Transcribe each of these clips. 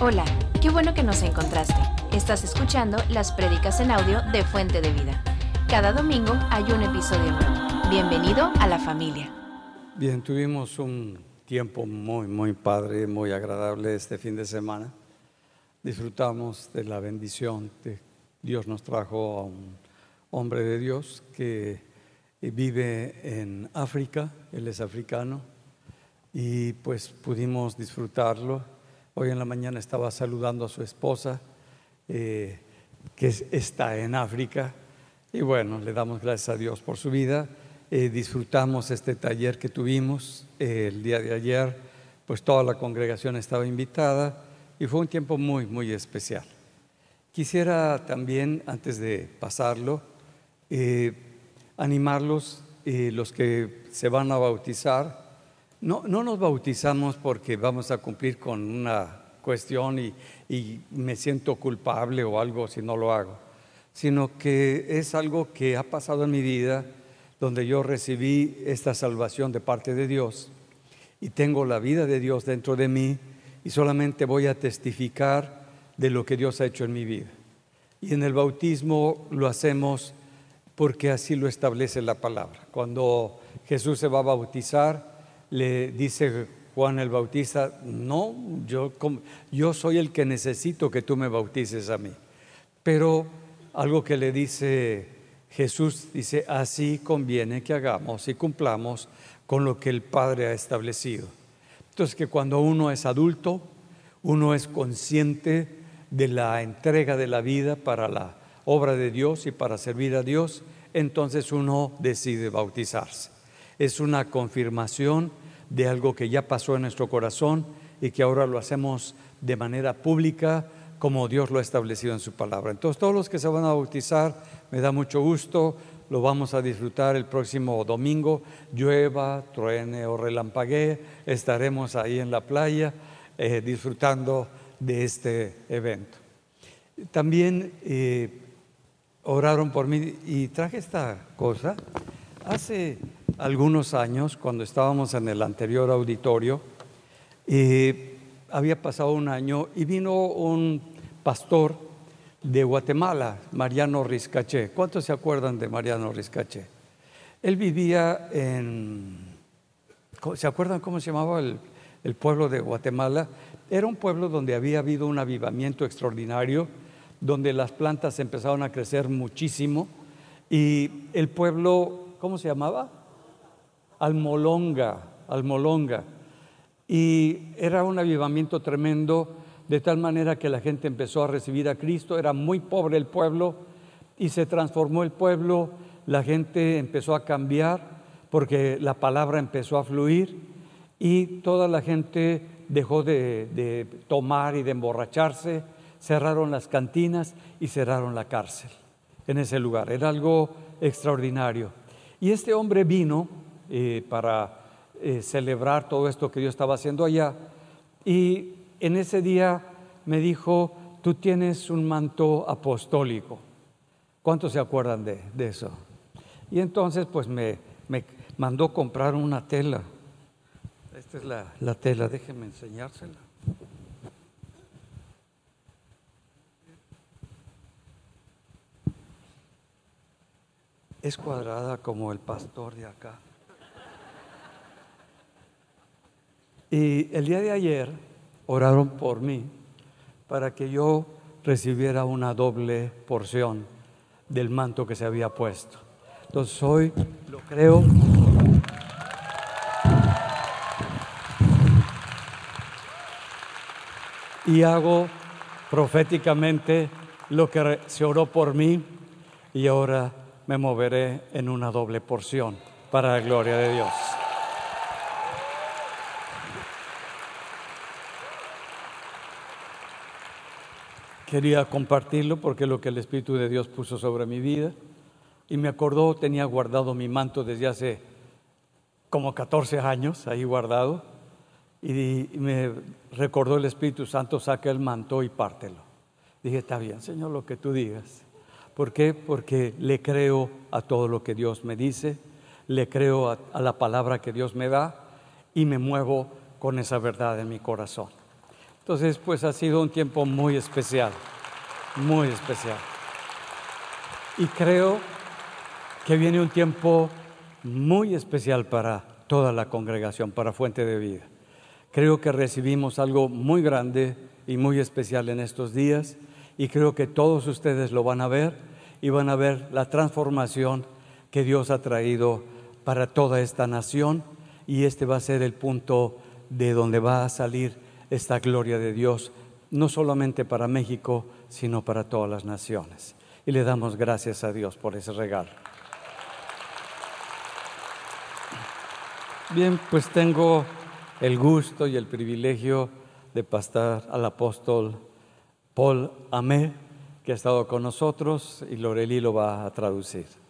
Hola, qué bueno que nos encontraste. Estás escuchando las prédicas en audio de Fuente de Vida. Cada domingo hay un episodio nuevo. Bienvenido a la familia. Bien, tuvimos un tiempo muy, muy padre, muy agradable este fin de semana. Disfrutamos de la bendición que Dios nos trajo a un hombre de Dios que vive en África, él es africano, y pues pudimos disfrutarlo. Hoy en la mañana estaba saludando a su esposa, eh, que está en África, y bueno, le damos gracias a Dios por su vida. Eh, disfrutamos este taller que tuvimos eh, el día de ayer, pues toda la congregación estaba invitada y fue un tiempo muy, muy especial. Quisiera también, antes de pasarlo, animarlos, los que se van a bautizar, no, nos bautizamos porque vamos a cumplir con una cuestión y, me siento culpable o algo si no lo hago, sino que es algo que ha pasado en mi vida donde yo recibí esta salvación de parte de Dios y tengo la vida de Dios dentro de mí y solamente voy a testificar de lo que Dios ha hecho en mi vida. Y en el bautismo lo hacemos porque así lo establece la palabra. Cuando Jesús se va a bautizar, le dice Juan el Bautista, no, yo, yo soy el que necesito que tú me bautices a mí. Pero algo que le dice Jesús, dice, así conviene que hagamos y cumplamos con lo que el Padre ha establecido. Entonces que cuando uno es adulto, uno es consciente de la entrega de la vida para la obra de Dios y para servir a Dios, entonces uno decide bautizarse. Es una confirmación de algo que ya pasó en nuestro corazón y que ahora lo hacemos de manera pública como Dios lo ha establecido en su palabra. Entonces todos los que se van a bautizar, me da mucho gusto, lo vamos a disfrutar el próximo domingo, llueva, truene o relampaguee, estaremos ahí en la playa eh, disfrutando de este evento. También eh, oraron por mí y traje esta cosa. Hace algunos años, cuando estábamos en el anterior auditorio, había pasado un año y vino un pastor de Guatemala, Mariano Rizcaché. ¿Cuántos se acuerdan de Mariano Rizcaché? Él vivía en... ¿Se acuerdan cómo se llamaba el pueblo de Guatemala? Era un pueblo donde había habido un avivamiento extraordinario, donde las plantas empezaron a crecer muchísimo y el pueblo, ¿cómo se llamaba? Almolonga, Almolonga. Y era un avivamiento tremendo, de tal manera que la gente empezó a recibir a Cristo, era muy pobre el pueblo y se transformó el pueblo, la gente empezó a cambiar porque la palabra empezó a fluir y toda la gente dejó de, de tomar y de emborracharse, cerraron las cantinas y cerraron la cárcel en ese lugar. Era algo extraordinario. Y este hombre vino eh, para eh, celebrar todo esto que yo estaba haciendo allá. Y en ese día me dijo, tú tienes un manto apostólico. ¿Cuántos se acuerdan de, eso? Y entonces pues me, me, mandó comprar una tela. Esta es la, la tela, déjenme enseñársela. Es cuadrada como el pastor de acá. Y el día de ayer oraron por mí para que yo recibiera una doble porción del manto que se había puesto. Entonces hoy lo creo. Y hago proféticamente lo que se oró por mí y ahora me moveré en una doble porción para la gloria de Dios. Quería compartirlo porque es lo que el Espíritu de Dios puso sobre mi vida. Y me acordó, tenía guardado mi manto desde hace como 14 años, ahí guardado. Y me recordó el Espíritu Santo, saca el manto y pártelo. Dije, está bien, Señor, lo que tú digas. ¿Por qué? Porque le creo a todo lo que Dios me dice, le creo a, a la palabra que Dios me da y me muevo con esa verdad en mi corazón. Entonces, pues ha sido un tiempo muy especial, muy especial. Y creo que viene un tiempo muy especial para toda la congregación, para Fuente de Vida. Creo que recibimos algo muy grande y muy especial en estos días y creo que todos ustedes lo van a ver y van a ver la transformación que Dios ha traído para toda esta nación y este va a ser el punto de donde va a salir esta gloria de Dios, no solamente para México, sino para todas las naciones. Y le damos gracias a Dios por ese regalo. Bien, pues tengo el gusto y el privilegio de pasar al apóstol Paul Amé, que ha estado con nosotros y Loreli lo va a traducir.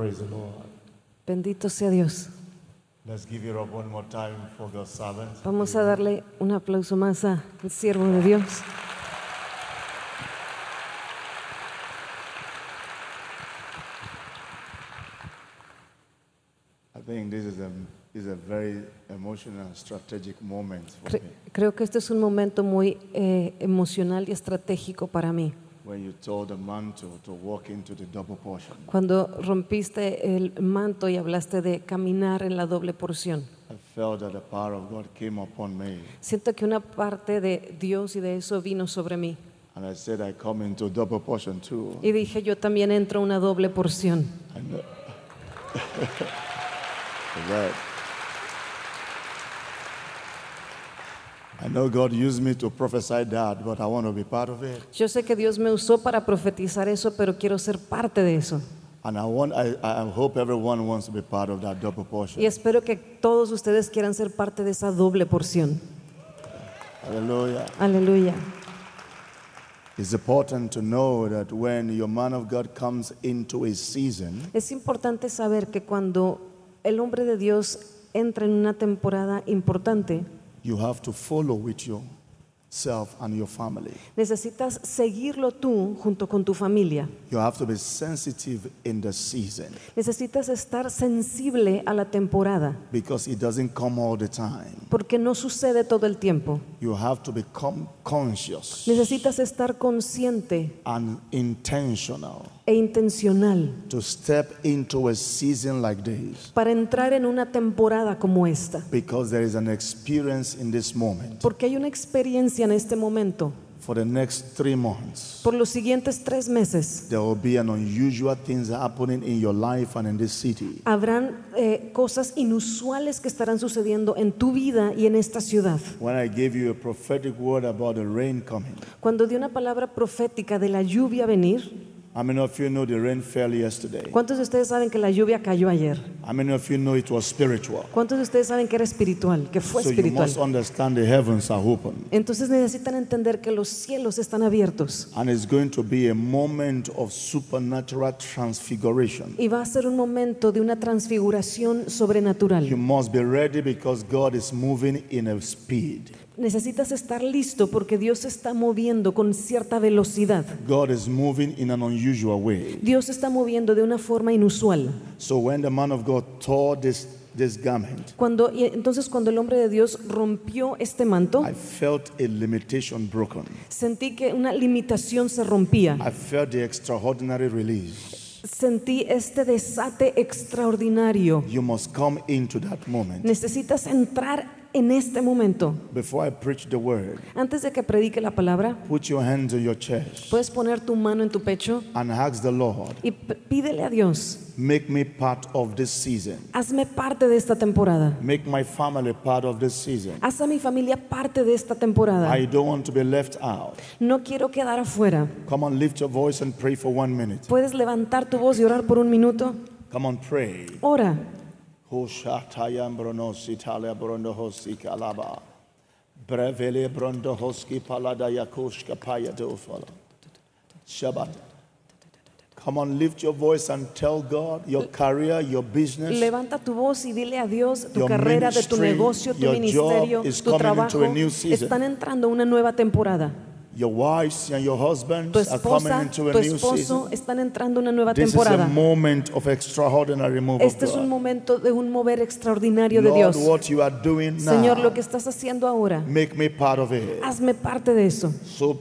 Praise the Lord. Bendito sea Dios. Let's give it up one more time for God's servant. Vamos a darle un aplauso más al siervo de Dios. I think this is a, is a very emotional and strategic moment for Cre- me. creo que este es un momento muy eh, emocional y estratégico para mí. When you told the man to, to walk into the double portion, Cuando rompiste el manto y hablaste de caminar en la doble porción. I felt that the power of God came upon me. Siento que una parte de Dios y de eso vino sobre mí. And I said, I come into double portion too. Y dije, yo también entro una doble porción. I know. right. I know God used me to prophesy that, but I want to be part of it. Yo sé que Dios me usó para profetizar eso, pero quiero ser parte de eso. And I want I, I hope everyone wants to be part of that double portion. Y espero que todos ustedes quieran ser parte de esa doble porción. Aleluya. It's important to know that when your man of God comes into a season, Es importante saber que cuando el hombre de Dios entra en una temporada importante, you have to follow with yourself and your family. necesitas seguirlo tú junto con tu familia. You have to be sensitive in the season Necesitas estar sensible a la temporada, because it doesn't come all the time. porque no sucede todo el tiempo. You have to become conscious Necesitas estar consciente and intentional e intencional to step into a season like this para entrar en una temporada como esta, because there is an experience in this moment. porque hay una experiencia en este momento. For the next three months, Por los siguientes tres meses there will be an unusual things happening in your life and in this city. habrán eh, cosas inusuales que estarán sucediendo en tu vida y en esta ciudad. When I gave you a prophetic word about the rain coming, Cuando di una palabra profética de la lluvia venir, how many of you know the rain fell yesterday? ¿cuántos de ustedes saben que la lluvia cayó ayer? How many of you know it was spiritual? ¿Cuántos de ustedes saben que era espiritual, que fue So you espiritual? must understand the heavens are open. Entonces necesitan entender que los cielos están abiertos And it's going to be a moment of supernatural transfiguration. y va a ser un momento de una transfiguración You sobrenatural. must be ready because God is moving in a speed. Necesitas estar listo porque Dios se está moviendo con cierta velocidad. God is moving in an unusual way. Dios se está moviendo de una forma inusual. So when the man of God tore this, this garment, Cuando, y entonces cuando el hombre de Dios rompió este manto, I felt a limitation broken. sentí que una limitación se rompía. I felt the extraordinary release. Sentí este desate extraordinario. You must come into that moment. Necesitas entrar en este momento. Before I preach the word, Antes de que predique la palabra, put your hands on your chest puedes poner tu mano en tu pecho and ask the Lord, y pídele a Dios, make me part of this season. hazme parte de esta temporada. Make my family part of this season. Haz a mi familia parte de esta temporada. I don't want to be left out. No quiero quedar afuera. Come on, lift your voice and pray for one minute. ¿Puedes levantar tu voz y orar por un minuto? Come on, pray. Ora. Hoshataya bronosi talia brondo kalaba. Brevele brondo hoski palada yakushka paya dofala. Shabbat. Come on, lift your voice and tell God your career, your business, Levanta tu voz y dile a Dios tu Your carrera, de tu negocio, tu ministerio, tu trabajo. a new season. Están entrando una nueva temporada. Your wives and your husbands Tu are coming esposa, into a tu new esposo season. están entrando en una nueva This is a temporada. moment of extraordinary move Este of es un momento de un mover extraordinario de Dios. what you are doing Señor, now, lo que estás haciendo ahora, make me part of it. hazme parte de eso. So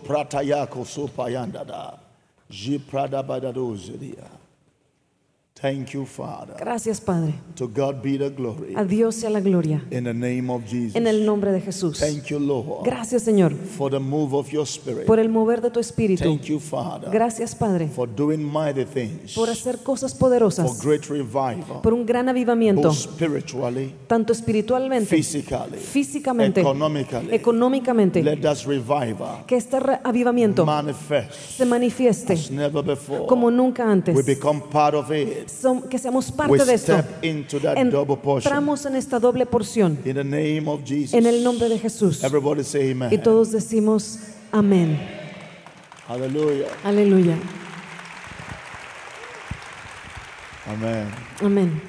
Thank you, Father. Gracias, Padre. To God be the glory. A Dios sea la gloria. In the name of Jesus. En el nombre de Jesús. Thank you, Lord, Gracias, Señor, for the move of your spirit. por el mover de tu espíritu. Thank you, Father, Gracias, Padre, for doing mighty things, por hacer cosas for poderosas, great revival, por un gran avivamiento, both spiritually, tanto espiritualmente, physically, físicamente, economically. económicamente. Let us revival Que este avivamiento manifest se manifieste as never before. como nunca antes. We become part of it. Que seamos We parte de esto. step into that double portion. Entramos en esta doble porción In the name of Jesus. en el nombre de Jesús. Everybody say amen. Y todos decimos amén. Aleluya. Amén.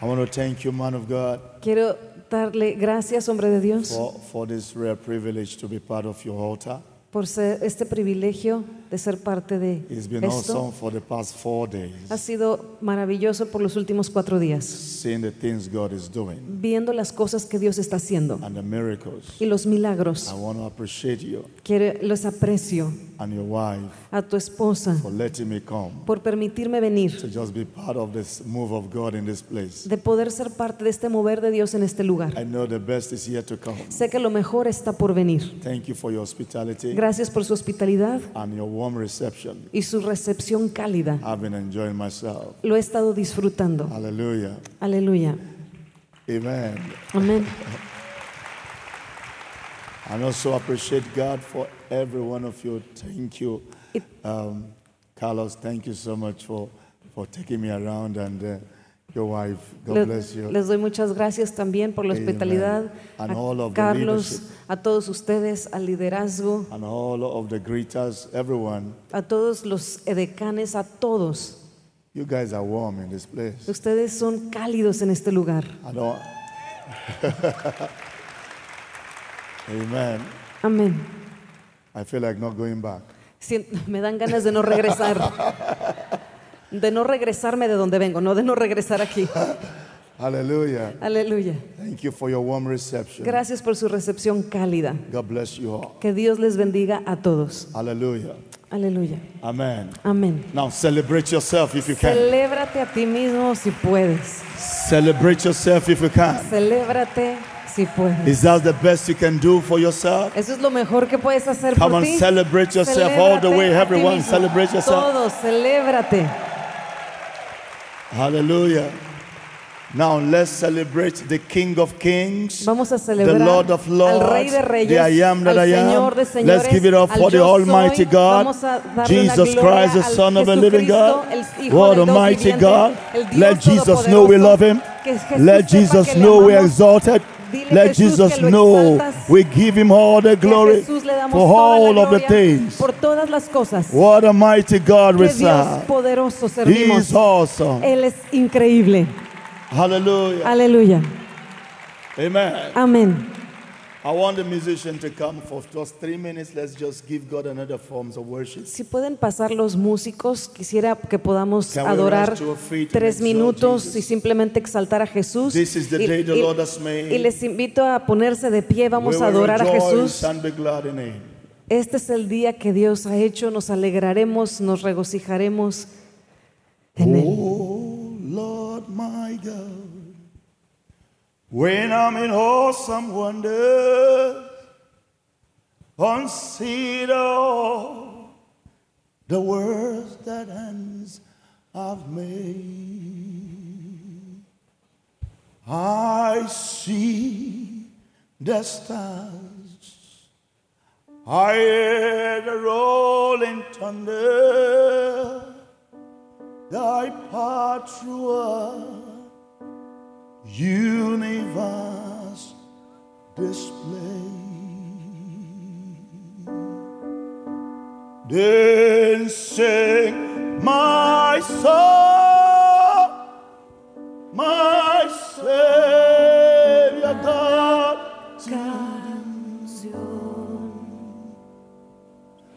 I want to thank you, man of God, Quiero darle gracias, hombre de Dios, for, for this rare privilege to be part of your altar. por ser este privilegio de ser parte de It's been esto. awesome for the past four days, Ha sido maravilloso por los últimos cuatro días, seeing the things God is doing viendo las cosas que Dios está haciendo and the miracles. y los milagros. I want to appreciate you Quiero, los aprecio and your wife a tu esposa for letting me come por permitirme venir, to just be part of this move of God in this place. de poder ser parte de este mover de Dios en este lugar. I know the best is yet to come. Sé que lo mejor está por venir. Thank you for your hospitality Gracias por su hospitalidad and your warm reception. y su recepción cálida. I've been enjoying myself. Lo he estado disfrutando. Hallelujah. Aleluya. Amen. Amén. And also appreciate God for every one of you. Thank you. Um, Carlos, thank you so much for, for taking me around and uh, your wife. God Le- bless you. Les doy muchas gracias también por la hospitalidad. And all A of Carlos, a todos ustedes, al liderazgo, And all of the greeters, everyone. a todos los edecanes, a todos. You guys are warm in this place. Ustedes son cálidos en este lugar. Amen. Amén. I feel like not going back. Me dan ganas de no regresar. De no regresarme de donde vengo, no de no regresar aquí. Hallelujah. Aleluya. Thank you for your warm reception. Gracias por su recepción cálida. God bless you all. Que Dios les bendiga a todos. Hallelujah. Aleluya. Amen. Amén. Now celebrate yourself if you can. Celébrate a ti mismo si puedes. Celebrate yourself if you can. Celébrate si puedes. Is that the best you can do for yourself? Eso es lo mejor que puedes hacer Come por on, ti. celebrate yourself all the way. Everyone, celebrate yourself. Todos, celébrate. Hallelujah. Now let's celebrate the King of Kings, Vamos a the Lord of Lords, al Rey de Reyes, the I am that al I am. Señor de señores, Let's give it up for the Almighty. God, Vamos a darle la Jesus Christ, the Son of the living God. Jesucristo, el Hijo What Dios Almighty God. Let Jesus know we love Him. Let Jesus know we amamos. exalted. Dile, Let Jesús, Jesus que lo know exaltas. we give Him all the Que a glory Jesús le damos for toda all la of the gloria things. por todas las cosas. What a mighty God we Que Dios serve. poderoso He servimos. is awesome. Él es increíble. Hallelujah. Aleluya. Amen. Amén. I want the musician to come for just three minutes. Let's just give God another forms of worship. Si pueden pasar los músicos, quisiera que podamos Can adorar tres minutos y simplemente exaltar a Jesús. This is the y, day the y- Lord has made. y les invito a ponerse de pie, vamos We a adorar a rejoice Jesús. and be glad in Him. Este es el día que Dios ha hecho, nos alegraremos, nos regocijaremos en él. Oh Lord my God, when I'm in awesome wonder, all the words that hands have made. I see the stars. I hear the rolling thunder thy path through a universe display. Then sing my soul, my Savior God,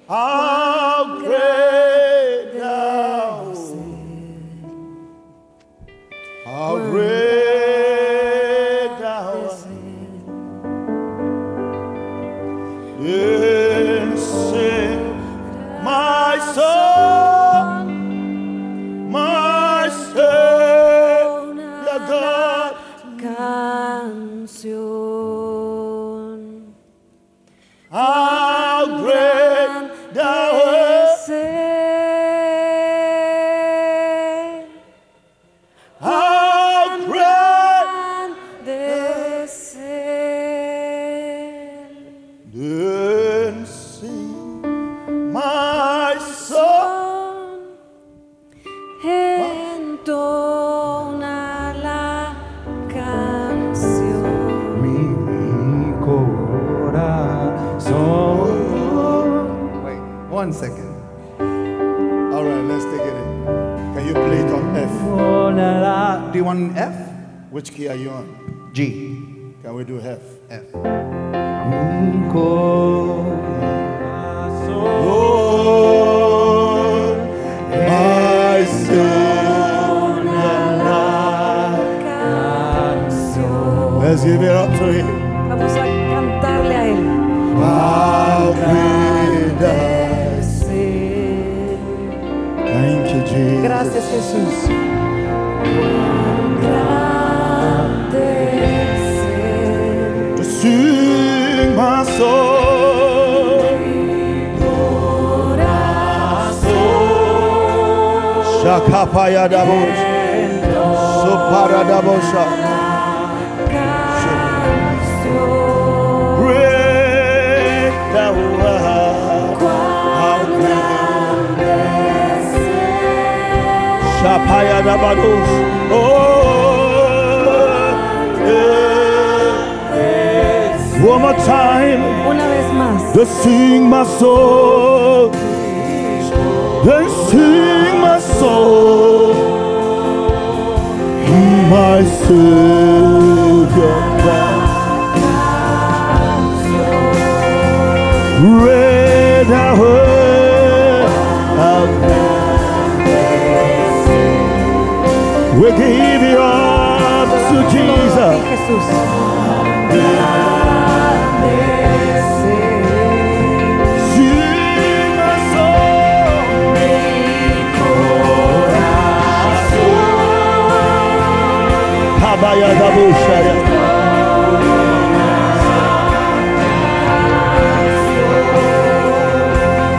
One Do F? Which key are you on? G. Can we do F? F. Let's give it up to him. Shakapaya dabos. Sopara dabosha. Great thou art. How great. Shapaya dabados. Oh, yeah. One more time. Una vez más. to sing my soul, then sing soul, my Savior. Great thou art, we give you up to Jesus.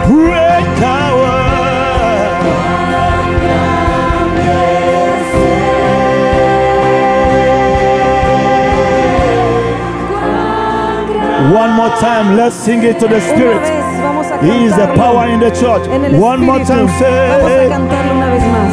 Great tower. One more time, let's sing it to the Spirit. He is the power in the church. One more time, Vamos a cantarlo una vez más.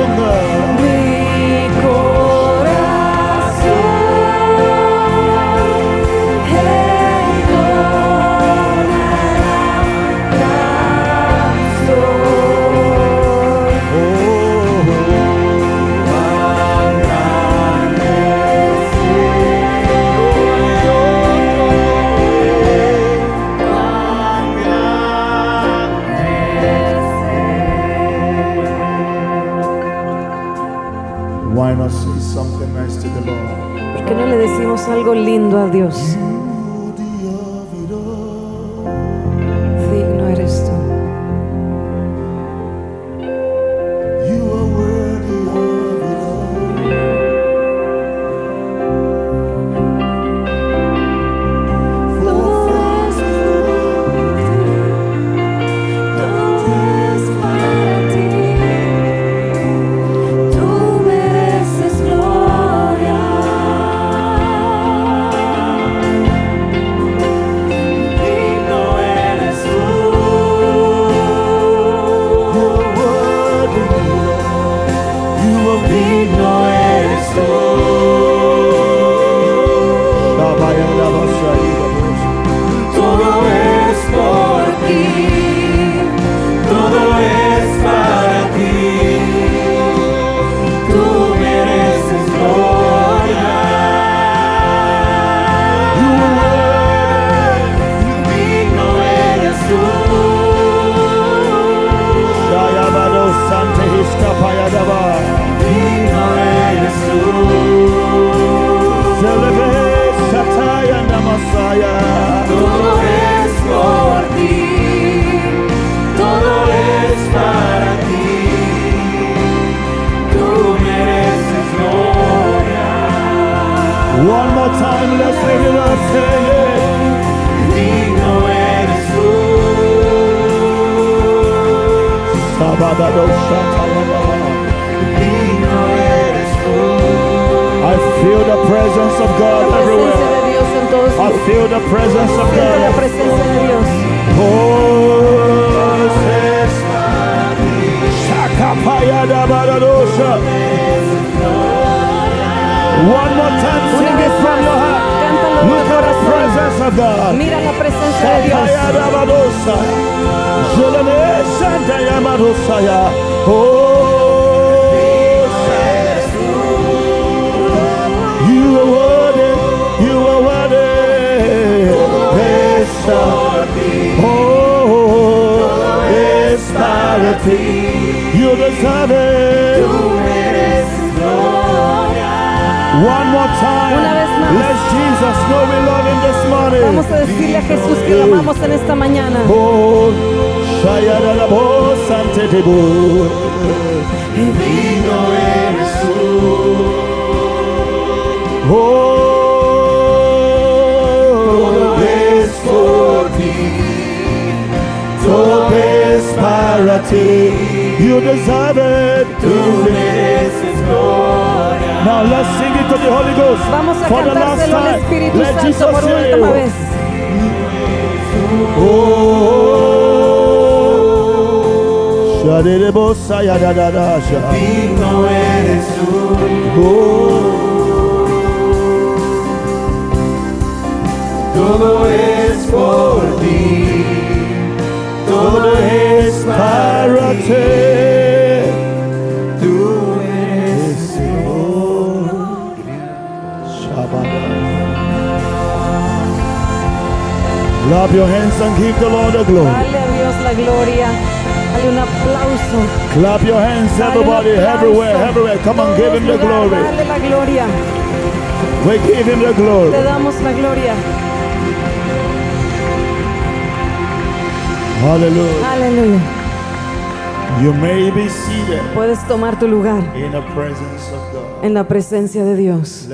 en la presencia de Dios.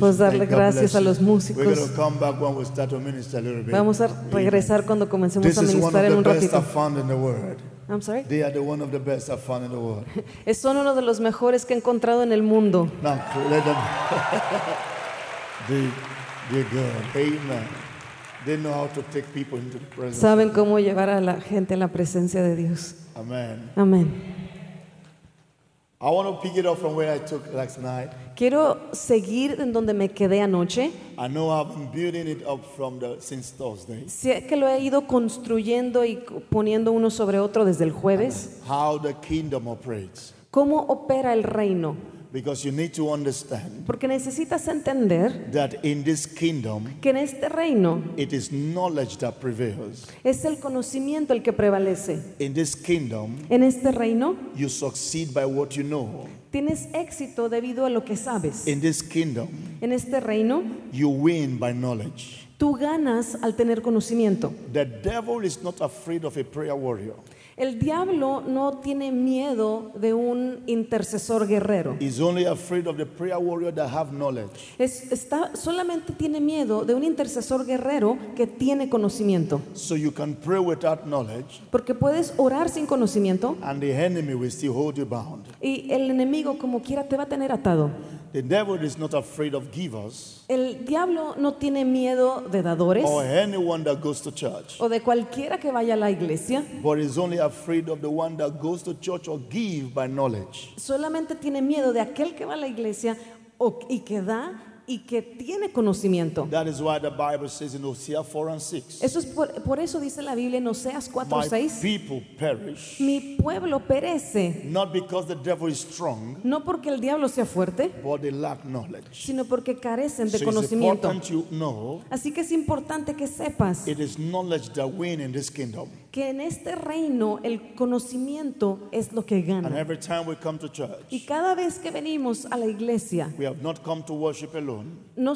Pues darle gracias a los músicos. Vamos a regresar cuando comencemos a ministrar en un ratito. I've found in the world. I'm sorry. They are the one of the best I've found in the world. Es- Son uno de los mejores que he encontrado en el mundo. Now, let them. they, they're good. Amen. They know how to take people into the presence. Saben cómo llevar a la gente a la presencia de Dios. Amen. Amén. I want to pick it up from where I took last night. Quiero seguir en donde me quedé anoche. I know I've been building it up from the since Thursday. Sé que lo he ido construyendo y poniendo uno sobre otro desde el jueves. How the kingdom operates. ¿Cómo opera el reino? Because you need to understand Porque necesitas entender that in this kingdom, que en este reino it is knowledge that prevails. es el conocimiento el que prevalece. In this kingdom, En este reino you succeed by what you know. tienes éxito debido a lo que sabes. In this kingdom, En este reino you win by knowledge. tú ganas al tener conocimiento. The devil is not afraid of a prayer warrior. El diablo no tiene miedo de un intercesor guerrero. He's only afraid of the prayer warrior that have knowledge. Es- está, solamente tiene miedo de un intercesor guerrero que tiene conocimiento. So you can pray without knowledge Porque puedes orar sin conocimiento and the enemy will still hold you bound. y el enemigo como quiera te va a tener atado. The devil is not afraid of givers El diablo no tiene miedo de dadores or anyone that goes to church, o de cualquiera que vaya a la iglesia. but is only afraid of the one that goes to church or give by knowledge. Solamente tiene miedo de aquel que va a la iglesia o- y que da y que tiene conocimiento. That is why the Bible says in Hosea 4 and 6, Eso es por, por eso dice la Biblia en Oseas My 4:6, people perish, mi pueblo perece not because the devil is strong, no porque el diablo sea fuerte, but they lack knowledge. sino porque carecen de So it's conocimiento. important you know Así que es importante que sepas it is knowledge that win in this kingdom. Que en este reino el conocimiento es lo que And gana. every time we come to church, Y cada vez que venimos a la iglesia, we have not come to worship alone. no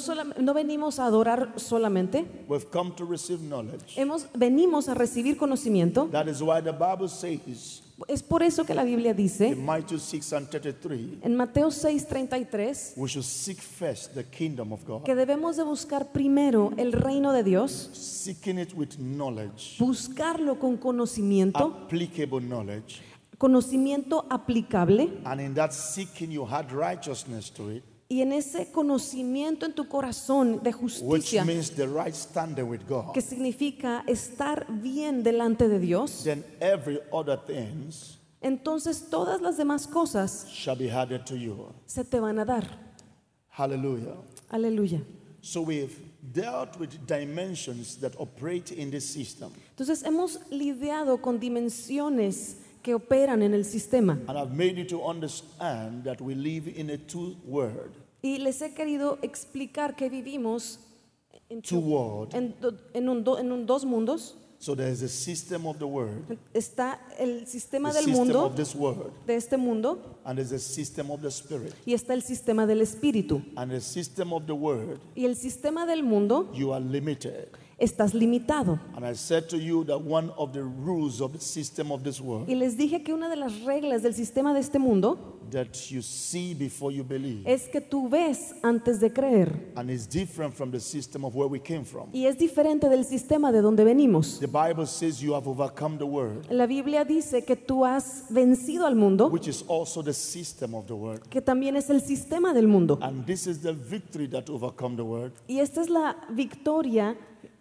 venimos a adorar solamente, We've come to receive knowledge. hemos, venimos a recibir conocimiento. That is why the Bible says Es por eso que la Biblia dice in Matthew 6 and 33, en Mateo 6:33 we should seek first the kingdom of God, que debemos de buscar primero el reino de Dios, seeking it with knowledge, buscarlo con conocimiento, applicable knowledge, conocimiento aplicable and in that seeking you had righteousness to it, y en ese conocimiento en tu corazón de which justicia, means the right standing with God. que significa estar bien delante de Dios, Then every other things entonces todas las demás cosas shall be added to you. se te van a dar. Hallelujah. Aleluya. So we've dealt with dimensions that operate in this system. Entonces hemos lidiado con dimensiones que operan en el sistema And I've made you to understand that we live in a two world, y les he querido explicar que vivimos en, two world. en en un do- en un dos mundos. So there's a system of the world, Está el sistema the del system mundo, of this world, de este mundo, and there's a system of the spirit. y está el sistema del espíritu. And the system of the world, Y el sistema del mundo, you are limited. Estás limitado. And I said to you that one of the rules of the system of this world Y les dije que una de las reglas del sistema de este mundo that you see before you believe es que tú ves antes de creer. and is different from the system of where we came from. Y es diferente del sistema de donde venimos. The Bible says you have overcome the world, La Biblia dice que tú has vencido al mundo, which is also the system of the world. que también es el sistema del mundo. And this is the victory that overcome the world, Y esta es la victoria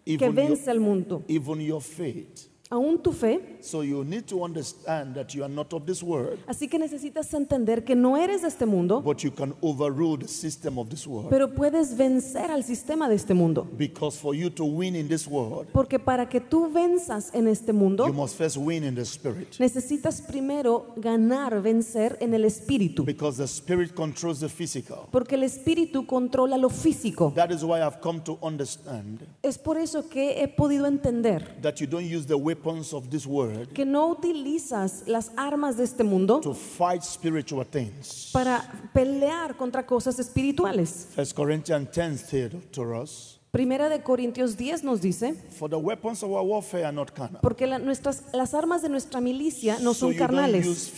que vence your- al mundo. even your faith. Aún tu fe. So you need to understand that you are not of this world, Así que necesitas entender que no eres de este mundo, but you can overrule the system of this world. pero puedes vencer al sistema de este mundo. Because for you to win in this world, Porque para que tú venzas en este mundo, you must first win in the spirit. necesitas primero ganar, vencer en el espíritu. Because the spirit controls the physical. Porque el espíritu controla lo físico. That is why I've come to understand Es por eso que he podido entender that you don't use the weapons of this world que no utilizas las armas de este mundo to fight spiritual things. para pelear contra cosas espirituales. First Corinthians 10 said to us, Primera de Corintios 10 nos dice, For the weapons of our warfare are not carnal. porque la- nuestras, las armas de nuestra milicia no so son carnales.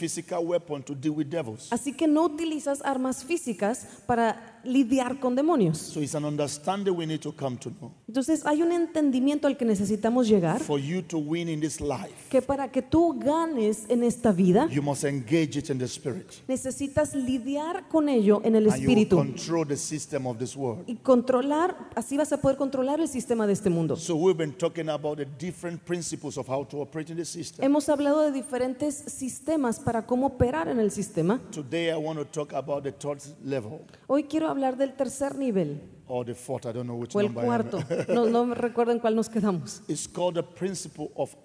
Así que no utilizas armas físicas para lidiar con demonios. So it's an understanding we need to come to know. Entonces hay un entendimiento al que necesitamos llegar, For you to win in this life, que para que tú ganes en esta vida, you must engage it in the spirit. necesitas lidiar con ello en el And you will espíritu control the system of this world. y controlar, así vas a poder controlar el sistema de este mundo. So we've been talking about the different principles of how to operate in the system. Hemos hablado de diferentes sistemas para cómo operar en el sistema. Today I want to talk about the third level Hoy quiero hablar del tercer nivel or the fourth. I don't know which o el number cuarto. No, recuerdo en cuál nos quedamos. It's called the principle of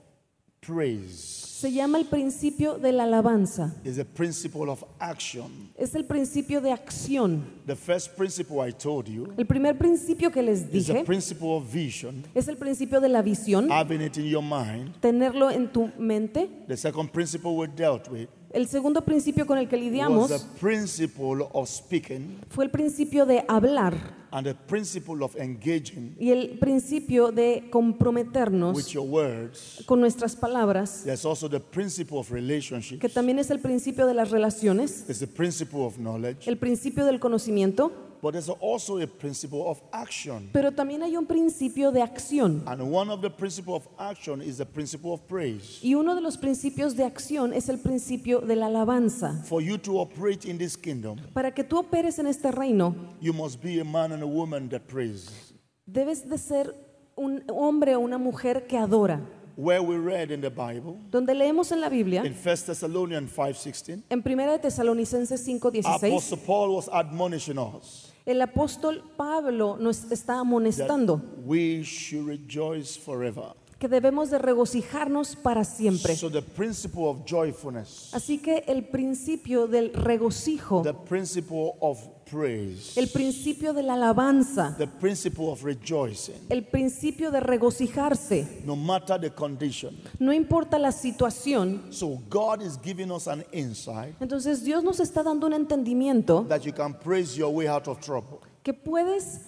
praise. Se llama el principio de la alabanza. It's principle of action. Es el principio de acción. The first principle I told you El primer principio que les is the dije principle of vision, es el principio de la visión, having it in your mind. tenerlo en tu mente. The second principle we dealt with El segundo principio con el que was lidiamos the principle of speaking fue el principio de hablar and the principle of engaging y el principio de with comprometernos your words. con nuestras palabras, There's also the principle of relationships. que también es el principio de las relaciones, There's the principle of knowledge, el principio del conocimiento, but there's also a principle of action. pero también hay un principio de acción. And one of the principle of action is the principle of praise. Y uno de los principios de acción es el principio de la alabanza. For you to operate in this kingdom, Para que tú operes en este reino, you must be a man and a woman that praise. debes de ser un hombre o una mujer que adora. Where we read in the Bible, Donde leemos en la Biblia, in 1 Thessalonians 5:16, en 1 de Tesalonicenses 5:16, Apostle Paul was admonishing us el apóstol Pablo nos está amonestando that we should rejoice forever. que debemos de regocijarnos para siempre. So the principle of joyfulness, Así que el principio del regocijo, the principle of praise, el principio de la alabanza, the principle of rejoicing, el principio de regocijarse, no matter the condition. no importa la situación, So God is giving us an insight entonces Dios nos está dando un entendimiento that you can praise your way out of trouble. que puedes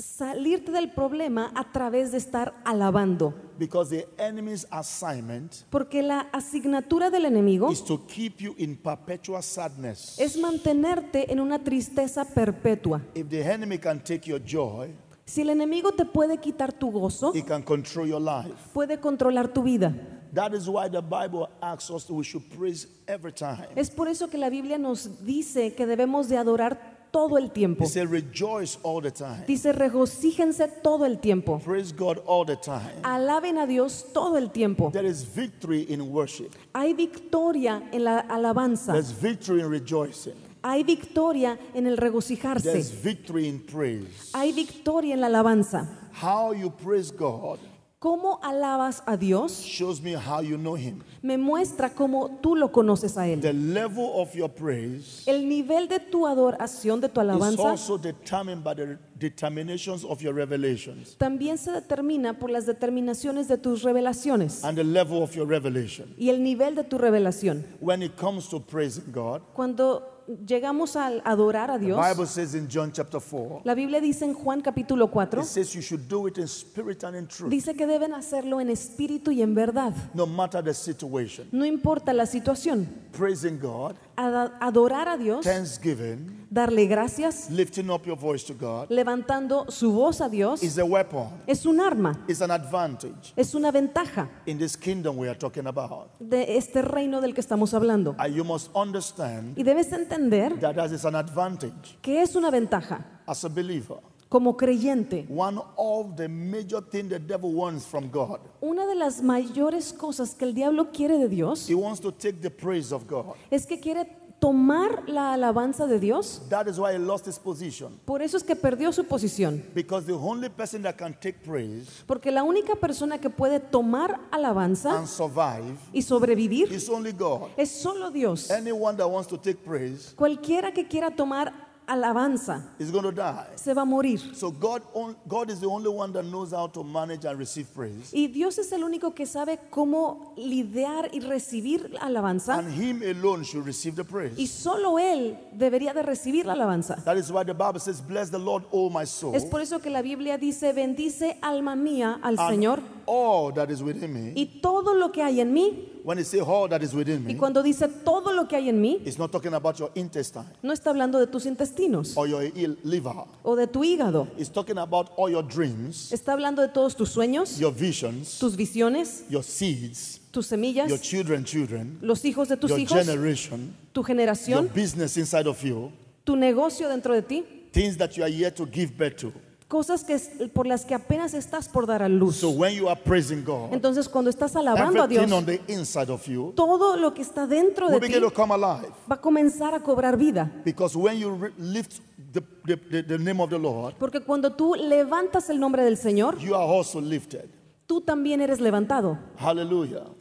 salirte del problema a través de estar alabando. Because the enemy's assignment Porque la asignatura del enemigo is to keep you in perpetual sadness. es mantenerte en una tristeza perpetua. If the enemy can take your joy, Si el enemigo te puede quitar tu gozo, he can control your life. puede controlar tu vida. That is why the Bible asks us we should praise every time. Es por eso que la Biblia nos dice que debemos de adorar todo el tiempo. Said, rejoice all the time. Dice, regocíjense todo el tiempo. Praise God all the time. Alaben a Dios todo el tiempo. There is victory in worship. Hay victoria en la alabanza. There's victory in rejoicing. Hay victoria en el There's regocijarse. victory in praise. Hay victoria en la alabanza. How you praise God ¿Cómo alabas a Dios? shows me how you know Him. Me muestra cómo tú lo conoces a Él. The level of your praise El nivel de tu adoración, de tu is alabanza, also determined by the determinations of your revelations también se determina por las determinaciones de tus revelaciones and the level of your revelation. y el nivel de tu revelación. When it comes to praising God, Cuando llegamos a adorar a the Dios, Bible says in John chapter 4, la Biblia dice en Juan capítulo 4, it says you should do it in spirit and in truth, dice que deben hacerlo en espíritu y en verdad. no matter the situation. No importa la situación. Praising God, Adorar a Dios, thanksgiving, darle gracias, lifting up your voice to God levantando su voz a Dios, is a weapon, es un arma, it's an advantage es una ventaja in this kingdom we are talking about. de este reino del que estamos hablando. And you must understand Y debes entender that that is an advantage que es una ventaja as a believer. Como creyente. One of the major things the devil wants from God, Una de las mayores cosas que el diablo quiere de Dios he wants to take the praise of God. es que quiere tomar la alabanza de Dios. That is why he lost his position. Por eso es que perdió su posición. Because the only person that can take praise Porque la única persona que puede tomar alabanza and survive y sobrevivir is only God. es solo Dios. Anyone that wants to take praise Cualquiera que quiera tomar alabanza is going to die. se va a morir. So God, on- God is the only one that knows how to manage and receive praise. Y Dios es el único que sabe cómo lidiar y recibir la alabanza. And Him alone should receive the Y praise. solo Él debería de recibir la alabanza. That is why the Bible says, Bless the Lord, O my soul, Es por eso que la Biblia dice, bendice alma mía al and Señor all that is within me. y todo lo que hay en mí. When it says all that is within Y me, cuando dice todo lo que hay en mí, it's not talking about your intestine no está hablando de tus intestinos or your liver. o de tu hígado. It's talking about all your dreams, Está hablando de todos tus sueños, your visions, tus visiones, your seeds, tus semillas, your children, children, los hijos de tus your hijos, generation, tu your generación, business inside of you, tu negocio dentro de ti, things that you are yet to give birth to. Cosas que es- por las que apenas estás por dar a luz. So when you are praising God, Entonces, cuando estás alabando a Dios, on the inside of you todo lo que está dentro de ti va a comenzar a cobrar vida. Because when you lift the, the, the, the name of the Lord, Porque cuando tú levantas el nombre del Señor, you are also lifted. tú también eres levantado.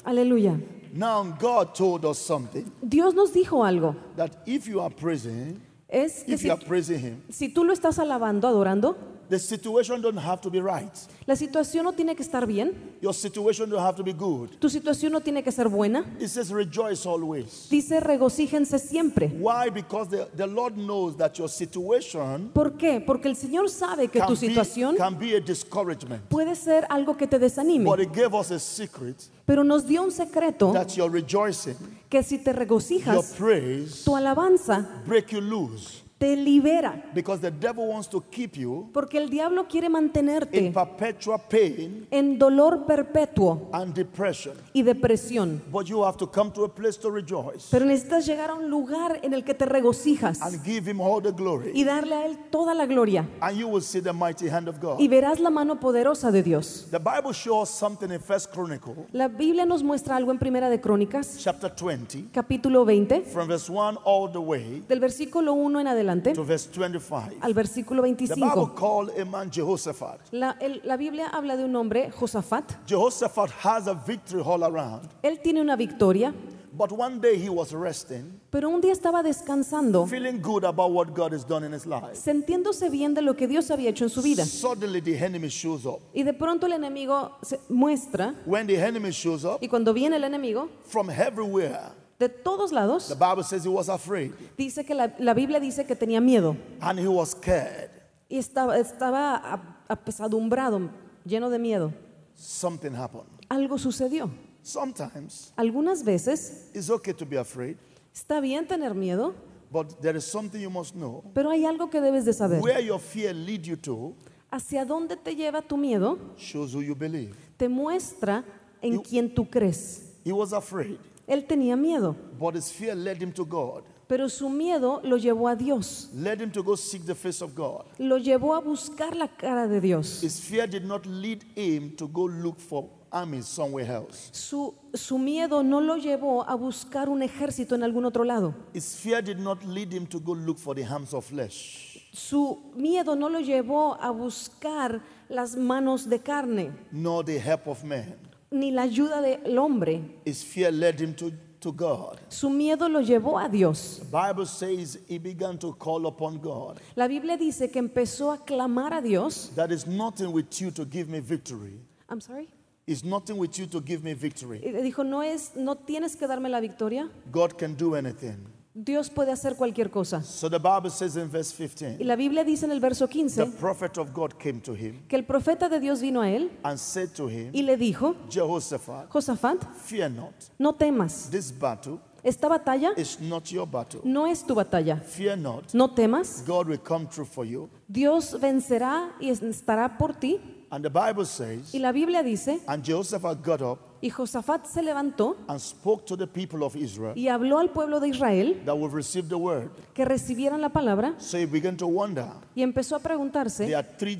Aleluya. Now God told us something Dios nos dijo algo. that if you are praising, Es que if si, you are praising Him, si tú lo estás alabando, adorando, the situation don't have to be right. la situación no tiene que estar bien, Your situation don't have to be good. tu situación no tiene que ser buena. It says rejoice always. Dice regocíjense siempre. Why? Because the, the Lord knows that your situation ¿Por qué? Porque el Señor sabe que tu be, situación can be a discouragement. puede ser algo que te desanime. But He gave us a secret Pero nos dio un secreto that your rejoicing, que si te your regocijas, praise, tu alabanza break you loose. Te libera. Because the devil wants to keep you Porque el diablo quiere in mantenerte perpetual pain en dolor perpetuo and depression. y depresión. But you have to come to a place to rejoice Pero necesitas llegar a un lugar en el que te regocijas and give Him all the glory. y darle a Él toda la gloria. And you will see the mighty hand of God. Y verás la mano poderosa de Dios. The Bible shows something in First Chronicle, La Biblia nos muestra algo en Primera de Crónicas, chapter 20, capítulo 20, from verse 1 all the way del versículo 1 en adelante to verse 25. al versículo The Bible 25. called a man Jehoshaphat. La, el- la Biblia habla de un hombre, Josafat. Jehoshaphat has a victory all around. Él tiene una victoria, But one day he was resting, pero un día estaba descansando, feeling good about what God has done in his life. sintiéndose bien de lo que Dios había hecho en su vida. Suddenly the enemy shows up. Y de pronto el enemigo se muestra, When the enemy shows up y cuando viene el enemigo, from everywhere, de todos lados, the Bible says he was afraid dice que la, la Biblia dice que tenía miedo and he was scared. y estaba, estaba ap- apesadumbrado, lleno de miedo. Something happened. Algo sucedió. Sometimes Algunas veces it's okay to be afraid, está bien tener miedo, but there is something you must know. pero hay algo que debes de saber. Where your fear lead you to Hacia dónde te lleva tu miedo shows who you believe. te muestra en You- quién tú crees. He was afraid, Él tenía miedo, but his fear led him to God, pero su miedo lo llevó a Dios. led him to go seek the face of God. Lo llevó a buscar la cara de Dios. His fear did not lead him to go look for armies somewhere else. Su, su miedo no lo llevó a buscar un ejército en algún otro lado. His fear did not lead him to go look for the arms of flesh. Su miedo no lo llevó a buscar las manos de carne, nor the help of man. Ni la ayuda del hombre. His fear led him to, to God. Su miedo lo llevó a Dios. The Bible says he began to call upon God. La Biblia dice que empezó a clamar a Dios. That is nothing with you to give me victory. I'm sorry. It's nothing with you to give me victory. Dijo, no es, no tienes que darme la victoria. God can do anything. Dios puede hacer cualquier cosa. So the Bible says in verse Y 15, la Biblia dice en el verso the 15 prophet of God came to him que el profeta de Dios vino a él and said to him, y le dijo, Jehoshaphat, Josafat, fear not. no temas. This battle Esta batalla is not your battle. no es tu batalla. Fear not. No temas. God will come through for you. Dios vencerá y estará por ti. And the Bible says, Y la Biblia dice, and Jehoshaphat got up y Josafat se levantó and spoke to the people of Israel y habló al pueblo de Israel that will receive the word. que recibieran la palabra So he began to wonder. y empezó a There preguntarse, are three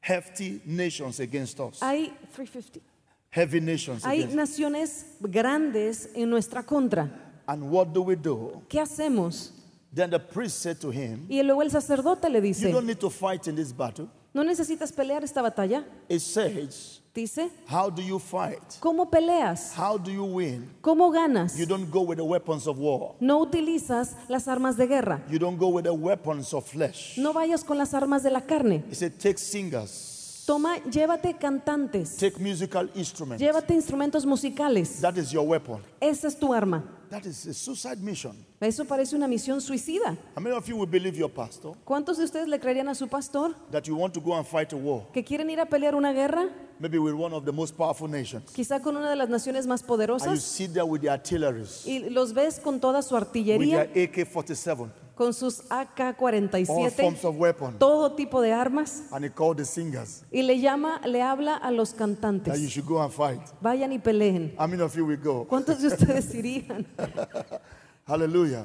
hefty nations against us. hay 350. Heavy nations Hay against us. naciones grandes en nuestra contra. And what do we do? ¿Qué hacemos? Then the priest said to him, Y luego el sacerdote le You dice, don't need to fight in this battle. No necesitas pelear esta batalla. It says, Dice, How do you fight? ¿cómo peleas? How do you win? ¿Cómo ganas? You don't go with the weapons of war. No utilizas las armas de guerra. You don't go with the weapons of flesh. No vayas con las armas de la carne. He said, Take singers, Toma, llévate cantantes. take musical instruments. Llévate instrumentos musicales. That is your weapon. Esa es tu arma. That is a suicide mission. Eso parece una misión suicida. How many of you will believe your pastor ¿Cuántos de ustedes le creerían a su pastor that you want to go and fight a war? que quieren ir a pelear una guerra? Maybe with one of the most powerful nations. Quizá con una de las naciones más And you poderosas. sit there with the artilleries, Y los ves con toda su with artillería, their AK 47, con sus all AK-47, forms of weapons. todo tipo de armas. And he called the singers Y le llama, le habla a los that you cantantes. should go and fight. Vayan y peleen. How many of you will go? ¿Cuántos de ustedes irían? Aleluya.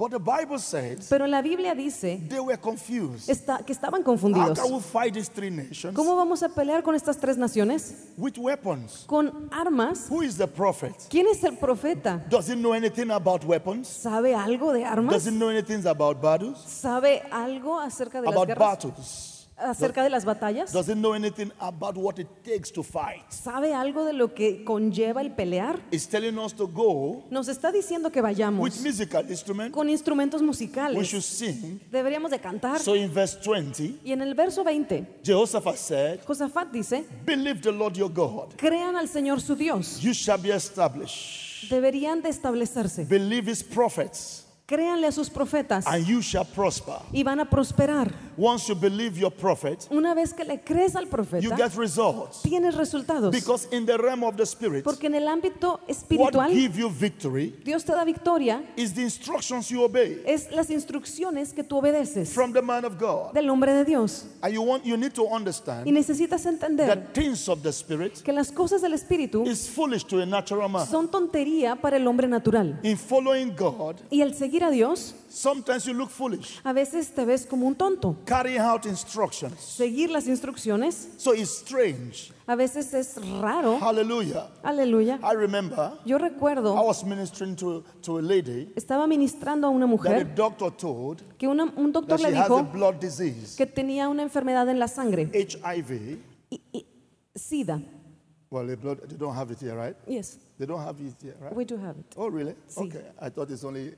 But the Bible says Pero la Biblia dice they were confused. está- que estaban How confundidos. can we fight these three nations ¿Cómo vamos a pelear con estas tres naciones? with weapons? Con armas. Who is the prophet? ¿Quién es el profeta? Does he know anything about weapons? ¿Sabe algo de Does armas? he know anything about battles? ¿Sabe algo acerca de las About guerras? battles? ¿Acerca de las batallas? Does he know anything about what it takes to fight? ¿Sabe algo de lo que conlleva el pelear? It's telling us to go Nos está diciendo que with vayamos musical con instrumentos We musicales. should sing. Deberíamos de cantar. So in verse 20, Y en el verso 20, Jehoshaphat said, Josafat dice, Believe the Lord your God. crean al Señor su Dios. You shall be established. Deberían de establecerse. Believe his prophets, Créanle a sus profetas and you shall prosper. y van a prosperar. Once you believe your prophet, Una vez que le crees al you profeta, get results. tienes resultados. Because in the realm of the spirit, Porque en el ámbito what espiritual, give you victory Dios te da victoria, is the instructions you obey es las instrucciones que tú obedeces from the man of God. del hombre de Dios. And you want you need to Y understand necesitas entender that things of the spirit que las cosas del espíritu is foolish to a natural man. son tontería para el hombre natural. In following God, Y el seguir a Dios, sometimes you look foolish. a veces te ves como un tonto. Carrying out instructions. Seguir las instrucciones So it's strange. a veces es raro. Hallelujah. Aleluya. I remember Yo I recuerdo, was ministering to, to a lady estaba ministrando a una that a mujer doctor told que una- un doctor she le has a dijo blood disease, que tenía una enfermedad en la sangre, HIV. y- y- SIDA. Well, the blood, they don't have it here, right? Yes, They don't have it here, right? we do have it. Oh, really? Sí. Okay. I thought it's only.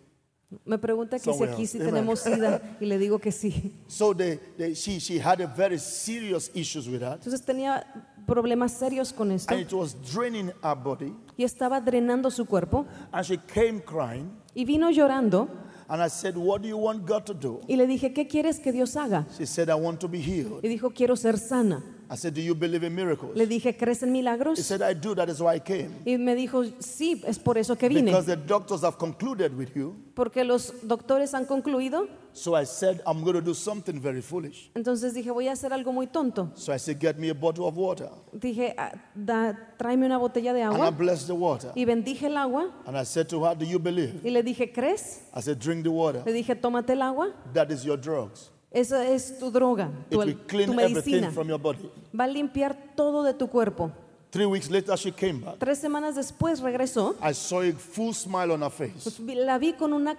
Me pregunta que si Somewhere aquí else. sí Amen. tenemos SIDA y le digo que sí. So they, they, she, she had a very serious issues with that. Entonces tenía problemas serios con esto And it was draining her body. y estaba drenando su cuerpo And she came crying. y vino llorando And I said, What do you want God to do? Y le dije, ¿qué quieres que Dios haga? She said, I want to be healed. Y dijo, quiero ser sana. I said, Do you believe in miracles? Le dije, ¿crees en He milagros? said, I do. That is why I came. Y me dijo, sí, es por eso que vine. Because the doctors have concluded with you. Porque los doctores han concluido. So I said, I'm going to do something very foolish. Entonces dije, voy a hacer algo muy tonto. So I said, Get me a bottle of water. Dije, "Ah, da- tráeme una botella de And I agua. blessed the water. Y bendije el agua. And I said to her, Do you believe? Y le dije, ¿crees? I said, Drink the water. Le dije, tómate el agua. That is your drugs. Esa es tu droga, It tu, will tu clean everything medicina. from your body. Va a limpiar todo de tu cuerpo. Three weeks later, she came back. Tres semanas después regresó. I saw a full smile on her face. Pues la vi con una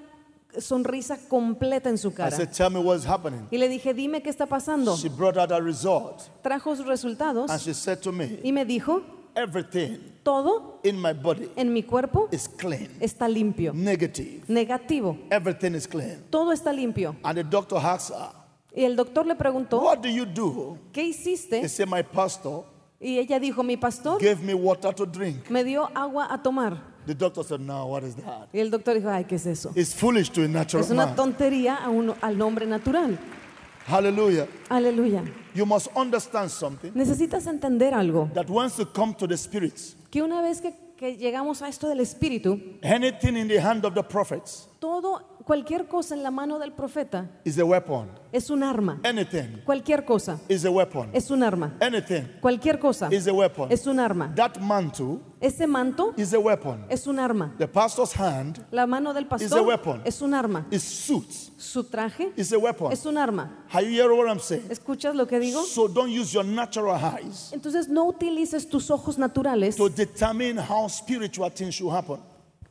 sonrisa completa en su I cara. said, Tell me what's happening. Y le dije, dime qué está pasando. She brought out a result. Trajo sus resultados And she said to me, y me dijo, Everything todo in my body en mi cuerpo is clean. está limpio. Negative. Negativo. Everything is clean. Todo está limpio. And the doctor asked her, Y el doctor le preguntó, What do you do? ¿qué He hiciste? said, My pastor Y ella dijo, mi pastor gave me water to drink. me dio agua a tomar. The doctor said, No, what is that? Y el doctor dijo, ay, ¿qué es eso? It's foolish to a natural Es una tontería a uno- al nombre natural. Hallelujah. Aleluya. You must understand something Necesitas entender algo, that once you come to the spirits, que una vez que, que llegamos a esto del espíritu, anything in the hand of the prophets todo, cualquier cosa en la mano del profeta is a weapon. es un arma. Anything Cualquier cosa is a weapon. es un arma. Anything Cualquier cosa is a weapon. es un arma. That mantle Ese manto is a weapon. es un arma. The pastor's hand La mano del a pastor weapon. es un arma. is suits, Su traje is a weapon. es un arma. Are you hearing what I'm saying? ¿Escuchas lo que digo? So don't use your natural eyes Entonces no utilices tus ojos naturales to determine how spiritual things should happen.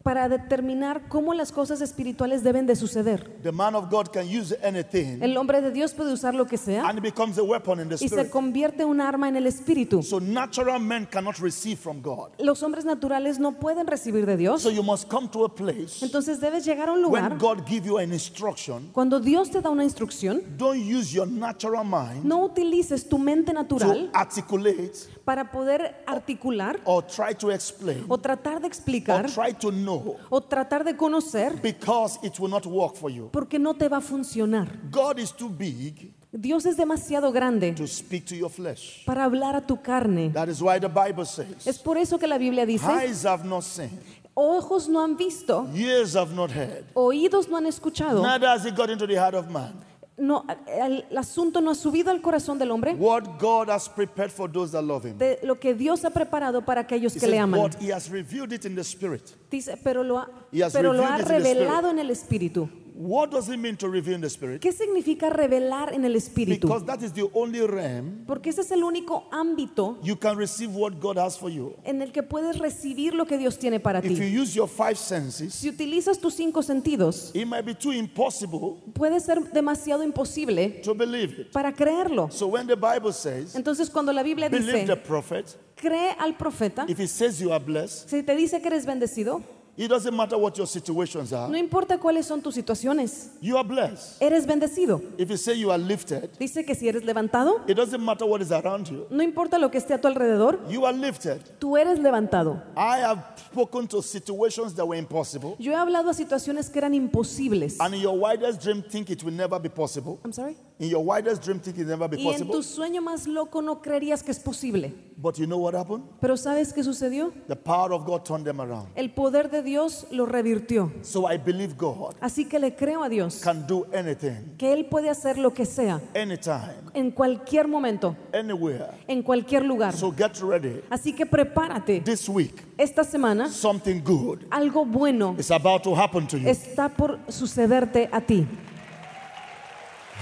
Para determinar cómo las cosas espirituales deben de suceder. The man of God can use anything El hombre de Dios puede usar lo que sea and it becomes a weapon in the y se spirit. convierte en un arma en el espíritu. So natural men cannot receive from God. Los hombres naturales no pueden recibir de Dios. So you must come to a place Entonces debes llegar a un when lugar God give you an instruction. cuando Dios te da una instrucción, Don't use your natural mind no utilices tu mente to natural articulate para poder articular or try to explain o tratar de or explicar try to know o tratar de conocer because it will not work for you. porque no te va a funcionar. God is too big Dios es demasiado grande to speak to your flesh. para hablar a tu carne. That is why the Bible Es says, por eso que la Biblia dice, Eyes have not seen, ojos no han visto, ears have not heard, oídos no han escuchado, neither has it got into the heart of man. No, el, el asunto no ha subido al corazón del hombre What God has prepared for those that love Him. de lo que Dios ha preparado para aquellos He que le says, aman. but He has revealed it in the Spirit. Dice, pero lo ha, pero lo ha revelado en el Espíritu. What does it mean to reveal in the Spirit? ¿Qué significa revelar en el Espíritu? Because that is the only realm Porque ese es el único ámbito you can receive what God has for you. en el que puedes recibir lo que Dios tiene para If you ti. use your five senses, Si utilizas tus cinco sentidos, it might be too impossible puede ser demasiado imposible to believe it. para creerlo. So when the Bible says, Entonces cuando la Biblia believe the dice, prophet, cree al profeta, if he says you are blessed, si te dice que eres bendecido, it doesn't matter what your situations are, no importa cuáles son tus situaciones, you are blessed. eres bendecido. If you say you are lifted, Dice que si eres levantado, it doesn't matter what is around you, no importa lo que esté a tu alrededor, you are lifted. tú eres levantado. I have spoken to situations that were impossible, Yo he hablado a situaciones que eran imposibles. and in your widest dream, think it will never be possible. I'm sorry. In your widest dream, think it will never be Y en possible. tu sueño más loco no creerías que es posible. But you know what happened? Pero ¿sabes qué sucedió? The power of God turned them around. El poder de Dios lo revirtió. So I believe God Así que le creo a Dios can do anything, que Él puede hacer lo que sea, anytime, en cualquier momento, anywhere. en cualquier lugar. So get ready. Así que prepárate. This week, Esta semana something good algo bueno is about to happen to you. está por sucederte a ti.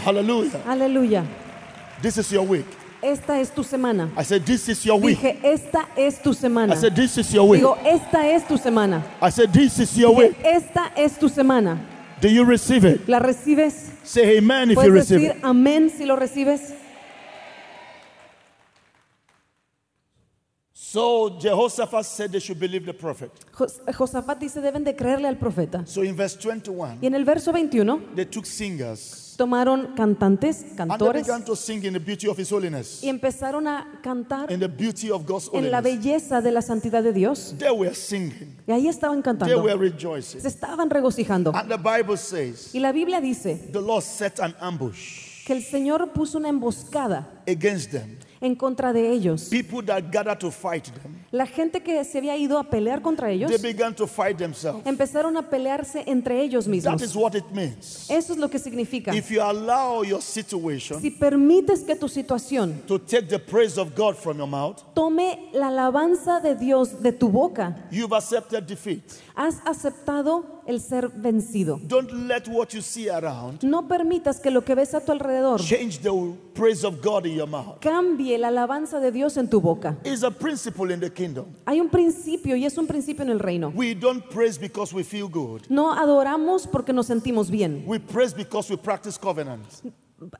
Hallelujah. Aleluya. This is your week. Esta es tu semana. I said, This is your week. Dije, esta es tu I semana. said, This is your week. Digo, esta es tu semana. I said, This is your Dije, week. esta es tu semana. Do you receive it? ¿La recibes? Say amen if you ¿Puedes receive decir it. amén si lo recibes? So Jehoshaphat said they should believe the prophet. Jos- Josafat dice deben de creerle al profeta. So in verse 21, Y en el verso 21 they took singers tomaron cantantes, and they cantores, began to sing in the beauty of his holiness, y empezaron a cantar in the beauty of God's en la holiness. belleza de la santidad de Dios. They were singing, Y ahí estaban they cantando. were rejoicing. Se estaban regocijando. And the Bible says Y la Biblia dice the Lord set an ambush que el Señor puso una emboscada against them. en contra de ellos. People that gathered to fight them, La gente que se había ido a pelear contra ellos they began to fight themselves. empezaron a pelearse entre ellos That mismos. is what it means. Eso es lo que significa. If you allow your situation Si permites que tu situación to take the praise of God from your mouth, tome la alabanza de Dios de tu boca, you've accepted defeat. has aceptado el ser vencido. Don't let what you see around No permitas que lo que ves a tu alrededor change the praise of God in your mouth. cambie la alabanza de Dios en tu boca. It's a principle in the kingdom. Hay un principio y es un principio en el reino. We don't praise because we feel good. No adoramos porque nos sentimos bien. We praise because we practice covenants.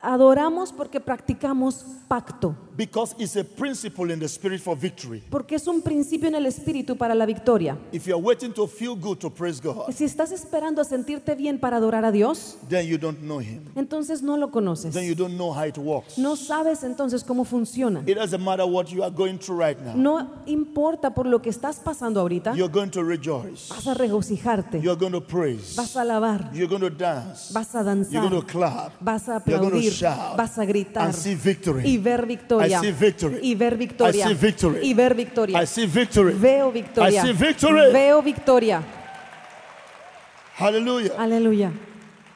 Adoramos porque practicamos pacto. Because it's a principle in the spirit for victory. Porque es un principio en el espíritu para la victoria. If you're waiting to feel good to praise God, Si estás esperando a sentirte bien para adorar a Dios, then you don't know Him. entonces no lo conoces. Then you don't know how it works. No sabes entonces cómo funciona. It doesn't matter what you are going through right now. No importa por lo que estás pasando ahorita, You're going to rejoice. vas a regocijarte, You're going to praise. vas a alabar, You're going to dance. vas a You're danzar, going to clap. vas a You're to aplaudir, vas a gritar y ver victoria. Y ver victoria. Y ver victoria. Veo victoria. Veo. Aleluya.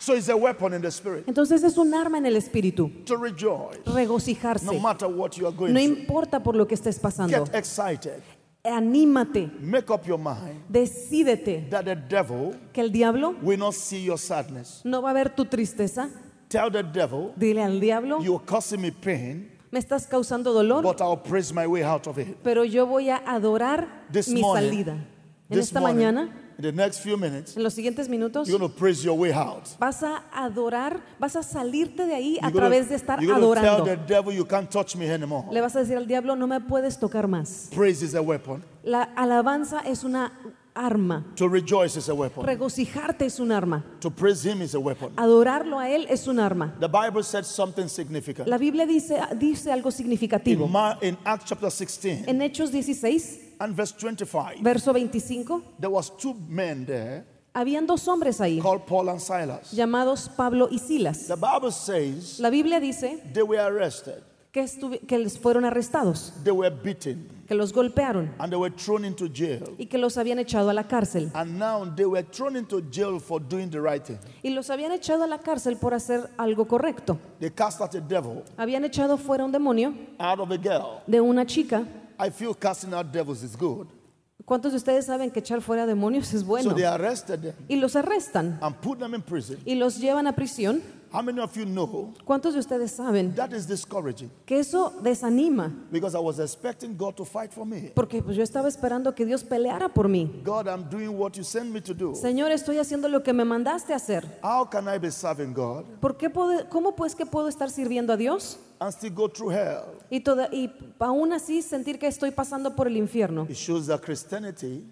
So it's a weapon in the spirit Entonces es un arma en el espíritu. to rejoice. Regocijarse. No matter what you are going No importa por lo que estés pasando. Get excited. Anímate. Make up your mind Decídete that the devil que el diablo will not see your sadness. no va a ver tu tristeza. Tell the devil, Dile al diablo, you're causing me pain, me estás causando dolor, but I'll praise my way out of it. pero yo voy a adorar This mi morning, salida. En This esta morning, mañana, in the next few minutes, en los siguientes minutos, you're going to praise your way out. vas a adorar, vas a salirte de ahí a You're gonna- través de estar you're gonna adorando. tell the devil you can't touch me anymore. Le vas a decir al diablo, no me puedes tocar más. Praise is a weapon. La alabanza es una arma. To rejoice is a weapon. Regocijarte es un arma. To praise him is a weapon. Adorarlo a él es un arma. The Bible said something significant. La Biblia dice, dice algo significativo. In, Acts chapter 16 En Hechos 16, and verse 25, verso 25, there was two men there habían dos hombres ahí, called Paul and Silas. llamados Pablo y Silas. The Bible says La Biblia dice they were arrested, que, que les fueron arrestados, they were beaten, que los golpearon and they were thrown into jail. y que los habían echado a la cárcel. And now they were thrown into jail for doing the right thing. Y los habían echado a la cárcel por hacer algo correcto. They cast out a devil Habían echado fuera un demonio out of a girl. de una chica. I feel casting out devils is good. ¿Cuántos de ustedes saben que echar fuera demonios es bueno? So they arrested them Y los arrestan and put them in prison. y los llevan a prisión. How many of you know ¿Cuántos de ustedes saben that is discouraging? que eso desanima? Because I was expecting God to fight for me. Porque pues, yo estaba esperando que Dios peleara por mí. God, I'm doing what you sent me to do. Señor, estoy haciendo lo que me mandaste a hacer. How can I be serving God ¿Por qué puedo- ¿Cómo pues que puedo estar sirviendo a Dios and still go through hell? y, toda- y aún así sentir que estoy pasando por el infierno? It shows that Christianity,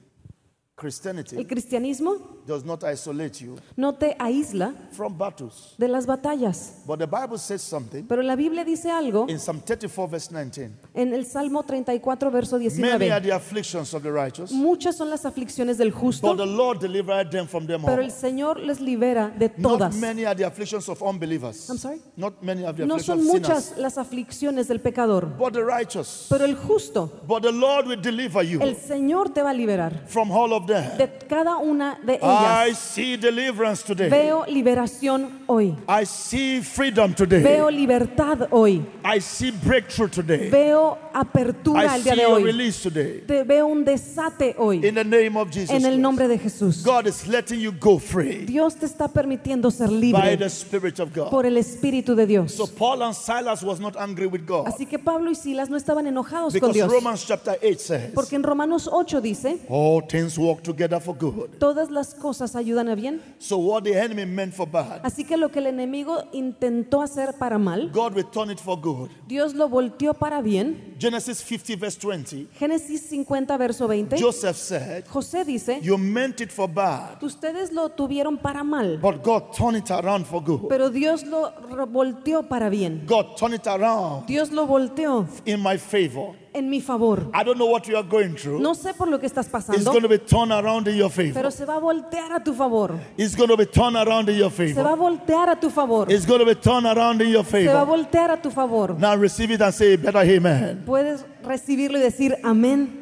El Christianity cristianismo does not isolate you no te aísla from battles. de las batallas. But the Bible says something Pero la Biblia dice algo in Psalm 34, verse 19. en el Salmo 34, verso Many are 19. the afflictions of the righteous, Muchas son las aflicciones del but justo, the Lord delivered them from them all. pero el Señor les libera de Not todas. many are the afflictions of unbelievers. I'm sorry? Not many are the No afflictions son of sinners. muchas las aflicciones del pecador, But the righteous. pero el justo, But the Lord will deliver you el Señor te va a liberar from all of them. de cada una de I ellas. see deliverance today. Veo liberación hoy. I see freedom today. Veo libertad hoy. I see breakthrough today. Veo apertura I el día see de a hoy. release today. Te veo un desate hoy In the name of Jesus. en el nombre de Jesús. God is letting you go free Dios te está permitiendo ser by libre the Spirit of God. por el Espíritu de Dios. So Paul and Silas was not angry with God Así que Pablo y Silas no estaban enojados con because Dios. Romans chapter 8 says, Porque en Romanos 8 dice, All things work work together for good. Todas las cosas ayudan a bien. So what the enemy meant for bad, Así que lo que el enemigo intentó hacer para mal, God it for good. Dios lo volteó para bien. Genesis 50 verse 20, Génesis 50, verso 20. Joseph said, José dice, you meant it for bad, ustedes lo tuvieron para mal, but God turned it around for good. pero Dios lo volteó para bien. God turned it around Dios lo volteó in my favor. En mi favor. I don't know what you are going through. No sé por lo que estás It's pasando, going to be turned around in your favor. pero se va a voltear a tu favor. It's going to be turned around in your Se va a favor. voltear a tu favor. It's going to be turned around in your Se va a favor. voltear a tu favor. Now receive it and say better amen. Puedes recibirlo y decir amén.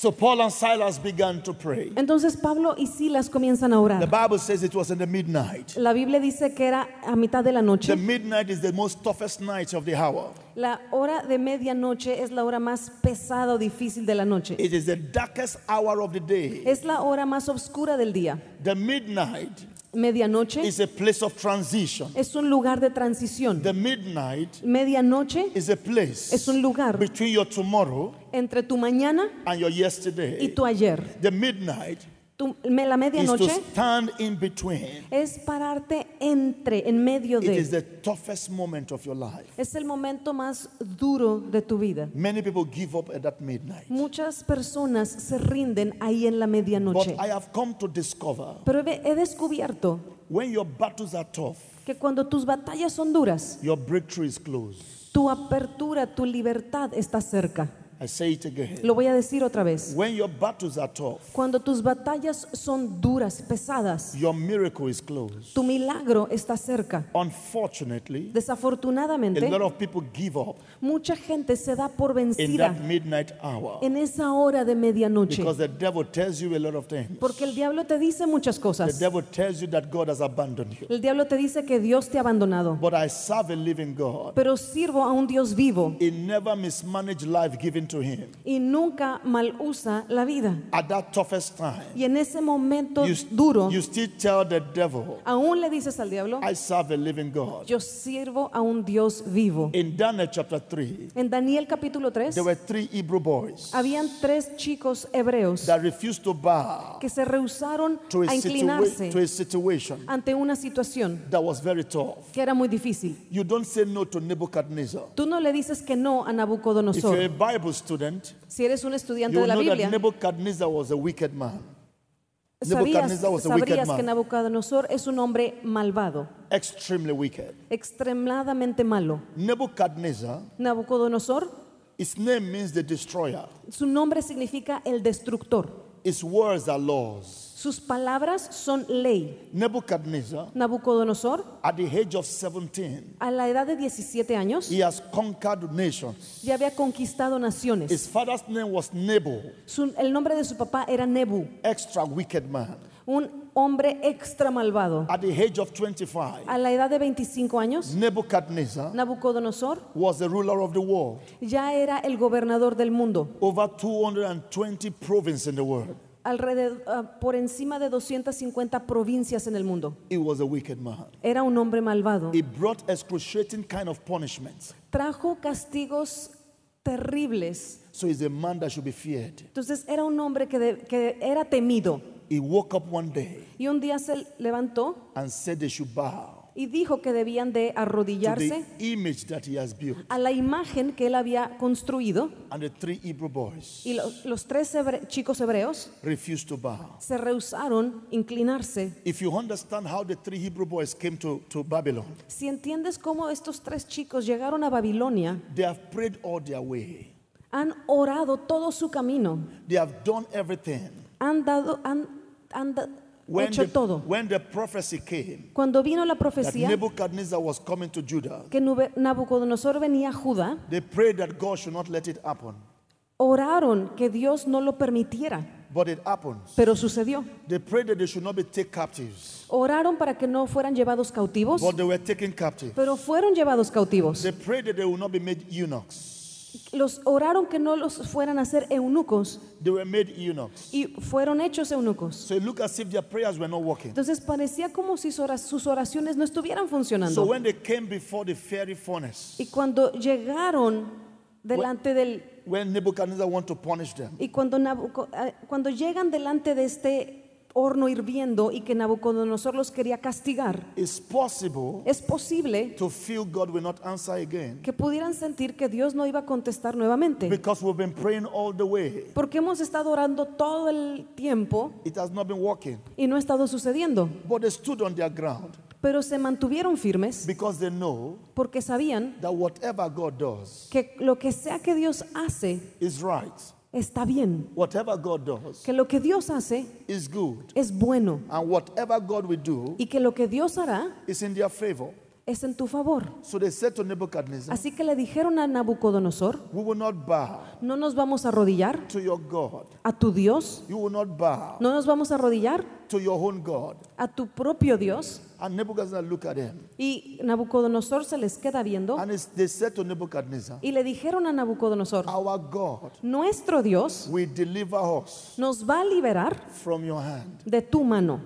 So Paul and Silas began to pray. Entonces Pablo y Silas comienzan a The orar. Bible says it was in the midnight. La Biblia dice que era a mitad de la The noche. midnight is the most toughest night of the hour. La hora de medianoche es la hora más pesada o difícil de la noche. It is the darkest hour of the day. Es la hora más oscura del día. The midnight Medianoche is a place of transition. es un lugar de transición. The midnight Medianoche is a place es un lugar between your tomorrow entre tu mañana and your y yesterday. tu ayer. The midnight Tu- la is to medianoche stand in between. es pararte entre, en medio It is de. the toughest moment of your life. Es el momento más duro de tu vida. Many people give up at that midnight. Muchas personas se rinden ahí en la But medianoche. I have come to discover Pero he he descubierto when your battles are tough, que cuando tus batallas son duras, your breakthrough is close. tu apertura, tu libertad está cerca. I say it again. Lo voy a decir otra vez. When your battles are tough, Cuando tus batallas son duras, pesadas, your miracle is close. tu milagro está cerca. Unfortunately, a Desafortunadamente, lot of people give up mucha gente se da por in vencida that midnight hour en esa hora de medianoche. because the devil tells you a lot of things. Porque el diablo te dice muchas The cosas. devil tells you that God has abandoned you. El diablo te dice que Dios te ha abandonado. But I serve a living God. Pero sirvo a un Dios vivo He never mismanaged life given to him. y nunca mal usa la vida. At that toughest time, Y en ese momento you, duro, you still tell the devil, aún le dices al diablo, I serve a living God. yo sirvo a un Dios vivo. In Daniel chapter 3, En Daniel capítulo 3, there were three Hebrew boys habían tres chicos hebreos that refused to bow que se rehusaron to a, inclinarse to a situation ante una situación that was very tough. que era muy difícil. You don't say no to Nebuchadnezzar. Tú no le dices que no a If you're a Nabucodonosor. Bible student, Si eres un estudiante you de la know that Biblia, Nebuchadnezzar was a wicked man, sabías, Nebuchadnezzar was a wicked sabrías que. Nabucodonosor es un hombre malvado, extremely wicked. extremadamente malo. Nebuchadnezzar, Nabucodonosor, his name means the destroyer. su nombre significa el destructor. His words are laws. Sus palabras son ley. Nebuchadnezzar, Nabucodonosor, at the age of 17, a la edad de 17 años, he has conquered nations. ya había conquistado His naciones. father's name was Nebo, Su- el nombre de su papá era Nebu, extra wicked man. un hombre extra malvado. At the age of 25, A la edad de 25 años, Nebuchadnezzar Nabucodonosor was the ruler of the world. ya era el gobernador del mundo, Over 220 provinces in the world. Alrededor, ah, por encima de 250 provincias en el mundo. He was a wicked man. Era un hombre malvado. He brought excruciating kind of punishments. Trajo castigos terribles. So he's a man that should be feared. Entonces era un hombre que, de- que era temido. He woke up one day Y un día se levantó and said they should bow y dijo que debían de arrodillarse a la imagen que él había construido. And the three Hebrew boys Y lo- los tres hebre- chicos hebreos refused to bow. se rehusaron inclinarse. To, to Babylon, Si entiendes cómo estos tres chicos llegaron a Babilonia, they have prayed all their way. han orado todo su camino, They have done everything. han dado, han, han When hecho the, todo. when the prophecy came Cuando vino la that profecía Nebuchadnezzar was coming to Judah, que Nabucodonosor venía a Judá, they prayed that God should not let it happen. oraron que Dios no lo permitiera, But it happened. pero sucedió. They prayed that they should not be taken captives. Oraron para que no fueran llevados cautivos, But they were taken captive. pero fueron llevados cautivos. They prayed that they would not be made eunuchs. Los oraron que no los fueran a hacer eunucos They were made eunuchs. y fueron hechos eunucos. So it looked as if their prayers were not working. Entonces parecía como si sus ora- sus oraciones no estuvieran So funcionando. when they came before the fiery furnace, Y cuando llegaron delante del, when Nebuchadnezzar want to punish them, Y cuando, eh, cuando llegan delante de este horno hirviendo y que Nabucodonosor los quería castigar, it's possible es posible to feel God will not answer again que pudieran sentir que Dios no iba a contestar nuevamente. because we've been praying all the way. Porque hemos estado orando todo el tiempo It has not been working. y no ha estado sucediendo. But they stood on their ground Pero se mantuvieron firmes because they know porque sabían that whatever God does que lo que sea que Dios hace is right. Está bien. Whatever God does Que lo que Dios hace is good. es bueno. And whatever God will do Y que lo que Dios hará is in their favor. Es en tu favor. So they said to Nebuchadnezzar, Así que le dijeron a Nabucodonosor, We will not bow no nos vamos a arrodillar to your God. a tu Dios, You will not bow no nos vamos a arrodillar to your own God. a tu propio Dios. And Nebuchadnezzar looked at him. Y Nabucodonosor se les queda viendo And it's- they said to Nebuchadnezzar, y le dijeron a Nabucodonosor, Our God nuestro Dios will deliver us nos va a liberar from your hand. de tu mano.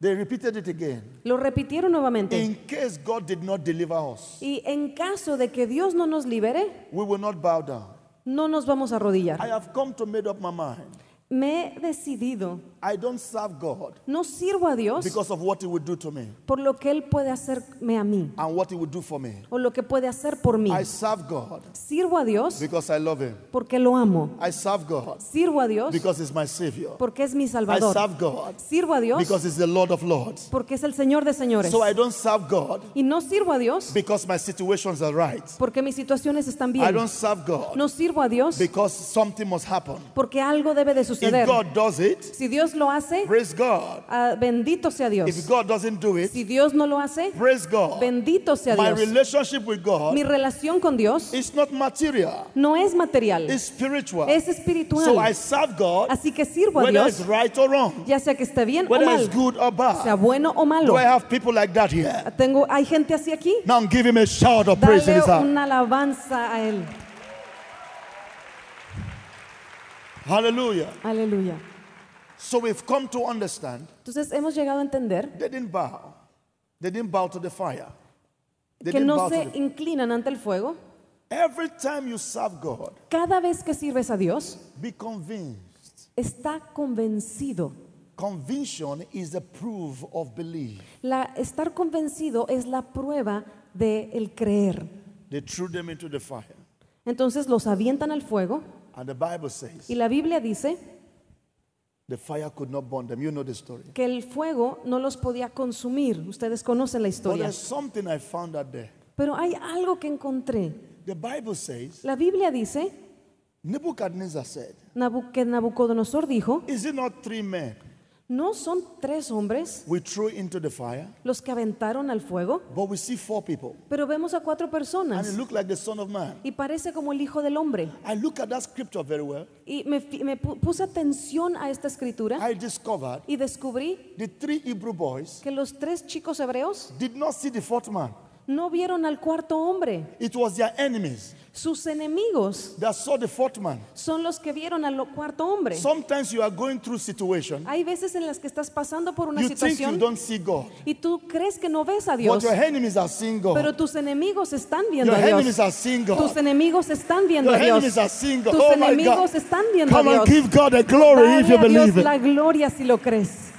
They repeated it again. Lo repitieron nuevamente. In case God did not deliver us, Y en caso de que Dios no nos libere, we will not bow down. no nos vamos a I arrodillar. have come to make up my mind. Me he decidido, I don't serve God no sirvo a Dios because of what He would do to me por lo que Él puede hacerme a mí and what He would do for me. o lo que puede hacer por mí. I serve God Sirvo a Dios because I love Him. porque lo amo. I serve God Sirvo a Dios because He's my Savior. porque es mi I Salvador. serve God Sirvo a Dios because He's the Lord of Lords. porque es el Señor de señores. So I don't serve God Y no sirvo a Dios because my situations are right. porque mis situaciones están I bien. don't serve God No sirvo a Dios because something must happen. porque algo debe de If suceder. God does it, Si Dios lo hace, praise God. ah, bendito sea Dios. If God doesn't do it, Si Dios no lo hace, praise God. bendito sea My Dios. relationship with God Mi relación con Dios is not material, no es material, it's spiritual. es So I espiritual. serve God Así que sirvo a whether Dios, it's right or wrong, ya sea que esté bien o whether mal, it's good or sea bad. bueno o malo. Do I have people like that here? Tengo, hay gente así aquí. Now give him a shout of praise in his una alabanza a él. Hallelujah. Aleluya. So we've come to understand Entonces hemos llegado a entender they didn't bow. They didn't bow to the fire. They que didn't no to se the... inclinan ante el fuego. Every time you serve God, Cada vez que sirves a Dios, be convinced. está convencido. Conviction is the proof of belief. La, estar convencido es la prueba de el creer. They threw them into the fire. Entonces los avientan al fuego And the Bible says y la Biblia dice the fire could not burn them. You know the story. que el fuego no los podía consumir. Ustedes conocen la But historia. there's something I found out there. Pero hay algo que encontré. The Bible says La Biblia dice Nebuchadnezzar said, Nabu- que Nabucodonosor dijo, Is it not three men no son tres hombres we threw into the fire? los que aventaron al fuego, But we see four people. pero vemos a cuatro And personas it looked like the Son of Man. y parece como el Hijo del Hombre. I look at that scripture very well. Y me, me pu- puse atención a esta escritura I discovered y descubrí the three Hebrew boys que los tres chicos hebreos did not see the fourth man. No vieron al cuarto hombre. It was their enemies Sus enemigos that saw the fourth man. son los que vieron al cuarto hombre. Sometimes you are going through situation. Hay veces en las que estás pasando por una You think you situación don't see God. y tú crees que no ves a But Dios, your enemies are seeing pero tus enemigos están viendo Your a enemies Dios. are seeing Tus enemigos están viendo Your a Dios. enemies are seeing God. Tus Oh enemigos están viendo a Come and Dios. give God the glory if you a Dios believe la gloria si lo crees.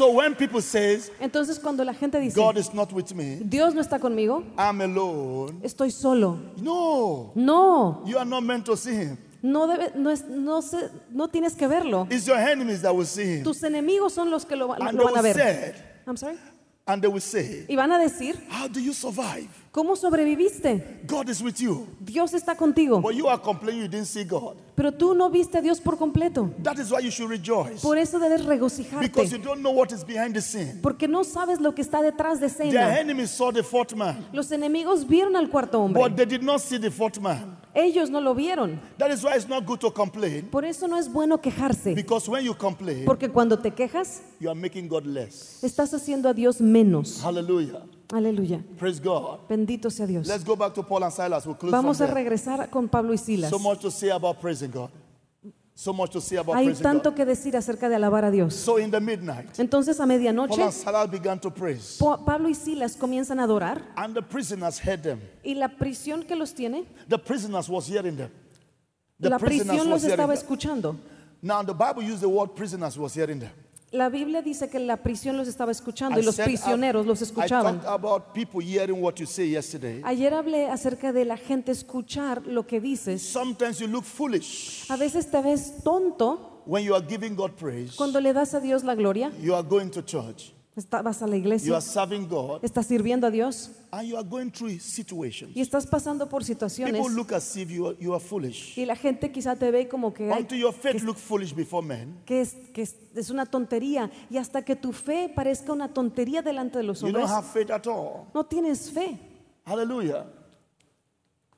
So when people says Entonces cuando la gente dice, God is not with me, Dios no está conmigo, I'm alone. estoy solo. No, No, you are not meant to see him. no, debe, no, es, no, se- no tienes que verlo. It's your enemies that will see him. Tus enemigos son los que lo, van a ver. say, I'm sorry. and they will say, Y van a decir, How do you survive? ¿Cómo sobreviviste? God is with you. Dios está contigo. But you are complaining you didn't see God. Pero tú no viste a Dios por completo. That is why you should rejoice. Por eso debes Because you regocijarte. don't know what is behind the scene. Porque no sabes lo que está detrás de escena. enemies saw the fourth man, Los enemigos vieron al cuarto but hombre. they did not see the fourth man. Ellos no lo vieron. That is why it's not good to complain. Por eso no es bueno quejarse. Because when you complain, Porque cuando te quejas, you are making God less. estás haciendo a Dios menos. Hallelujah. Aleluya. Praise God. Bendito sea Dios. Let's go back to Paul and Silas. We'll close Vamos a from there. regresar con Pablo y Silas. So much to say about praising God. So much to say about Hay praising tanto God. que decir acerca de alabar a Dios. So in the midnight, Entonces a Paul medianoche, and Silas began to praise. Pablo y Silas comienzan a adorar And the prisoners heard them. y la prisión que los tiene, The prisoners was hearing them. The la prisión los hearing estaba them. escuchando. Now the Bible used the word prisoners was hearing them. La Biblia dice que la prisión los estaba escuchando I y los said, prisioneros los escuchaban. about people hearing what you say yesterday. Ayer hablé acerca de la gente escuchar lo que dices. Sometimes you look foolish A veces te ves tonto when you are giving God praise. cuando le das a Dios la gloria. You are going to church. Vas a la You iglesia, are serving God. estás sirviendo a Dios And you are going through situations. y estás pasando por situaciones People look as if you are, you are foolish. y la gente quizá te ve como que, ay, Until your faith look foolish before men. que, es, que es, es una tontería y hasta que tu fe parezca una tontería delante de los You don't hombres, have faith at all. no tienes fe. Hallelujah.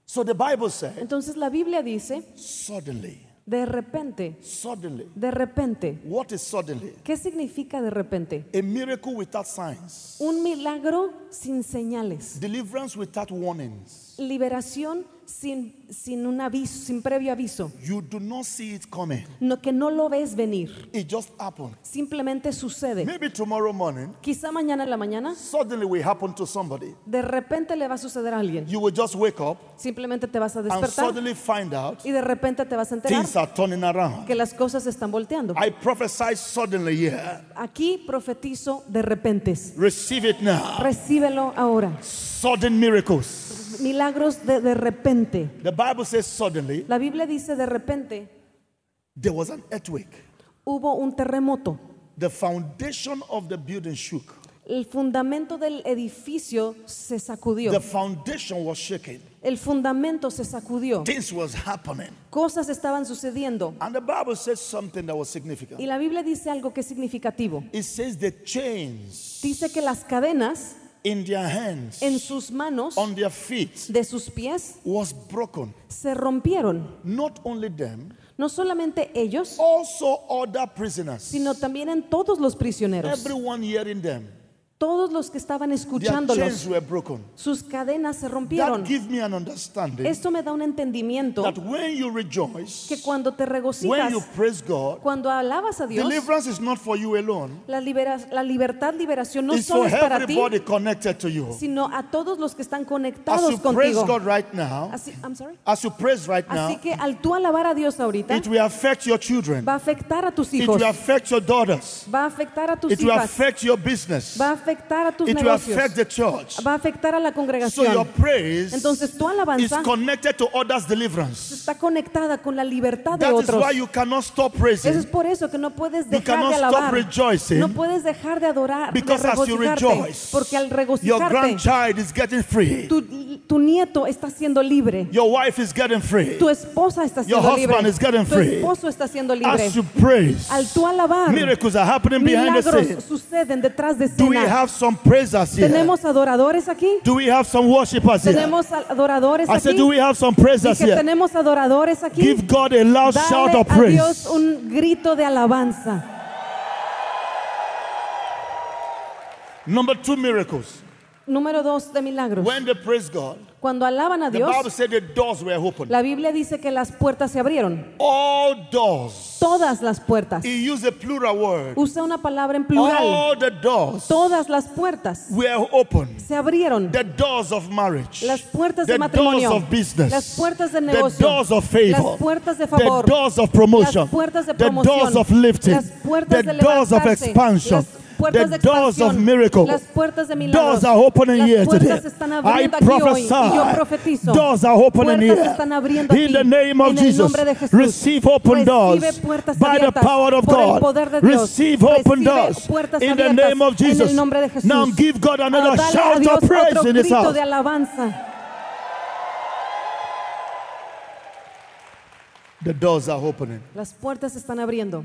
So the Bible said, Entonces la Biblia dice, suddenly, de repente, suddenly. de repente. What is suddenly? ¿Qué significa de repente? A miracle without signs, Un milagro sin señales, deliverance without warnings. Liberación sin, sin un aviso, sin previo aviso, You do not see it coming. no, que no lo ves venir, It just happened. simplemente sucede. Maybe tomorrow morning, Quizá mañana en la mañana, suddenly will happen to somebody. de repente le va a suceder a alguien, You will just wake up simplemente te vas a and despertar suddenly find out y de repente te vas a enterar things are turning around. que las cosas están volteando. I prophesy suddenly here. Aquí profetizo de repentes. Receive it now. Recíbelo ahora. Sudden miracles. Milagros de, de repente. The Bible says suddenly La Biblia dice de repente there was an earthquake. hubo un terremoto. The foundation of the building shook. El fundamento del edificio se sacudió. The foundation was shaking. El fundamento se sacudió. Things was happening. Cosas estaban sucediendo. And the Bible says something that was significant. Y la Biblia dice algo que es significativo. It says the chains Dice que las cadenas in their hands, en sus manos, on their feet, de sus pies, was broken. se rompieron. Not only them, No solamente ellos, also other prisoners. sino también en todos los prisioneros. Everyone hearing them. Todos los que estaban escuchándolos, were broken. sus cadenas se rompieron. That me an understanding Esto me da un entendimiento that when you rejoice, que cuando te when regocijas, you praise God, cuando alabas a Dios, deliverance is not for you alone. la, libera- la libertad, liberación no solo es para ti, to you. sino a todos los que están As conectados you praise contigo. God right now, Así, I'm sorry. as you praise right Así now, que al tú alabar a Dios ahorita, it will affect your children. va a afectar a tus It hijos, will affect your daughters. va a afectar a tus It will hijas, affect your business. va a afectar a tus It will affect the church. va a afectar a la So your congregación. praise Entonces tu is connected to others' deliverance. está conectada con la libertad de That is why you cannot stop Eso es praising. por eso que no puedes You dejar de stop alabar. rejoicing No puedes dejar de adorar, de Because as you rejoice, Porque al Your grandchild is getting free. tu, tu nieto está siendo libre. Your wife is getting free. Tu esposa está Your libre. husband is getting Tu free. esposo está siendo libre. As you praise, Al tú alabar, miracles are happening behind the scenes. suceden detrás de Do we escena. Have some praisers here? ¿Tenemos adoradores aquí? Do we have some worshipers here? ¿Tenemos adoradores I said, do we have some praisers Dije, here? ¿tenemos adoradores aquí? Give God a loud shout Dale of a Dios praise. un grito de alabanza. Number two miracles. Número dos de milagros. When they praise God, Cuando alaban a the Dios, Bible said the doors were open. la Biblia dice que las puertas se abrieron. All doors. Todas las puertas. He used a plural word. Usa una palabra en plural. All the doors Todas las puertas were se abrieron. The doors of marriage. Las puertas the de matrimonio. doors of business. Las puertas de the negocio. doors of favor. Las puertas de favor. The doors of promotion. Las puertas de the promoción. doors of lifting. Las puertas the de doors of expansion. Las puertas the de doors of miracle. Las puertas de milagros. Doors are opening Las here today. están I abriendo hoy. Yo prophesy. profetizo. Doors are opening here. están abriendo In the name of Jesus. nombre de Jesús. Receive open doors by the power of God. poder de Dios. Receive open doors in the name of Jesus. el nombre de Jesús. Now give God another shout of praise in grito house. The doors are opening. Las puertas están abriendo.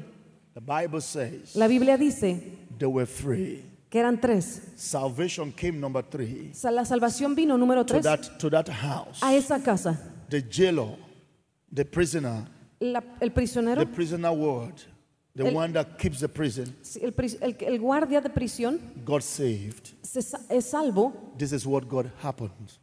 The Bible says La Biblia dice they were free. que eran tres. Salvation came number three La salvación vino número to tres that to that house. a esa casa. The jailer, the prisoner, La- el prisionero, the prisoner ward, the El- one that keeps the prison, el, el- el guardia de prisión got saved. se es salvo. This is what God happened.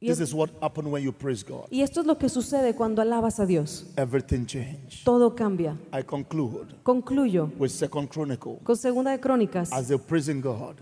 This is what happened when you praise God. Y esto es lo que sucede cuando alabas a Dios. Everything changed. Todo cambia. I conclude Concluyo with Second Chronicle. con Segunda de Crónicas. As they praising God,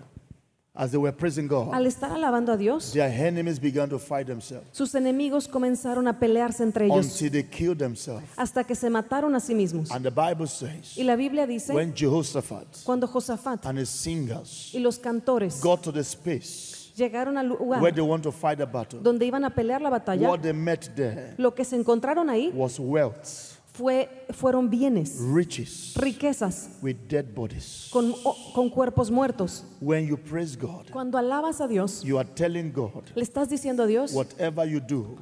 as they were praising God, Al estar alabando a Dios, their enemies began to fight themselves sus enemigos comenzaron a pelearse entre ellos until they killed themselves. hasta que se mataron a sí mismos. And the Bible says, Y la Biblia dice, when Jehoshaphat cuando Josafat and his singers y los cantores got to the space llegaron al where lugar they want to fight a battle, donde iban a pelear la batalla, what they met there lo que se encontraron ahí was wealth, fue, fueron bienes, riches, riquezas, with dead bodies. con, con cuerpos muertos. When you praise God, Cuando alabas a Dios, you are telling God, le estás diciendo a Dios, whatever you do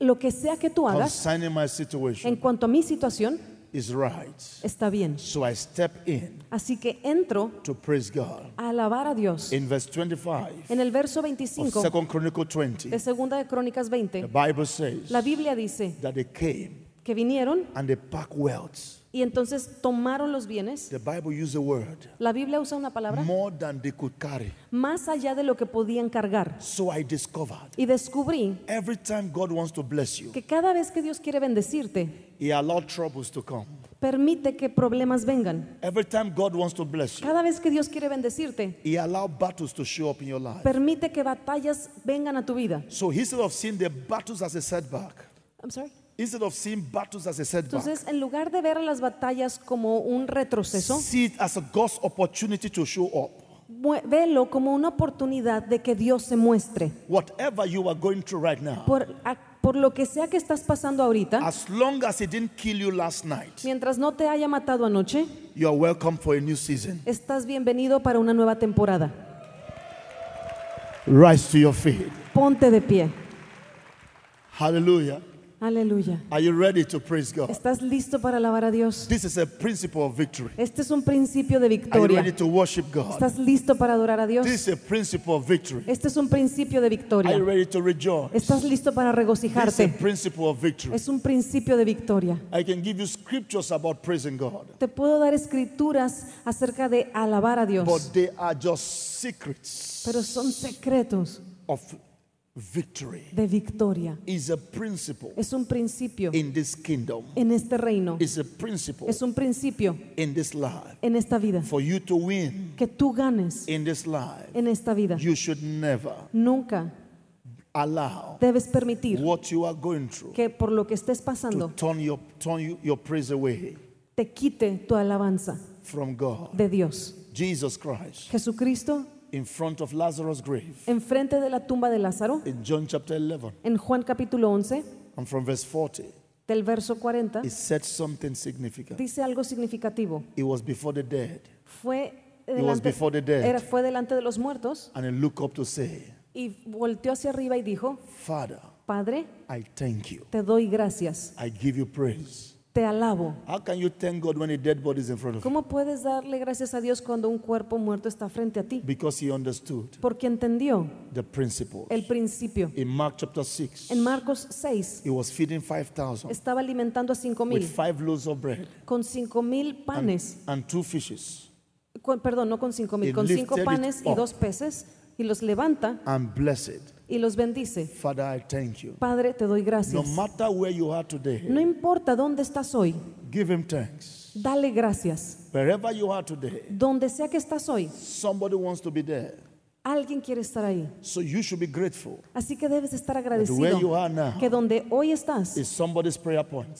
lo que sea que tú hagas en cuanto a mi situación, is right. está bien. So I step in Así que entro to praise God. a alabar a Dios. In verse 25 En el verso of 25 Second Chronicle de 20, Segunda de Crónicas the 20, Bible says la Biblia dice that they came que vinieron and they packed wealth. Y entonces tomaron los bienes. The Bible used the word La Biblia usa una palabra more than they could carry. más allá de lo que podían cargar. So I discovered Y descubrí every time God wants to bless you, que cada vez que Dios quiere bendecirte, He allowed troubles to come. permite que problemas vengan. Every time God wants to bless you, Cada vez que Dios quiere bendecirte, He allowed battles to show up in your life. permite que batallas vengan a tu vida. So instead of seeing the battles as a setback, I'm sorry. Instead of seeing battles as a setback, Entonces, en lugar de ver las batallas como un retroceso, see it as a God's opportunity to show up. mu- velo como una oportunidad de que Dios se muestre. Whatever you are going through right now, Por, a- por lo que sea que estás pasando ahorita, as long as it didn't kill you last night, mientras no te haya matado anoche, you are welcome for a new season. estás bienvenido para una nueva temporada. Rise to your feet. Ponte de pie. Hallelujah. Aleluya. Are you ready to praise God? ¿Estás listo para alabar a Dios? This is a principle of victory. Este es un principio de Are you victoria. ready to worship God? ¿Estás listo para adorar a Dios? This is a principle of victory. Este es un principio de Are you victoria. ready to rejoice? ¿Estás listo para This is a regocijarte? principle of victory. Es un principio de victoria. I can give you scriptures about praising God, Te puedo dar escrituras acerca de alabar a Dios, but they are just secrets pero son secretos of victory. de victoria. Is a principle Es un principio in this kingdom. en este reino. Is a principle Es un principio in this life. en esta vida. For you to win Que tú ganes in this life, en esta vida. you should never Nunca allow debes permitir what you are going through que por lo que estés to pasando turn your turn you, your praise away te quite tu alabanza from God. de Dios. Jesus Christ Jesucristo, in front of Lazarus' grave enfrente de la tumba de Lázaro, in John chapter 11 en Juan capítulo 11, and from verse 40, del verso 40, it said something significant. dice algo significativo. It was before the dead, Fue was delante, before the dead. era, fue delante de los muertos and he looked up to say, y volteó hacia arriba y dijo, Father, Padre, I thank you. te doy gracias, I give you praise. Te alabo. How can you thank God when a dead body is in front of you? ¿Cómo puedes darle gracias a Dios cuando un cuerpo muerto está frente a ti? Because he understood Porque entendió the principles. el principio. In Mark chapter 6, En Marcos 6 he was feeding 5,000 estaba alimentando a cinco with mil five loaves of bread con cinco mil and, panes, and two fishes con- perdón, no con cinco mil, He con cinco lifted it panes y dos peces y los levanta and blessed. Y los bendice. Father, I thank you. Padre, te doy No gracias. matter where you are today, No importa dónde estás hoy, give him thanks. dale gracias. Wherever you are today, Donde sea que estás hoy, somebody wants to be there. alguien quiere estar ahí. So you should be grateful. Así que debes estar But where you agradecido are now que donde hoy estás is somebody's prayer point.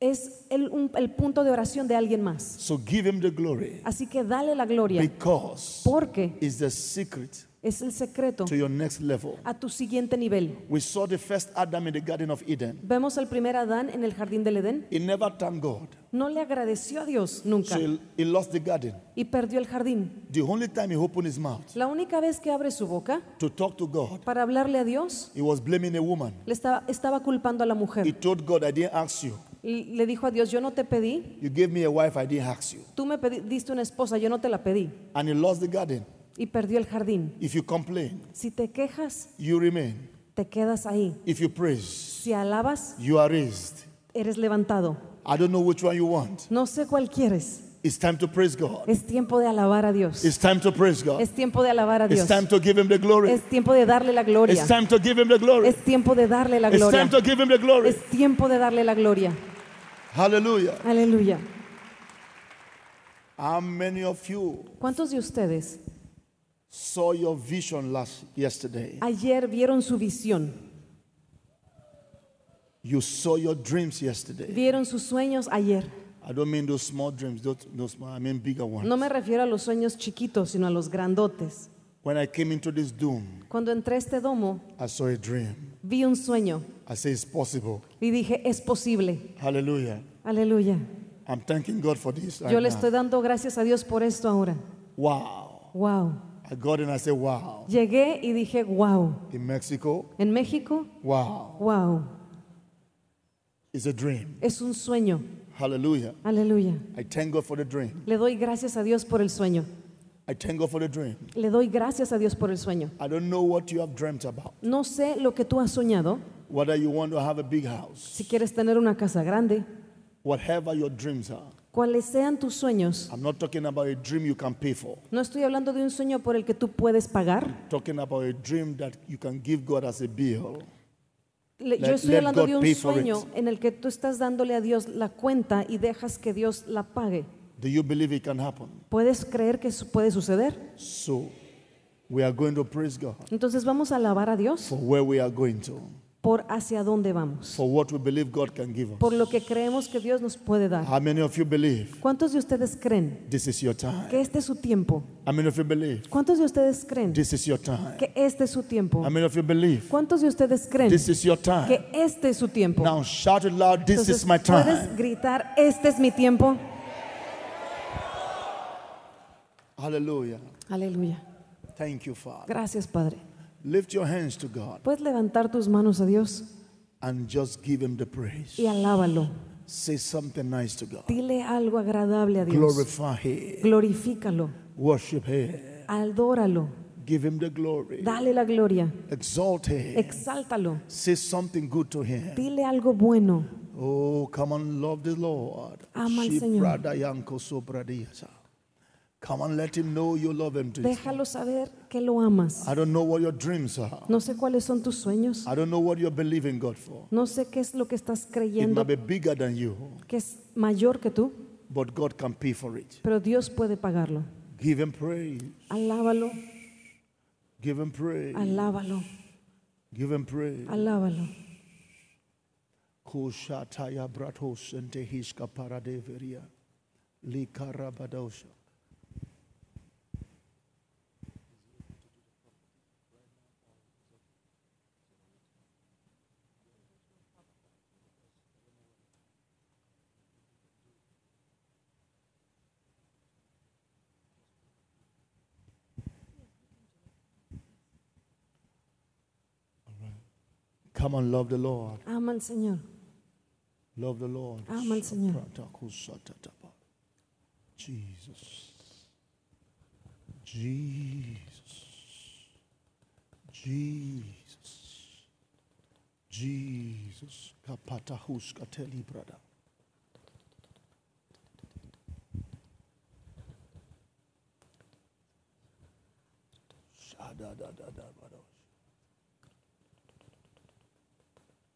es el, un- el punto de oración de alguien más. So give him the glory Así que dale la gloria because porque it's the secret es el secreto to your next level. a tu siguiente nivel. We saw the first Adam in the Garden of Eden. Vemos al primer Adán en el jardín del Edén. He never thanked God. No le agradeció a Dios nunca So he, he lost the garden. y perdió el jardín. The only time he opened his mouth La única vez que abre su boca to talk to God, para hablarle a Dios, he was blaming a woman. le estaba, estaba culpando a la He mujer. told God, I didn't ask you. Le dijo a Dios, yo no te pedí, You gave me a wife, I didn't ask you. tú me diste una esposa, yo no te la pedí. And he lost the garden. Y perdió el jardín. If you complain, Si te quejas, you remain. te quedas ahí. If you praise, Si alabas, you are raised. eres levantado. I don't know which one you want. No sé cuál quieres. It's time to praise God. Es tiempo de alabar a Dios. It's time to praise God. Es tiempo de alabar a It's Dios. time to give Him the glory. Es tiempo de darle la gloria. It's time to give Him the glory. Es tiempo de darle la It's gloria. time to give Him the glory. Es tiempo de darle la gloria. Aleluya. How many of you ¿Cuántos de ustedes saw your vision last yesterday? ayer vieron su visión? You saw your dreams yesterday. Vieron sus sueños ayer. I don't mean those small dreams, those, those I mean bigger ones. No me refiero a los sueños chiquitos, sino a los grandotes. When I came into this doom, Cuando entré a este domo, I saw a dream. vi un sueño I say it's possible. y dije, es posible. Hallelujah. Aleluya. I'm thanking God for this. right Yo le now. estoy dando gracias a Dios por esto ahora. Wow. Wow. I got in, I said, wow. Llegué y dije, wow. In Mexico, En México, wow. wow. It's a dream. Es un sueño. Hallelujah. Aleluya. I thank God for the dream. Le doy gracias a Dios por el sueño. I thank God for the dream. Le doy gracias a Dios por el sueño. I don't know what you have dreamt about. No sé lo que tú has soñado, Whether you want to have a big house, si quieres tener una casa grande, whatever your dreams are. Cuáles sean tus sueños. I'm not talking about a dream you can pay for. No estoy hablando de un sueño por el que tú puedes pagar. Talking about a dream that you can give God as a bill. Le- Yo Let- estoy hablando God de un sueño en el que tú estás dándole a Dios la cuenta y dejas que Dios la pague. Do you believe it can happen? ¿Puedes creer que eso puede suceder? So, we are going to praise God Entonces vamos a alabar a Dios for where we are going to, por hacia dónde vamos, for what we believe God can give por us. lo que creemos que Dios nos puede dar. How many of you believe ¿Cuántos de ustedes creen this is your time? que este es su tiempo? How many of you believe ¿Cuántos de ustedes creen this is your time? que este es su tiempo? How many of you believe ¿Cuántos de ustedes creen this is your time? que este es su tiempo? Now shout it loud, this Entonces, is my ¿puedes time. gritar, este es mi tiempo? Hallelujah. Aleluya. Thank you, Father. Gracias, Padre. Lift your hands to God Puedes levantar tus manos a Dios and just give Him the praise. y alábalo. Say something nice to God. Dile algo agradable a Dios. Glorify Him. Glorifícalo. Worship Him. Adóralo. Give Him the glory. Dale la gloria. Exalt Him. Exáltalo. Say something good to Him. Dile algo bueno. Oh, come on, love the Lord. Ama al Señor. Come on, let Him know you love Him. Déjalo saber que lo amas. I don't know what your dreams are. No sé cuáles son tus sueños. I don't know what you're believing God for. No sé qué es lo que estás It creyendo might be bigger than you, que es mayor que tú, but God can pay for it. pero Dios puede pagarlo. Give Him praise. Alábalo, Give Him praise. alábalo, Give Him praise. alábalo. Kushataya bratos ente hishka paradeveria. Likarabadosha. Come on, love the Lord. Ama al Señor. Love the Lord. Ama al Señor. Shapratakusatatapa. Jesus. Jesus. Jesus. Jesus. Kapatahuskateli brother. Shadadadadabadosh.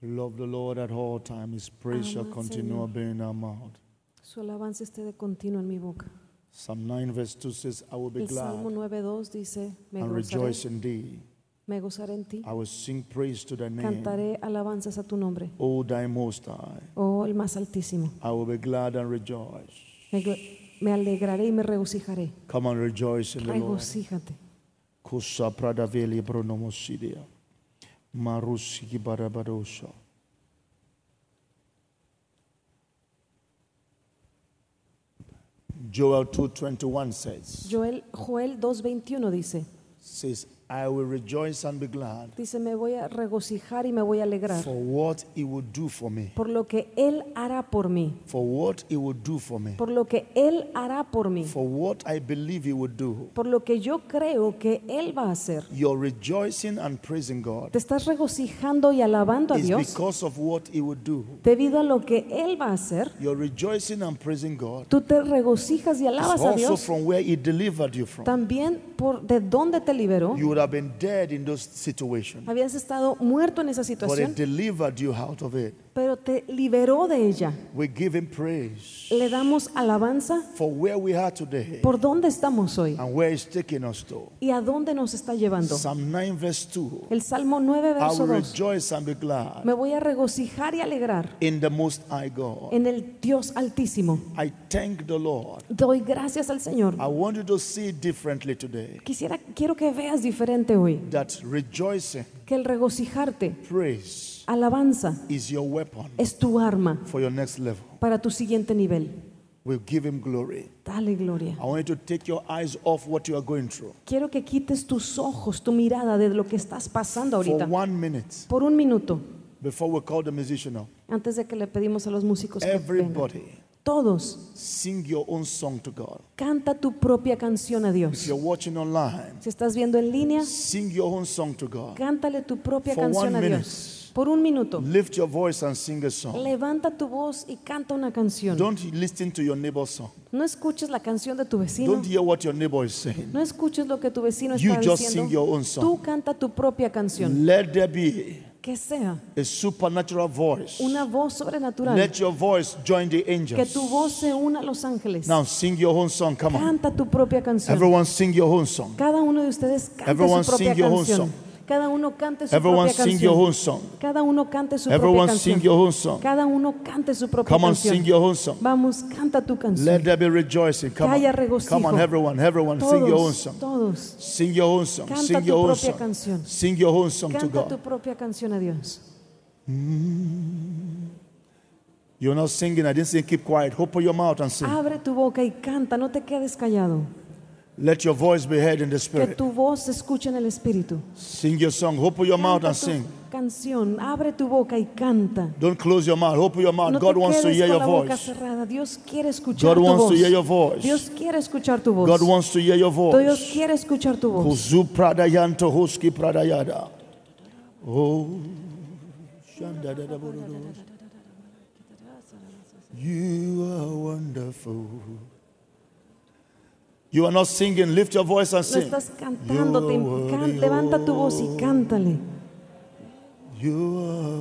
Love the Lord at all times. His praise shall Ama al continue Señor. being in our mouth. Su alabanza esté de continuo en mi boca. Psalm 9 verse 2 says, I will be El Salmo glad 9.2 dice, me and gozaré, rejoice in thee. me gozaré en ti, I will sing praise to thy name, cantaré alabanzas a tu nombre, O thy most high. oh el más altísimo. I will be glad and rejoice. Me, alegraré y me regocijaré. Come and rejoice in the Lord. Regocíjate. Kusa pronomosidia. Marusiki barabadosha. Joel 2.21 says, Joel, Joel 2.21 dice, says, I will rejoice and be glad Dice, me voy a regocijar y me voy a alegrar for what he would do for me. por lo que Él hará por mí, For what he would do for me. por lo que Él hará por mí, For what I believe he would do. por lo que yo creo que Él va a hacer. You're rejoicing and praising God Te estás regocijando y alabando a is Dios because of what he would do. debido a lo que Él va a hacer. You're rejoicing and praising God. Tú te regocijas y alabas a also Dios from where he delivered you from. también por de dónde te liberó. You would have been dead in those situations, Habías estado muerto en esa but he situación, delivered you out of it. Pero te liberó de ella. We give him praise Le damos alabanza for where we are today por dónde estamos hoy and where he's taking us to. y a dónde nos está llevando. Psalm 9, verse 2. El Salmo 9, I verso will 2. rejoice and be glad Me voy a regocijar y alegrar in the Most High God. en el Dios Altísimo. I thank the Lord. Doy gracias al Señor. I want you to see differently today. Quisiera, quiero que veas diferente hoy, That rejoicing, que el regocijarte, praise alabanza, is your weapon es tu arma for your next level. para tu siguiente nivel. We'll give him glory. Dale gloria. I want you to take your eyes off what you are going through. Quiero que quites tus ojos, tu mirada de lo que estás pasando For ahorita. one minute, Por un minuto, before we call the musician up, antes de que le pedimos a los músicos que vengan. everybody Todos, sing your own song to God. canta tu propia canción a If Dios. you're watching online, Si estás viendo en línea, sing your own song to God. cántale tu propia For canción a minute. Dios. Por un minuto, Lift your voice and sing a song. levanta tu voz y canta una canción. Don't listen to your neighbor's song. No escuches la canción de tu vecino. Don't hear what your neighbor is saying. No escuches lo que tu vecino You está just diciendo. sing your own song. Tú canta tu propia canción. Let there be Que sea a supernatural voice. una voz sobrenatural. Let your voice join the Que angels. tu voz se una a los ángeles. Now sing your own song. Come on. Canta tu propia canción. Everyone sing your own song. Cada uno de ustedes cante Everyone su propia sing your own canción. song. Cada uno cante su Everyone propia sing your canción. own song. Cada uno cante su Everyone propia sing canción. your own song. Cada uno cante su propia Come on, canción. sing your own song. Vamos, canta tu canción. Let there be rejoicing. Come Que haya on. regocijo. Come on, everyone. Everyone, sing your own todos, song. todos. Sing your own song. Canta Sing tu your own propia song. canción. Sing your own song to Canta tu God. propia canción a Dios. You're not singing. I didn't say keep quiet. Open your mouth and sing. Abre tu boca y canta, no te quedes callado. Let your voice be heard in the Que spirit. tu voz se escuche en el espíritu. Sing your song. Open your mouth and sing. canción, abre tu boca y canta. Don't close your mouth. Open your mouth. No God wants to hear your voice. Dios quiere escuchar God tu wants voz. to hear your voice. Dios quiere escuchar tu voz. God wants to hear your voice. Dios quiere escuchar tu voz. Kuzu pradayanto hoski pradayada. Oh, you are wonderful. You are not singing. Lift your voice and No sing. estás cantando, te You are can- levanta tu voz y cántale. You are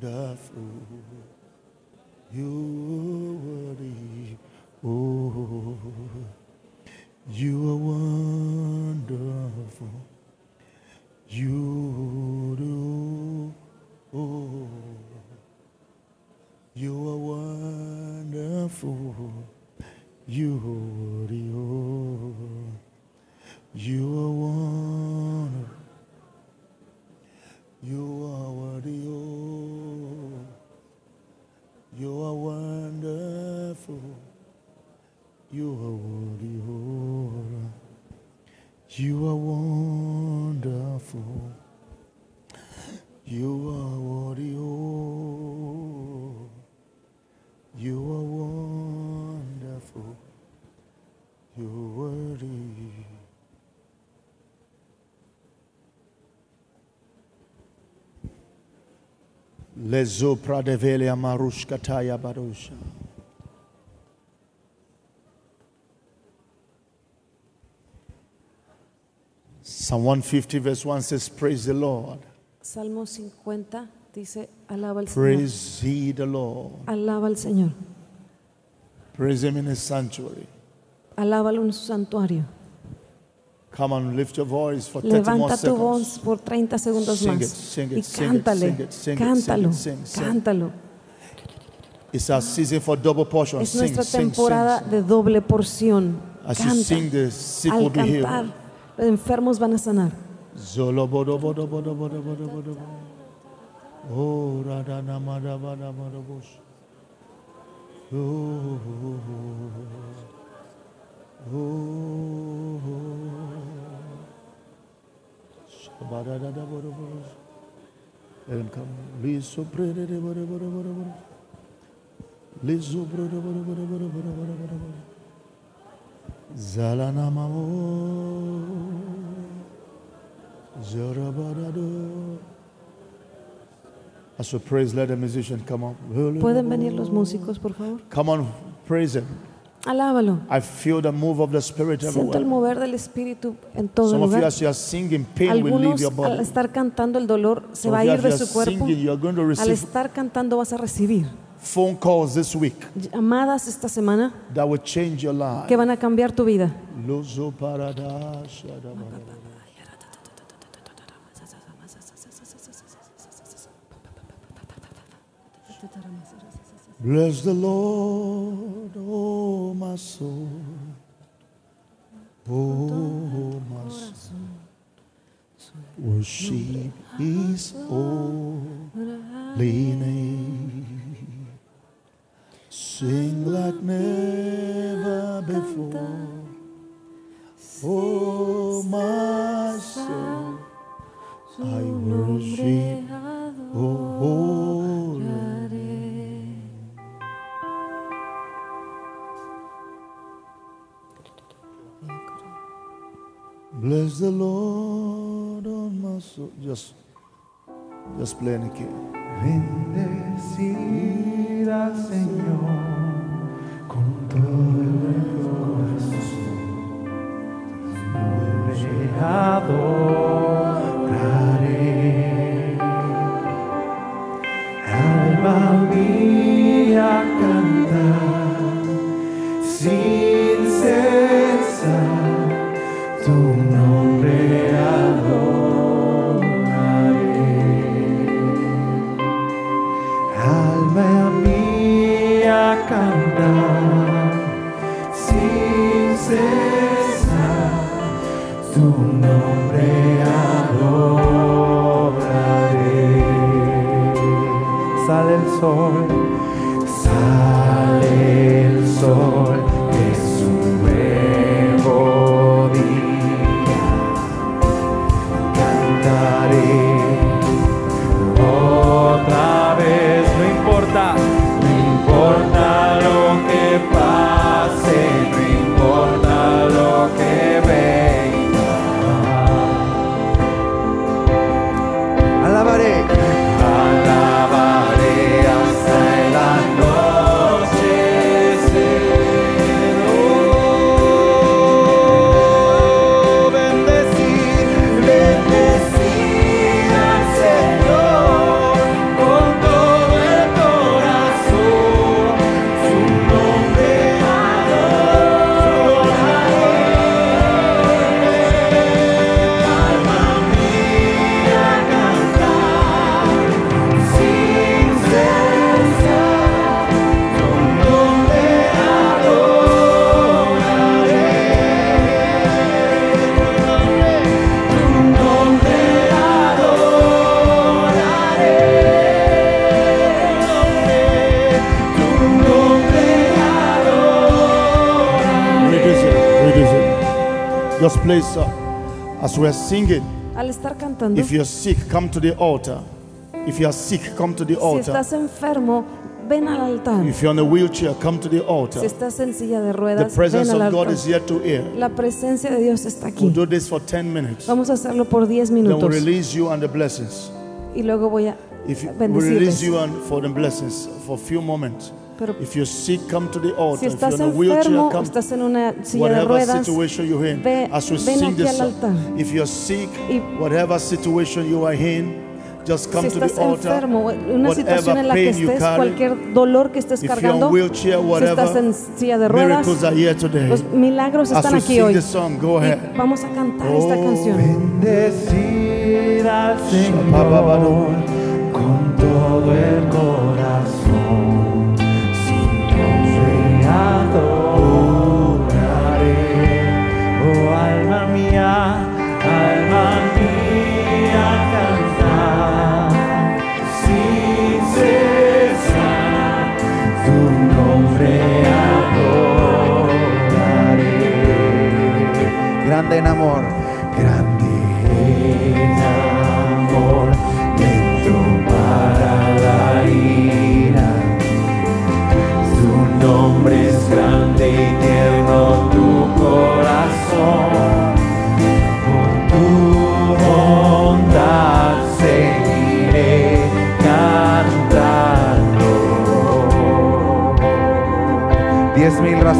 wonderful. You are worthy. Oh, you are wonderful. You do. Oh, you are wonderful. You are. Oh, you are wonderful. You are worthy. You are wonderful. You are worthy. You are wonderful. You are Lezo pradevelia marushkataya barusha. Psalm 150 verse 1 says, Praise the Lord. Salmo 50 dice, alaba al Señor. Praise ye the Lord. Alaba al Señor. Praise him in his sanctuary. Alábalo en su santuario. Come on, lift your voice for 30 more Levanta tu seconds. voz por 30 segundos Sing más. it, sing it, y sing it, cántale, sing it, sing it, cántalo, sing it, sing, sing. cántalo. It's our season for double portion. Es Sing, nuestra sing, temporada sing. de doble porción. As you sing, the sick will be healed. los enfermos van a sanar. Zolo bodo bodo Let him come. Liso de. Liso. Zalana mamo. Zarabadado. As praise, let the musician come on. ¿Pueden venir los músicos, por favor? Come on, praise him. Alábalo. I feel the move of the Spirit Siento el mover del Espíritu en todo Some of you, lugar. as you are singing, pain will leave Algunos your al body. estar cantando el dolor se Some va a you, ir de su cuerpo. singing, you are going to Al receive estar cantando vas a recibir phone calls this week llamadas esta semana that will change your life. que van a cambiar tu vida. Bless the Lord, oh my soul. Oh my soul. Worship His holy name. Sing like never before. Oh my soul. I worship Just, just play any key. Bendecida Señor con todo cantando, if you're sick, come to the altar. If you are sick, come to the si altar. estás enfermo, ven al altar. If you're on a wheelchair, come to the altar. Si estás en silla de The presence ven al of God altar. is here to hear. La presencia de Dios está We'll aquí. do this for 10 minutes. Vamos a hacerlo por 10 Then we'll minutos release you and the blessings. y luego voy a If you, we'll release bendecirles. you and for the blessings for a few moments. Pero If you're sick, come to the altar. si if you're estás on a enfermo come. estás en una silla de Whatever ruedas, situation you're in, ve- as we ven sing aquí this al song, altar. if you're sick, Y- whatever situation you are in, just come si to the estás altar. enfermo, una situación en la que pain you estés, carry, cualquier dolor que estés if you're cargando, wheelchair, si whatever, estás en silla de ruedas, miracles are here today. los milagros As están we aquí sing hoy. this song, go Y ahead. vamos a cantar esta Oh, canción. Bendecir al Señor con todo el corazón,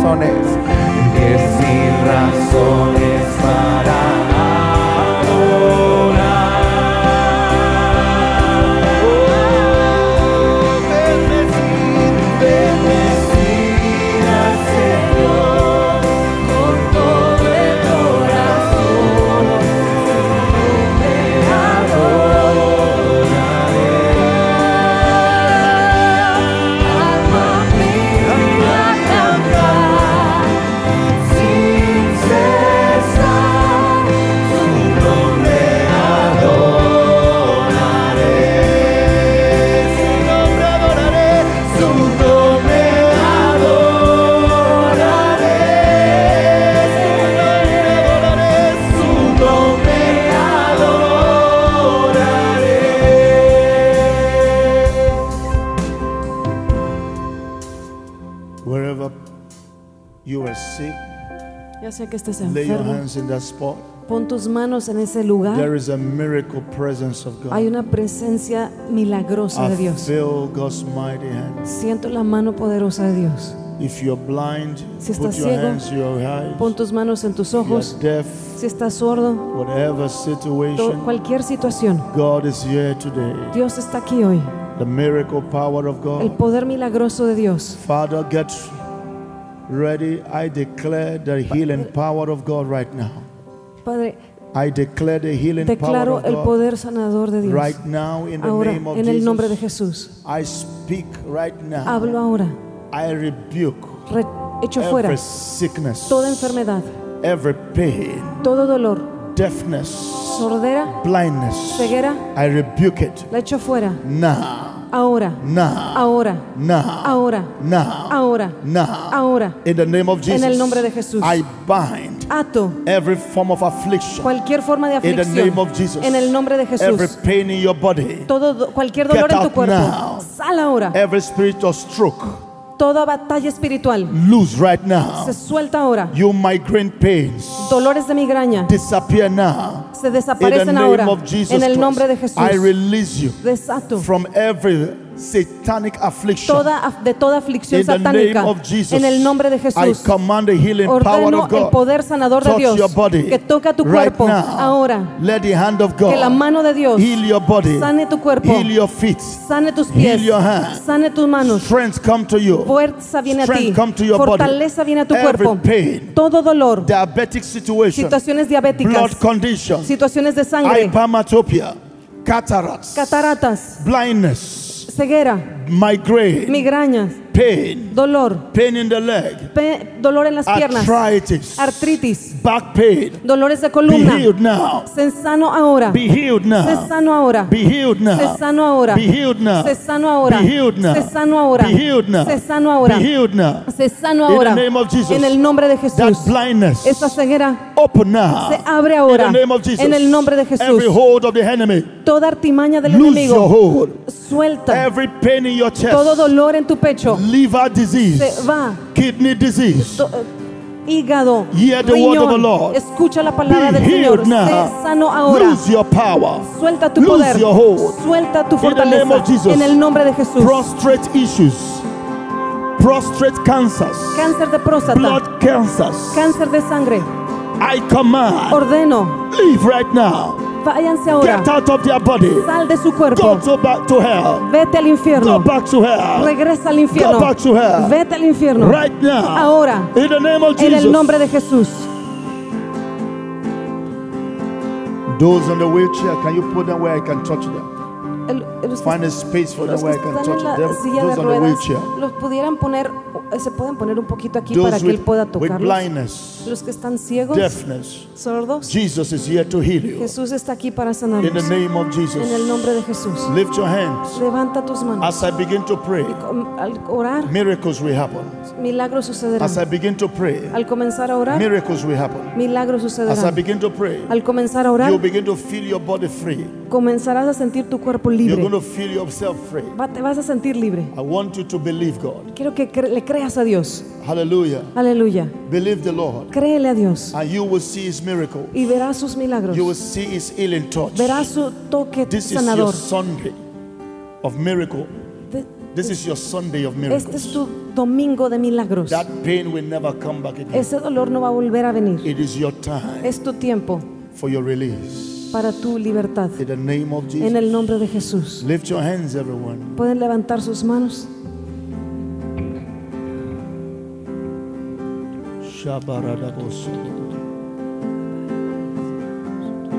razones, que sin razones que estés lay your enfermo, hands in that spot. pon tus manos en ese lugar. There is a miracle presence of Hay God. una presencia milagrosa de I Dios. feel God's mighty hand. Siento la mano poderosa de Dios. If you're blind, Si put estás your ciego, hands to your eyes. Pon tus manos en tus If you're ojos. deaf, Si estás sordo, whatever to- situation, cualquier situación, God is here today. Dios está aquí hoy. The miracle power of El God. poder milagroso de Dios. Father, get ready. I declare the healing power of God right now. Padre, I declare the healing power declaro of el poder sanador de Dios. right now in the Ahora, name of en el nombre de Jesus. Jesús. I speak right now. Hablo ahora. I rebuke Re- echo fuera every sickness, toda enfermedad, every pain, todo dolor, deafness, sordera, blindness. ceguera. I rebuke it La echo fuera. now, Ahora. now, Ahora. now, Ahora. now, Ahora. now. Ahora. In the name of Jesus, En el nombre de Jesús. I bind Ato every form of affliction, cualquier forma de In the aflicción. name of Jesus. En el nombre de every Jesús. pain in your body, Todo, do- cualquier Get dolor en tu cuerpo. now. Sal ahora. every spiritual stroke, Toda batalla espiritual loose right now. se suelta ahora. You migraine pains, Dolores de migraña disappear now. Se desaparecen ahora. En el nombre de Jesús. I release you Desato from every satanic affliction. toda, de toda aflicción In the satánica. name of Jesus, En el nombre de I Jesús. command the healing power Ordeno el poder sanador de Dios que toca tu right cuerpo now. ahora. Let the hand of God Que la mano de Dios heal your body, sane tu cuerpo, heal your feet, sane tus pies, heal your hands. sane tus manos. strength come to you, Fuerza viene a ti, come to your fortaleza body. viene a tu Every cuerpo. pain, Todo dolor, diabetic situation, situaciones blood diabéticas, condition, situaciones de sangre, hypermetropia, cataracts, cataratas, blindness, ceguera, migraine, migrañas, pain, dolor, pain in the leg, pe- dolor en las piernas, arthritis, artritis, back pain. dolores de Be columna. healed now. Se sano ahora. Be healed Se now. sano ahora. Be healed now. Se sano ahora. Be healed now. Se sano ahora. Be healed now. Se sano ahora. Be healed now. Se sano ahora. Be healed now. Se sano In ahora. the name of Jesus. En el nombre de That Jesús. blindness Esa ceguera open now. se abre ahora. In the name of Jesus. En el nombre de Jesús. Every hold of the enemy. Toda artimaña del Lose your enemigo. hold. Suelta. Every pain in your chest. Todo dolor en tu pecho. Liver disease. Se va. Kidney disease. To- eh, hígado. Hear the word of the. Lord. Escucha la palabra Be del Señor. healed now. Sé sano ahora. Lose your power. Suelta tu Lose poder. your hold. Suelta tu In the name fortaleza. of Jesus. En el nombre de Jesús. Prostrate issues. Prostrate cancers. Cáncer de próstata. Blood cancers. Cáncer de sangre. I command. Ordeno. Leave right now. Váyanse ahora. Get out of their body. Sal de su Go to back to hell. Vete al Go back to hell. Regresa al infierno. Go back to hell. Vete al infierno. Right now. Ahora. In the name of En el nombre de Jesús. Those on the wheelchair, can you put them where I can touch them? El- los que- Find a space for them where I can touch them. Those on the wheelchair. los pudieran poner, eh, se pueden poner un poquito aquí para que él pueda with tocarlos. blindness, Los que están ciegos, deafness. sordos, Jesus is here to heal you. Jesús está aquí para In the sanarlos. name of En el Jesus. nombre de Jesús. Lift your hands. Levanta tus manos. As I begin to pray, Al orar, miracles will happen. milagros sucederán. As I begin to pray, Al comenzar a orar, miracles will happen. milagros As I sucederán. begin to pray, Al comenzar a you'll orar, begin to feel your body free. comenzarás a sentir tu cuerpo You're libre. going to feel yourself free. Va- te vas a sentir libre. I want you to believe God. Quiero que cre- le creas a Dios. Hallelujah. Aleluya. Believe the Lord. Créele a Dios And you will see his miracle. y verás sus milagros. You will see his healing touch. Verás su toque This is your sanador. Sunday of miracle. This is your Sunday of Este es miracles. tu domingo de milagros. That pain will never come back again. Ese dolor no va a volver a venir. It is your time Es tu tiempo for your release. Para tu libertad. In the name of Jesus. En el nombre de Jesús. Lift your hands, everyone. Pueden levantar sus manos.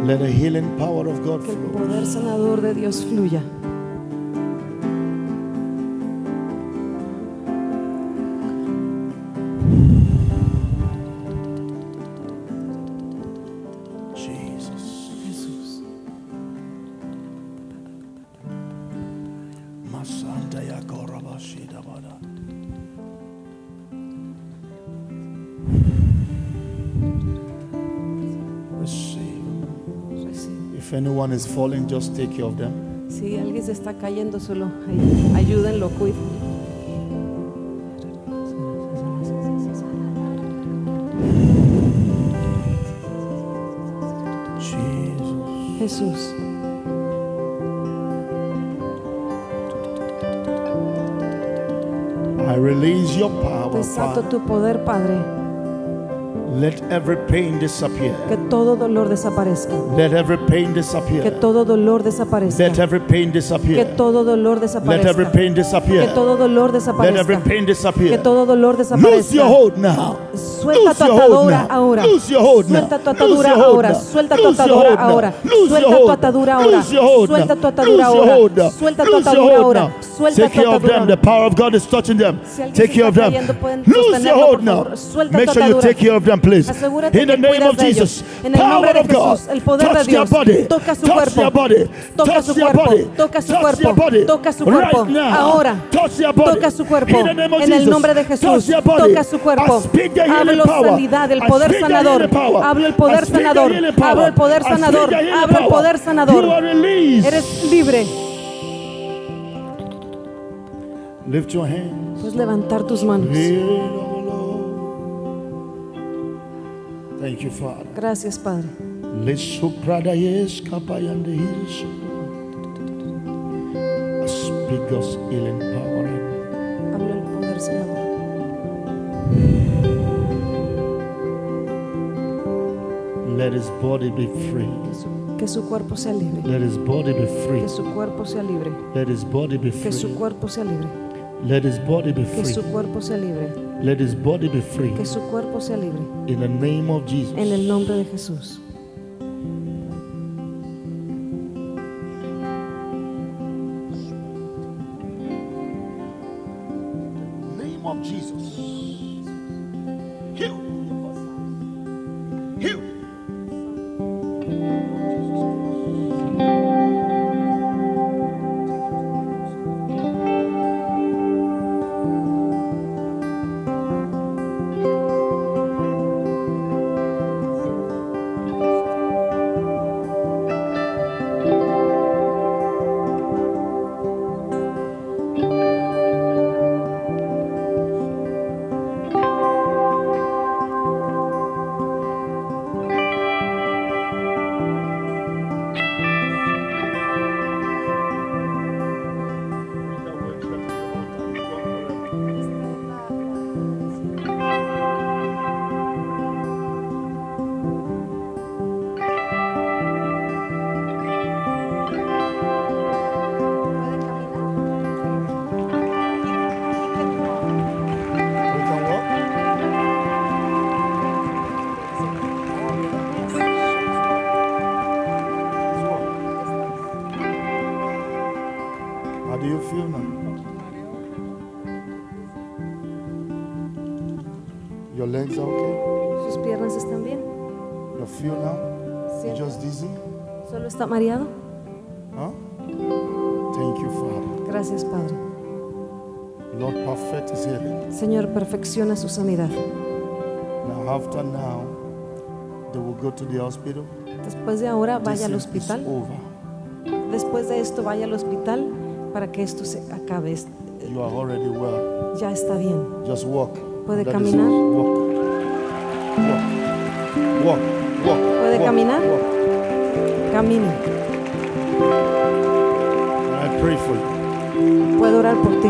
Let the healing power of God Que el flow. poder sanador de Dios fluya. Anyone is falling, just take care of them. Si alguien se está cayendo, solo ayúdenlo. Jesus. Jesús. I release your power, tu poder, Padre. Let every pain disappear. Que todo dolor desaparezca. Let every pain Que disappear. todo dolor desaparezca. Let every pain Que disappear. todo dolor Let every desaparezca. pain Que disappear. todo dolor Let every desaparezca. pain Que disappear. todo dolor Loose your desaparezca. hold now. Suelta tu Loose atadura ahora. Loose. Suelta tu Loose atadura ahora. Suelta tu Loose atadura ahora. Loose Suelta tu atadura ahora. Loose Suelta tu atadura Loose ahora. Suelta tu Loose atadura ahora. Suelta Take tu care of them. atadura. The power of God is touching them. Take care of them. Lose your hold now. Make sure you take care of them, please. In the name of. Jesus. Power of God. Touch their body. Toca su Touch cuerpo. Toca Touch su cuerpo. body. Toca su Touch cuerpo. Toca su cuerpo. Ahora. Touch their body. Toca su cuerpo. En el nombre de Touch Jesús. Toca su cuerpo. Hablo sanidad, el poder sanador. Hablo el poder sanador. Hablo el poder sanador. Hablo el poder sanador. Eres libre. Lift your hands. Puedes levantar tus manos. Thank you, Father. Gracias, Padre. Speak God's healing power. Hablo el poder sanador. Let his body be free. Que su, que cuerpo sea libre. Let his body be free. Que su cuerpo sea libre. Let his body be Que su free. cuerpo sea libre. Let his body be Que free. su cuerpo sea libre. Let his body be free. Que su cuerpo sea libre. In the name of Jesus. En el nombre de Jesús. Su sanidad. Now, after now, they will go to the hospital. Después de ahora, vaya al hospital. Después de esto, vaya al hospital para que esto se acabe. Es- You are already well. Ya está bien. Just walk. ¿Puede That caminar? Walk. Walk. Walk. Walk. ¿Puede Walk. caminar? Walk. Camine. I pray for you. Puedo orar por ti.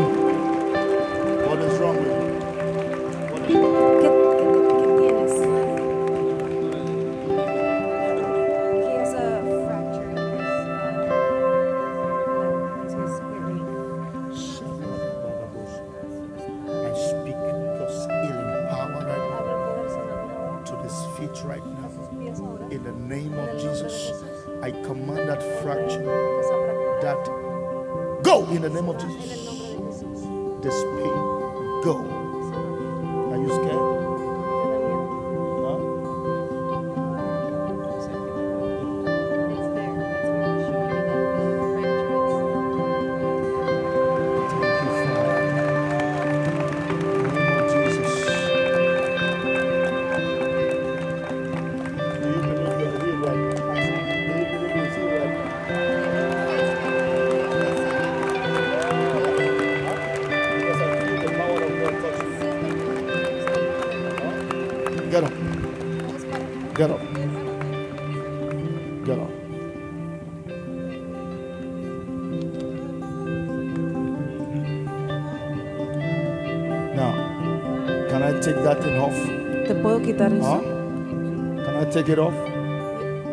Take it off?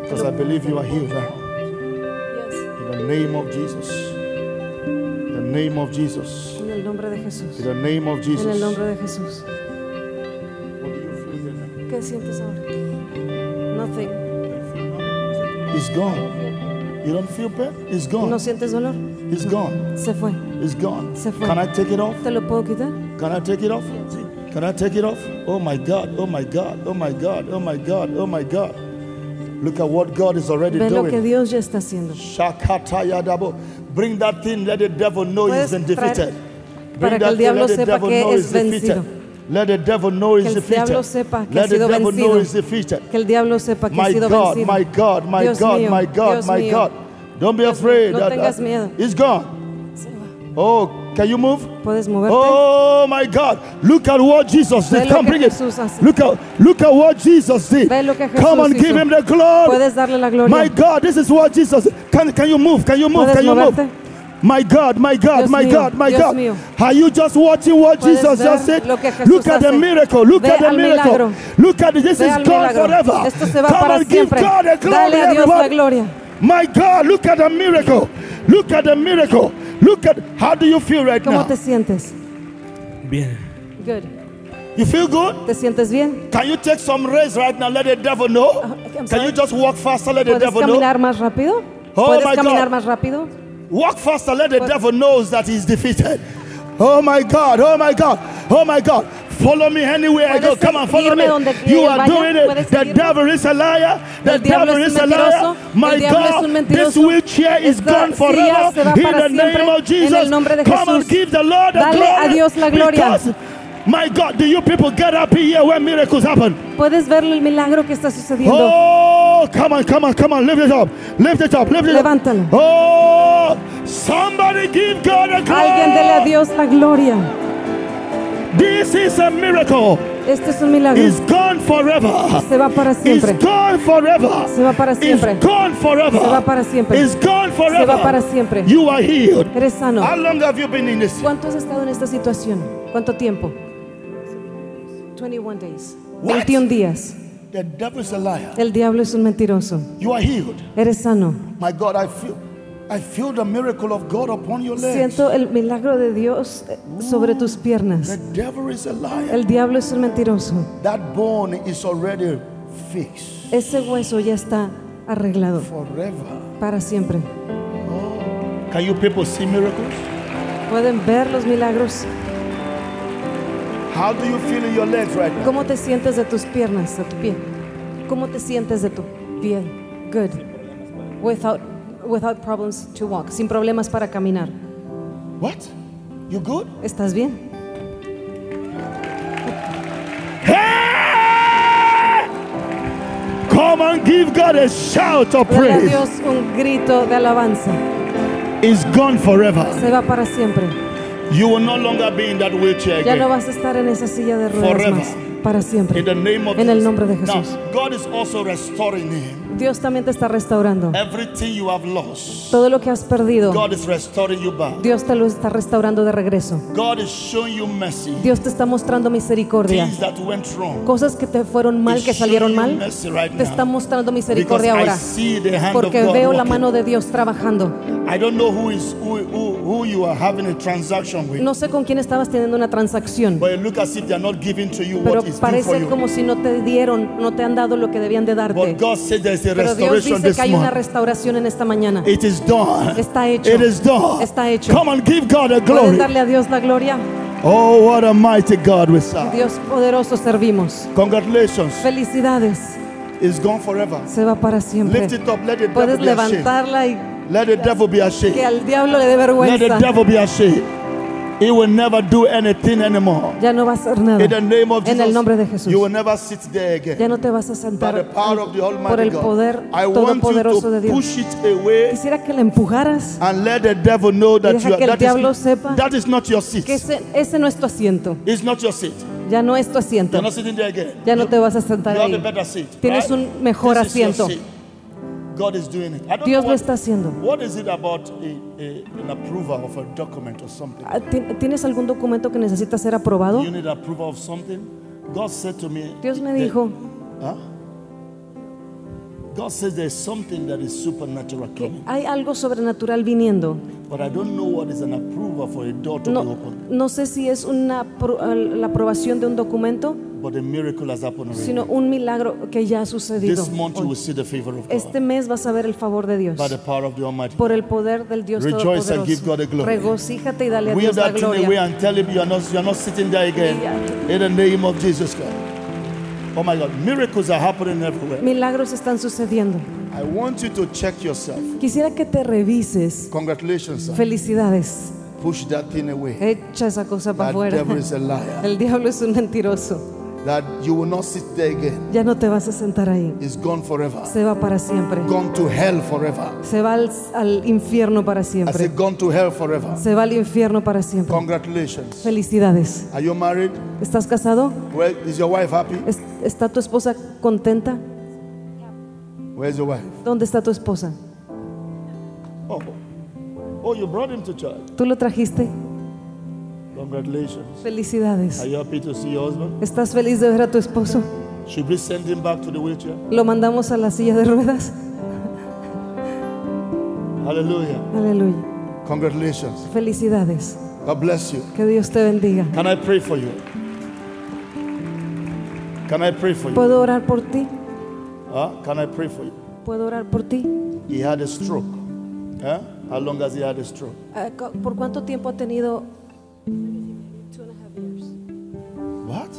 Because I believe you are healed now. Yes. In the name of Jesus. In the name of Jesus. En el nombre de Jesús. In the name of En Jesus. el nombre de Jesús. What do you feel here now? ¿Qué sientes ahora? Nothing. It's gone. You don't feel pain? It's ¿No gone. sientes dolor? It's gone. Se fue. It's gone. Se fue. Can I take it off? ¿Te lo puedo quitar? Can I take it off? Can I take it off? Oh my God, oh my God, oh my God, oh my God, oh my God. Look at what God is already Ve lo que doing. Dios ya está haciendo. Bring that thing, let the devil know he's been defeated. para Bring que el that thing, let the sepa devil que know es he's defeated. vencido. Let the devil know he's defeated. ha Let the devil know he's defeated. Que el diablo sepa que ha My sido God, vencido. my God, my Dios God, mío, my God, Dios my mío. God. Don't be Dios afraid. no tengas uh, miedo. It's gone. Oh, can you move? Puedes moverte. Oh my God! Look at what Jesus did. Come, bring it. Look at look at what Jesus did. Ve lo que Come and give him the glory. Puedes darle la gloria. My God, this is what Jesus. Can can you move? Can you move? Can you move? My God, my God, Dios my mío, God, my Dios God. mío. Are you just watching what Jesus just did? Jesús Look at the miracle. Look Ve at the miracle. milagro. Look at it. This Ve is God forever. Esto se va Come para and give. God the glory, Dale a Dios la gloria. My God, look at the miracle. Look at the miracle. Look at how do you feel right ¿Cómo now? te sientes? Bien. Good. You feel good? ¿Te sientes bien? Can you take some rest right now? Let the devil know. Oh, I'm Can sorry? you just walk faster? Let the ¿Puedes devil know. caminar más rápido? Oh ¿Puedes my caminar God. más rápido? Walk faster. Let the devil knows that he's defeated. Oh my God. Oh my God. Oh my God. Follow me anywhere I go. Come on, follow me. You are doing it. The devil is a liar. The devil is a liar. My El diablo es un God, this wheelchair is gone forever. In the name of Jesus. el nombre de Come and give the Lord the glory. a Dios la gloria. Because, my God, do you people get up here when miracles happen? Puedes ver el milagro que está sucediendo. Oh, come on, come on, come on. Lift it up. Lift it up. Lift it Levántalo. up. Oh, somebody give God a glory. Alguien dele a Dios la gloria. This is a miracle. Este es un milagro. It's gone forever. Se va para It's siempre. gone forever. Se va para siempre. It's gone forever. Se va para siempre. It's gone forever. Se va para siempre. You are healed. Eres sano. How long have you been in this? ¿Cuánto has estado en esta situación? ¿Cuánto tiempo? 21 days. What? 21 días. The devil is a liar. El diablo es un mentiroso. You are healed. Eres sano. My God, I feel I feel the miracle of God upon your legs. Siento el milagro de Dios eh, sobre tus The piernas. devil is a liar. El diablo es un mentiroso. That bone is already fixed Ese hueso ya está arreglado forever. para siempre. Can you people see miracles? Pueden ver los milagros. How do you feel in your legs right now? ¿Cómo te sientes de tus piernas, de tu pie? ¿Cómo te sientes de tu pie? Good. Without, without problems to walk. Sin problemas para caminar. What? You good? ¿Estás bien? Hey! Come and give God a shout of praise. Dios un grito de alabanza. It's gone forever. Se va para siempre. You will no longer be in that wheelchair Ya no again. vas a estar en esa silla de ruedas Forever. más. Para siempre. In the name of En el Jesus. nombre de Jesús. God is also restoring him. Dios también te está restaurando. Everything you have lost, Todo lo que has perdido, God is restoring you back. Dios te lo está restaurando de regreso. God is showing you mercy. Dios te está mostrando misericordia. Things that went wrong. Cosas que te fueron mal, que salieron mal, te está mostrando misericordia I ahora. Porque veo la mano de Dios trabajando. I don't know who is who, who, who you are having a transaction with, No sé con quién estabas teniendo una transacción, pero what is due for parece you. como si no te dieron, no te han dado lo que debían de darte. But God said there is a Pero Dios dice que hay una restauración en esta mañana. It is done. Está hecho. It is done. Está hecho. Come on, give God a ¿Pueden glory. darle a Dios la gloria? Oh, what a mighty God we serve. Dios poderoso servimos. Congratulations. Felicidades. It's gone forever. Se va para siempre. Lift it up. Let devil Puedes levantarla y Let the devil be ashamed. que al diablo le dé Let the vergüenza. devil be ashamed. He will never do anything anymore. Ya no va a hacer nada. In the name of En Jesus, el nombre de Jesús. you will never sit there again. Ya no te vas a By sentar the power of the por Almighty el God, poder todopoderoso de Dios. push it away Quisiera que la empujaras, and let the devil know that, deja you are, que el that, diablo is, sepa that is not your seat. que ese, ese no es tu asiento. It's not your seat. Ya no es tu asiento. You're not sitting there again. Ya no You- te vas a sentar You have a ahí. better seat. Tienes right? un mejor This asiento. God is doing it. I don't Dios know lo what, está haciendo. what is it about a, a, an approval of a document or something? Ah, ¿ti- ¿Tienes algún documento que necesita ser aprobado? You need approval of something? God said to me. Dios me dijo Huh? God says there's something that is supernatural coming. hay algo sobrenatural viniendo. But I don't know what is an approval for a door to be No, opened. no sé si es una la aprobación de un documento, But a miracle has happened already. sino un milagro que ya ha sucedido. This month you will see the favor of God. Este mes vas a ver el favor de Dios by the power of the Almighty. por el poder del Dios Rejoice and give God the glory. Regocíjate y dale a Dios la thing away gloria. and tell him you are not, you are not sitting there again. In the name of Jesus Christ. Oh my God, miracles are happening everywhere. Milagros están sucediendo. I want you to check yourself. Quisiera que te revises. Congratulations, sir. Felicidades. Push that thing away. Echa esa cosa para afuera. El diablo es un mentiroso. That you will not sit there again. Ya no te vas a sentar ahí. It's gone forever. Se va para siempre. Gone to hell forever. Se va al, al infierno para I siempre. said gone to hell forever. Se va al infierno para siempre. Congratulations. Felicidades. Are you married? ¿Estás casado? Well, is your wife happy? ¿Es- ¿Está tu esposa contenta? Where's your wife? ¿Dónde está tu esposa? Oh, oh, you brought him to church. ¿Tú lo trajiste? Congratulations. Felicidades. Are you happy to see your husband? ¿Estás feliz de ver a tu esposo? Should we send him back to the wheelchair? ¿Lo mandamos a la silla de ruedas? Hallelujah. Aleluya. Congratulations. Felicidades. God bless you. Que Dios te bendiga. Can I pray for you? Can I pray for you? ¿Puedo orar por ti? Huh? Can I pray for you? ¿Puedo orar por ti? He had a stroke. Huh? How long has he had a stroke? Ah, cu- ¿Por cuánto tiempo ha tenido? What?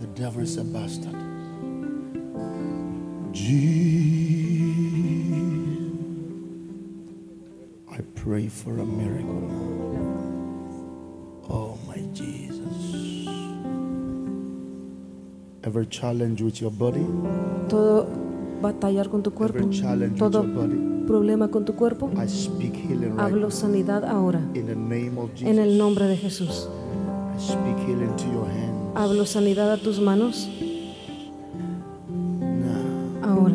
The devil is a bastard. Jesus. I pray for a miracle. Oh, my Jesus. Ever challenge with your body, Todo batallar con tu cuerpo, todo problema con tu cuerpo, hablo sanidad ahora. En el nombre de Jesús. Hablo sanidad a tus manos. Ahora.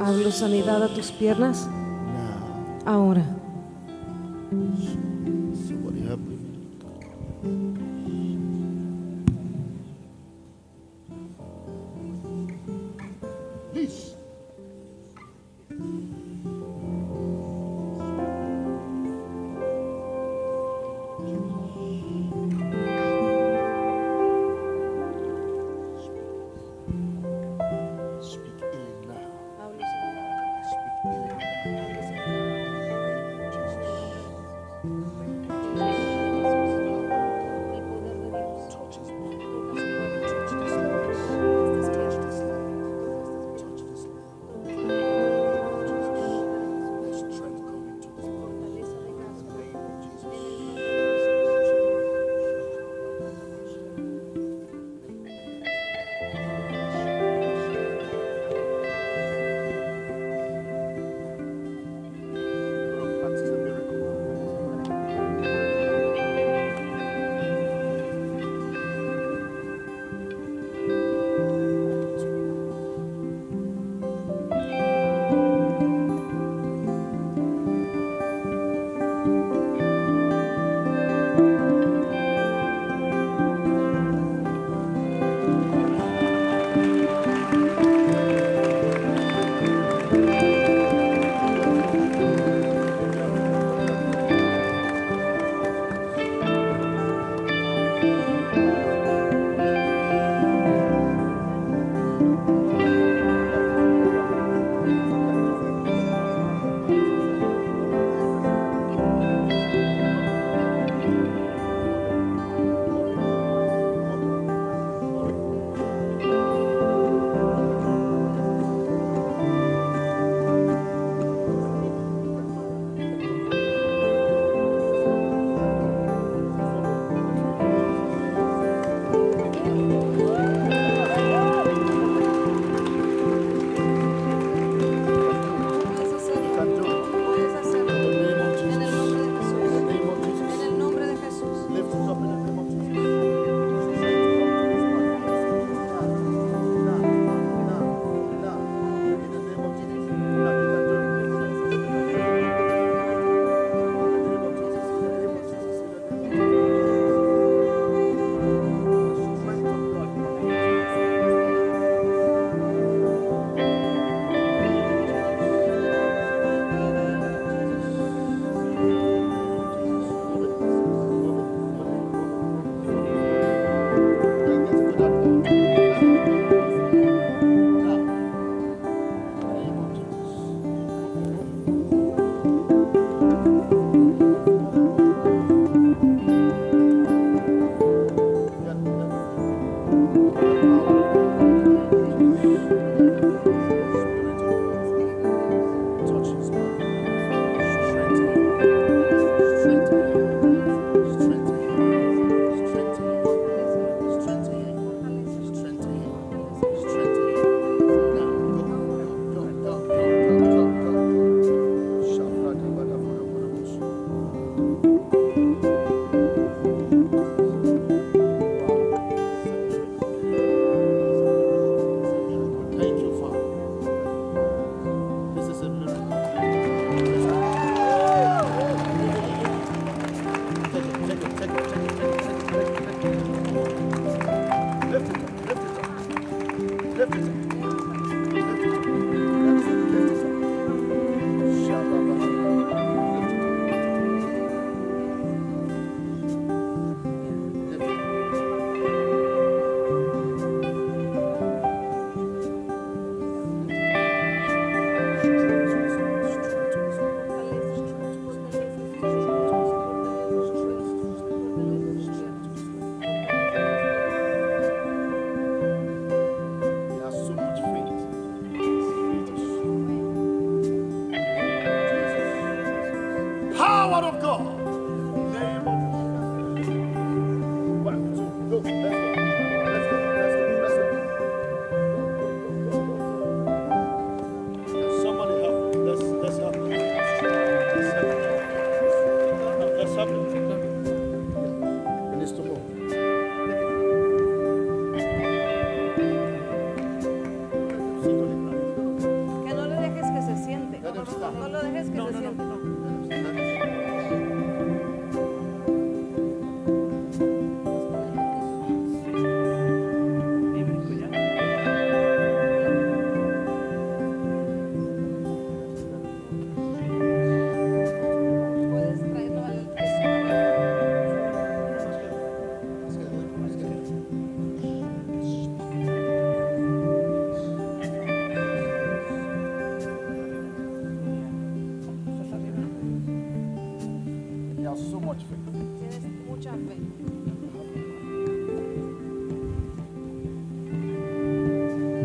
Hablo sanidad a tus piernas. Ahora.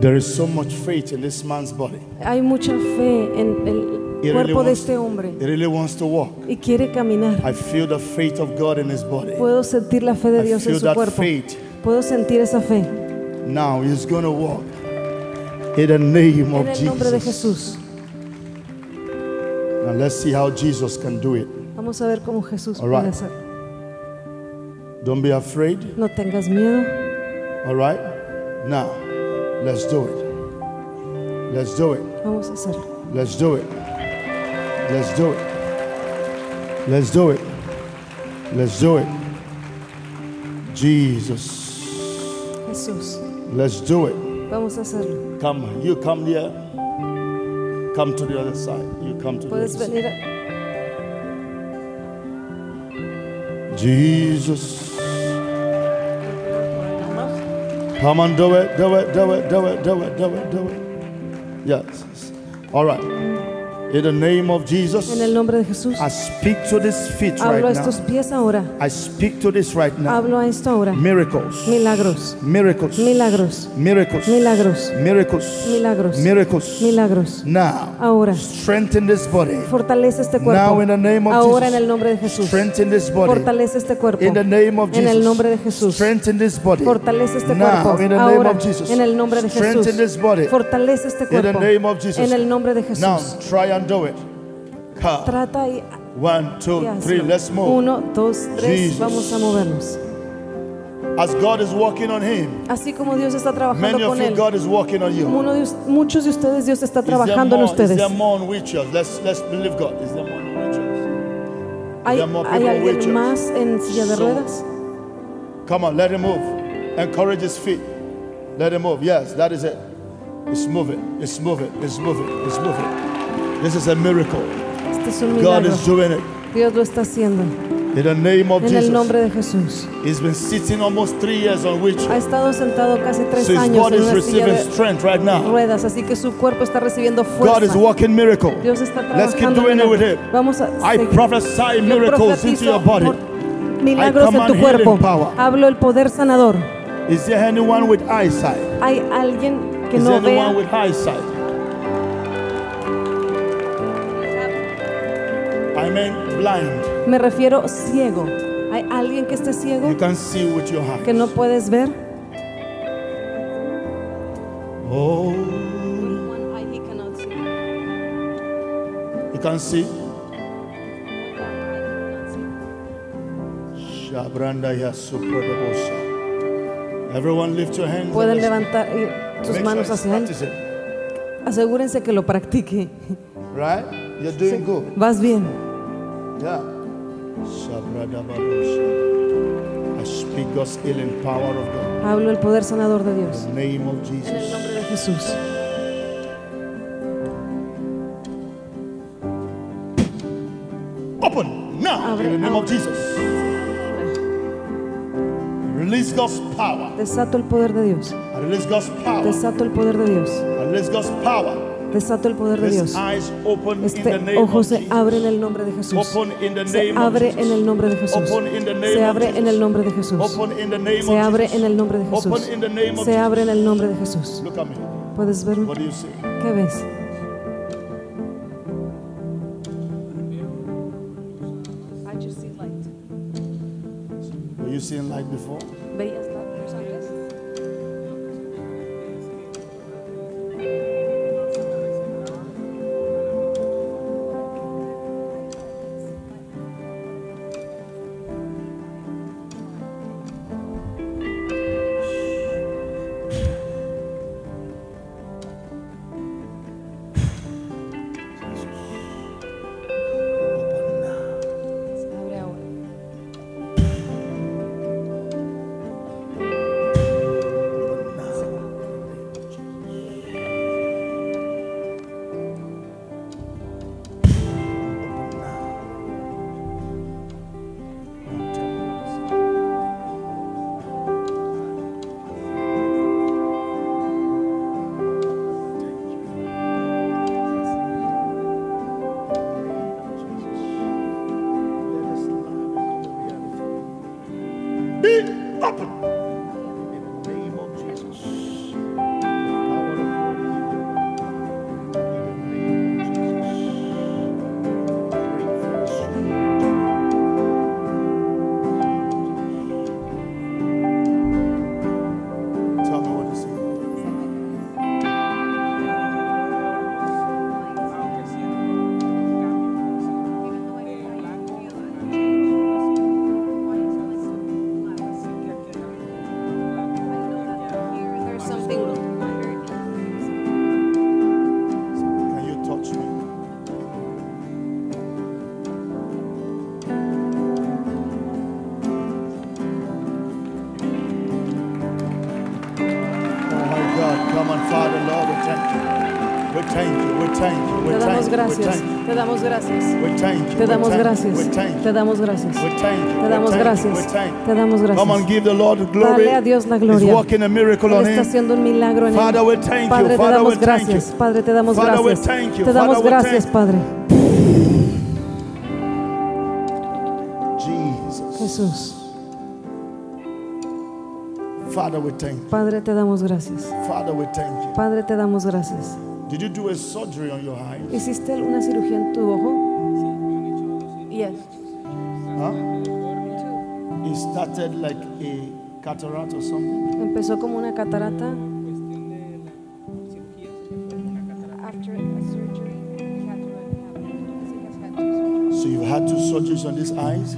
There is so much faith in this man's body. Hay mucha fe en el He really cuerpo de wants, este hombre he really wants to walk. y quiere caminar. I feel the faith of God in his body. Puedo sentir la fe de Dios en feel su that cuerpo. faith. Puedo sentir esa fe Now he's going to walk in the name of en el nombre de Jesus. Now let's see how Jesus can do it. Vamos a ver cómo Jesús All puede right. hacer. Don't be afraid. No tengas miedo. All right? Now, let's do it. Let's do it. Vamos a hacerlo. Let's do it. Let's do it. Let's do it. Let's do it. Jesus. Jesús. Let's do it. Vamos a hacerlo. Come, you come here. Come to the other side. You come to the other Puedes side. venir. a- Jesus. Come on, do it, do it, do it, do it, do it, do it, do it. Yes. All right. In the name of Jesus, En el nombre de Jesús. I speak to this feet right Hablo a estos now. pies ahora. I speak to this right now. Hablo a esto ahora. Miracles. Milagros. Miracles. Milagros. Miracles. Milagros. Miracles. Milagros. Miracles. Milagros. Now, Ahora. strengthen this body. Fortalece este Now, cuerpo. in the name of Ahora Jesus. en el nombre de Jesús. Strengthen this body. Fortalece este cuerpo. In the name of En Jesus. el nombre de Jesús. Strengthen this body. Fortalece este Now, cuerpo. in the name Ahora of Jesus. en el nombre de Jesús. Strengthen this body. Fortalece este In the cuerpo. name of Jesus. En el nombre de Jesús. Now, try and do it. Ha. Trata y, One, two, y three. hazlo. Let's move. Uno, dos, tres. Jesus. Vamos a movernos. As God is working on him, Así como Dios está many trabajando of con you, él. God is working on you. Uno de us- muchos de ustedes Dios está Is there trabajando en more- ustedes. Is there more on? Let's let's believe God. Is there more on? ¿Hay, there are more hay people with alguien you? más en silla de So- ruedas? Come on, let him move. Encourage his feet. Let him move. Yes, that is it. It's moving. It's moving. It's moving. It's moving. This is a miracle. Este es un God milagro. is doing it. Dios lo está haciendo. In the name of En el Jesus. nombre de Jesús. He's been sitting almost three years on Ha estado sentado casi tres So his años body en is una silla receiving de strength right now. ruedas, así que su cuerpo está recibiendo God is fuerza. working miracle. Dios está Let's keep trabajando doing en it with él. him. Vamos a I seguir. prophesy Yo miracles into profetizo your body. por- milagros en command tu cuerpo. healing power. Hablo el poder sanador. Is there anyone with eyesight? ¿Hay alguien que Is no there anyone vea? with eyesight? Blind. Me refiero ciego. ¿Hay alguien que esté ciego? You can see with your eyes. que no puedes ver? Oh, One eye he cannot see. you can see. Shabranda. Everyone lift your hands. Pueden levantar eh, sus manos hacia él. Asegúrense que lo practique. Right? You're doing good. Vas bien. Hablo el poder sanador de Dios. En el nombre de Jesús. Open now Abre in the name of. Jesus. Release God's power. Desato el poder de Dios. Release God's power. Desato el poder de Dios. Release God's power. Desato el poder de Dios. Este ojo se abre en el nombre de Jesús. Se abre en el nombre de Jesús. Se abre en el nombre de Jesús. Se abre en el nombre de Jesús. Se abre en el nombre de Jesús. ¿Puedes verme? ¿Qué ves? Were you seeing light before? ¿Veías Te damos gracias, te damos gracias, te damos gracias, te damos gracias, te damos gracias, te damos Come on, gracias. give the Lord glory. Dale a Dios la He's gloria. working a miracle on está him. haciendo un milagro en Father, él. we thank you. Padre, te Father, we damos thank gracias. you. Padre, te damos Father, we gracias. thank you. Te damos Father, we gracias, thank Padre. Jesús. Father, we thank you. Padre, te damos gracias. Father, we thank you. Padre, te damos gracias. Did you do a surgery on your eye? ¿Hiciste una cirugía en tu ojo? Yes. Huh? It started like a cataract or something. Empezó como una catarata. After a surgery, cataract happened because he has had two. So you had two surgeries on these eyes,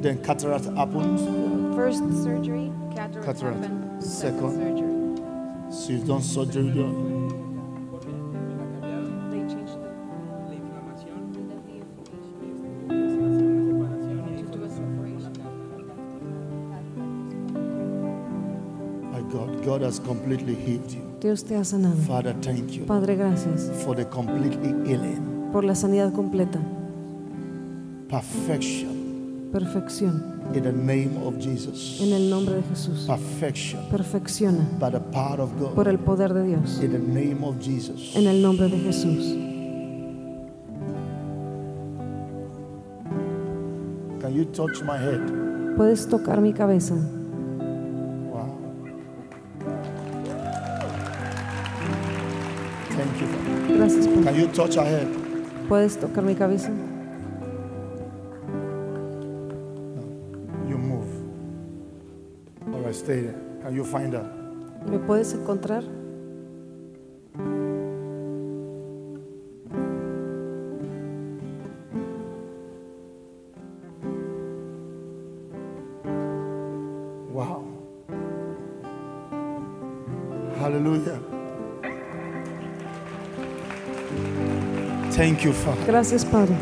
then cataract happened. First surgery, cataract, Cataract. happened. Second. surgery. So you've done surgery. Has completely healed you. Dios te ha sanado. Father, thank you Padre, gracias for the completely healing, por la sanidad completa, perfection perfección. in the name of Jesus. En el nombre de Jesús. Perfection Perfecciona by the power of por God el poder de Dios. in the name of Jesus. En el nombre de Jesús. Can you touch my head? Puedes tocar mi cabeza. Gracias, Can Padre. you touch her head? ¿Puedes tocar mi cabeza? You move. All right, stay there. Can you find her? ¿Me puedes encontrar? Thank you, Father, Gracias, Padre,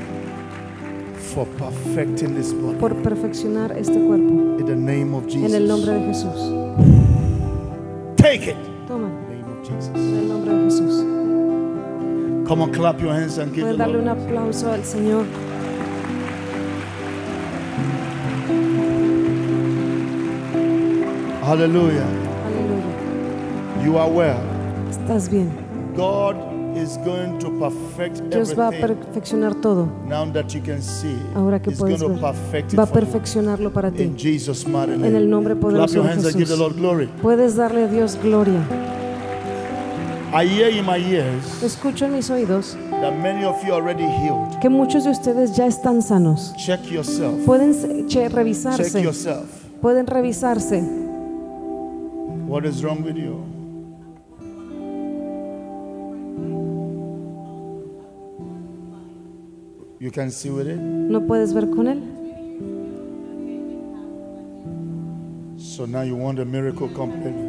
for perfecting this body. por perfeccionar este cuerpo. In the name of Jesus. En el nombre de Jesús. Take it. Toma, In the name of Jesus. en el nombre de Jesús. Come on, clap your hands and give the Pueden darle un aplauso al Señor. Hallelujah. Aleluya. You are well. Estás bien. God is going to perfect Dios va a everything. perfeccionar todo. Now that you can see, Ahora que puedes to ver. Va a perfeccionarlo para ti. In Jesus' mighty En el name. nombre poderoso your de hands and give the Jesús. Lord glory. Puedes darle a Dios gloria. I hear in my ears Escucho en mis oídos that many of you already healed. que muchos de ustedes ya están sanos. Check yourself. Pueden se- che- Check revisarse. yourself. Pueden revisarse. What is wrong with you? You can see with it. ¿No puedes ver con él? So now you want a miracle completely.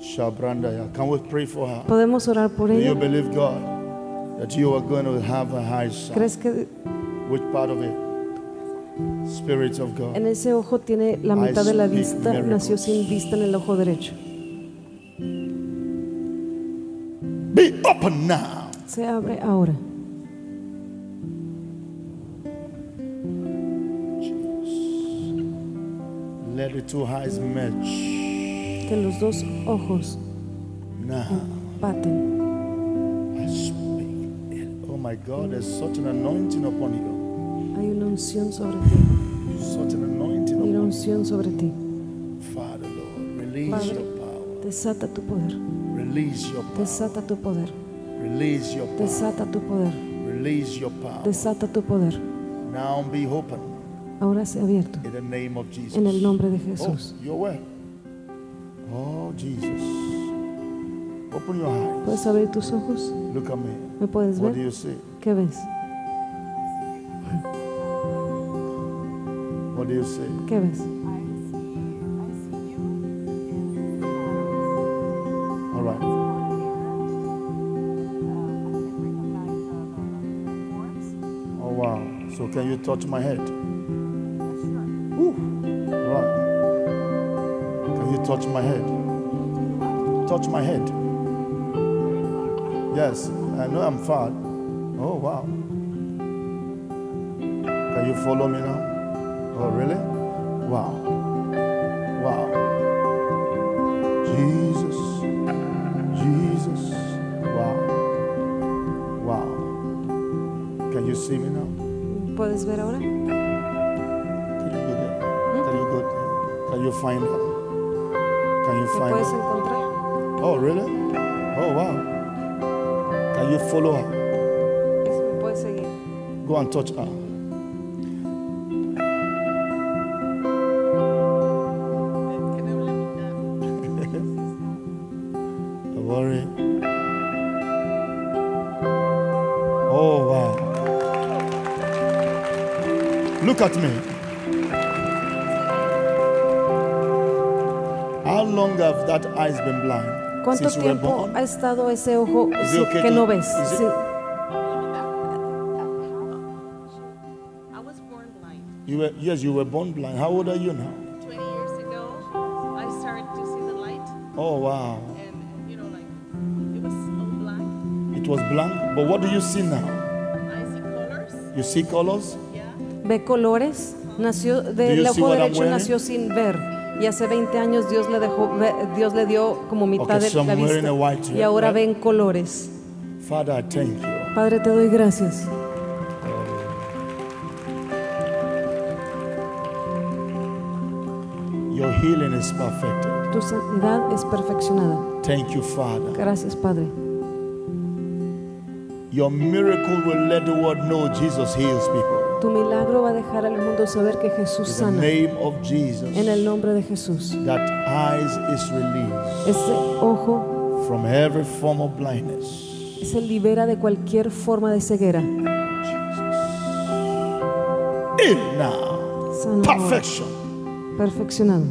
Shabrandaya. Can we pray for her? Podemos orar por Do you ella. believe God that you are going to have a high sight? ¿Crees que Which part of it? Spirit of God. en ese ojo tiene la I mitad de la vista? Nació miracles. sin vista en el ojo derecho. Be open now. Se abre ahora. The two eyes merge. Que los dos ojos Now paten. I speak. it. Oh my God, there's such an anointing upon you. Hay una unción sobre ti. Such an anointing Hay una upon unción sobre ti. Father, Lord, release Padre. your power. Desata tu poder. Release your power. Desata tu poder. Release your power. Desata tu poder. Release your power. Desata tu poder. Now be open Ahora se ha abierto. in the name of Jesus. En el nombre de Oh, Jesús. you're well. Oh, Jesus. Open your eyes. ¿Puedes abrir tus ojos? Look at me. ¿Me puedes What do ver? you see? ¿Qué ves? What do you see? ¿Qué ves? All right. Oh, wow. So can you touch my head? Touch my head? Touch my head. Yes, I know I'm far. Oh, wow. Can you follow me now? Oh, really? Wow. Wow. Jesus. Jesus. Wow. Wow. Can you see me now? ¿Puedes ver ahora? Can you go there? ¿Mm? Can you go there? Can you find her? Can you ¿Me find puedes her? encontrar? Oh, really? Oh, wow. Can you follow her? ¿Me puedes seguir? Go and touch her. Don't worry. Oh, wow. Look at me. That eyes been blind? ¿Cuánto Since you were tiempo born? ha estado ese ojo Is it sí, okay que to- no ves? is it- Sí. I was born blind. You were, yes, you were born blind. How old are you now? 20 years ago, I started to see the light, Oh, wow. and you know, like it was so black. It was blank. But what do you see now? I see colors. You see colors? Yeah. Ve colores. Nació Do del you see ojo what I'm derecho wearing? nació sin ver y hace 20 años Dios le dejó Dios le dio como mitad Okay, de la vista white y ahora right? ven colores. Father, I thank you. Padre, te doy gracias. Your healing is perfected. Tu sanidad es perfeccionada. Thank you, Father. Gracias, Padre. Your miracle will let the world know Jesus heals people. Tu milagro va a dejar al mundo saber que Jesús sana. En el nombre de Jesús. that eyes is released Ese ojo from every form of blindness. se libera de cualquier forma de ceguera. In now, ahora. perfection. Perfeccionado.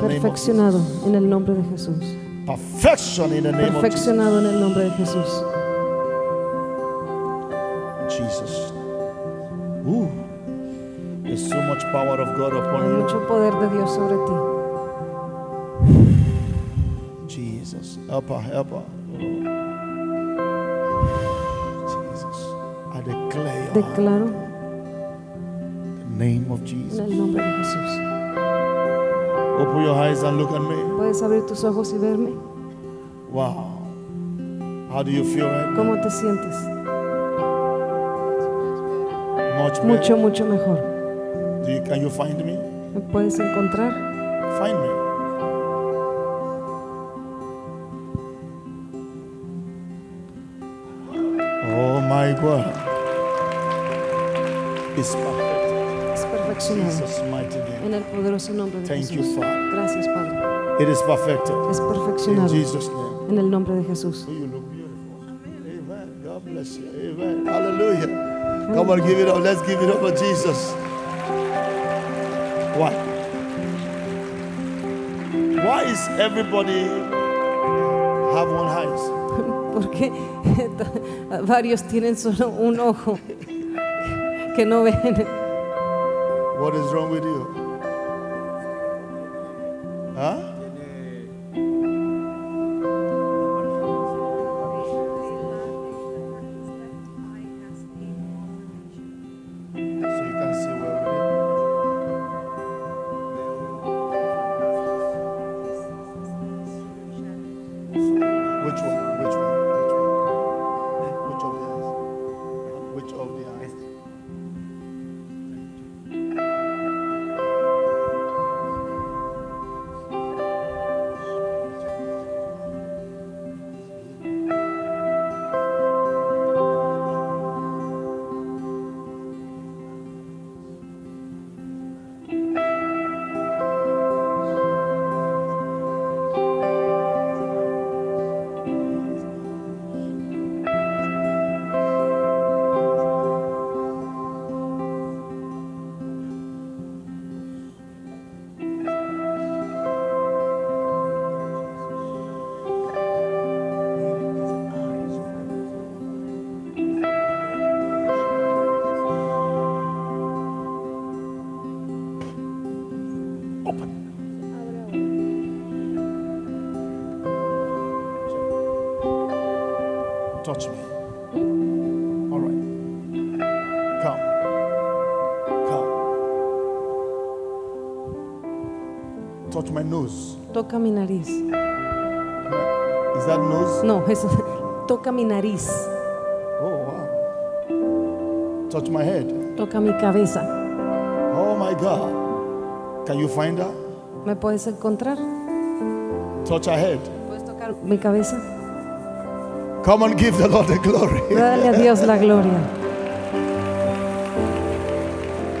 Perfeccionado en el nombre de Jesús. Perfection in the name of Jesus. En el nombre de Jesús. Jesus. Ooh. There's so much power of God Hay upon you. mucho poder de Dios sobre ti. Jesus. Help her, help her. Jesus. I declare Declaro the name of en el nombre de Jesús. Open your eyes and look at me. ¿Puedes abrir tus ojos y verme? Wow. How do you feel right? ¿Cómo te sientes? Much. Mucho, mucho mejor. Do you, can you find me? ¿Me puedes encontrar? Find me. Oh my God. It's perfect. Es perfeccionado. Jesus' mighty. En el poderoso nombre de Thank you, Jesús. Father. Gracias, Padre. It is perfected. Es In perfeccionado Jesus' name. en el nombre de Jesús. You look beautiful. Amen. God bless you. Amen. Hallelujah. Come on, give it up. Let's give it up for Jesus. Why? Why is everybody have one eyes? Porque varios tienen solo un ojo que no ven. What is wrong with you? Toca mi nariz. Is that nose? No, eso. Toca mi nariz. Oh, wow. Touch my head. Toca mi cabeza. Oh, my God. Can you find her? ¿Me puedes encontrar? Touch her head. ¿Puedes tocar mi cabeza? Come and give the Lord the glory. Dale a Dios la gloria.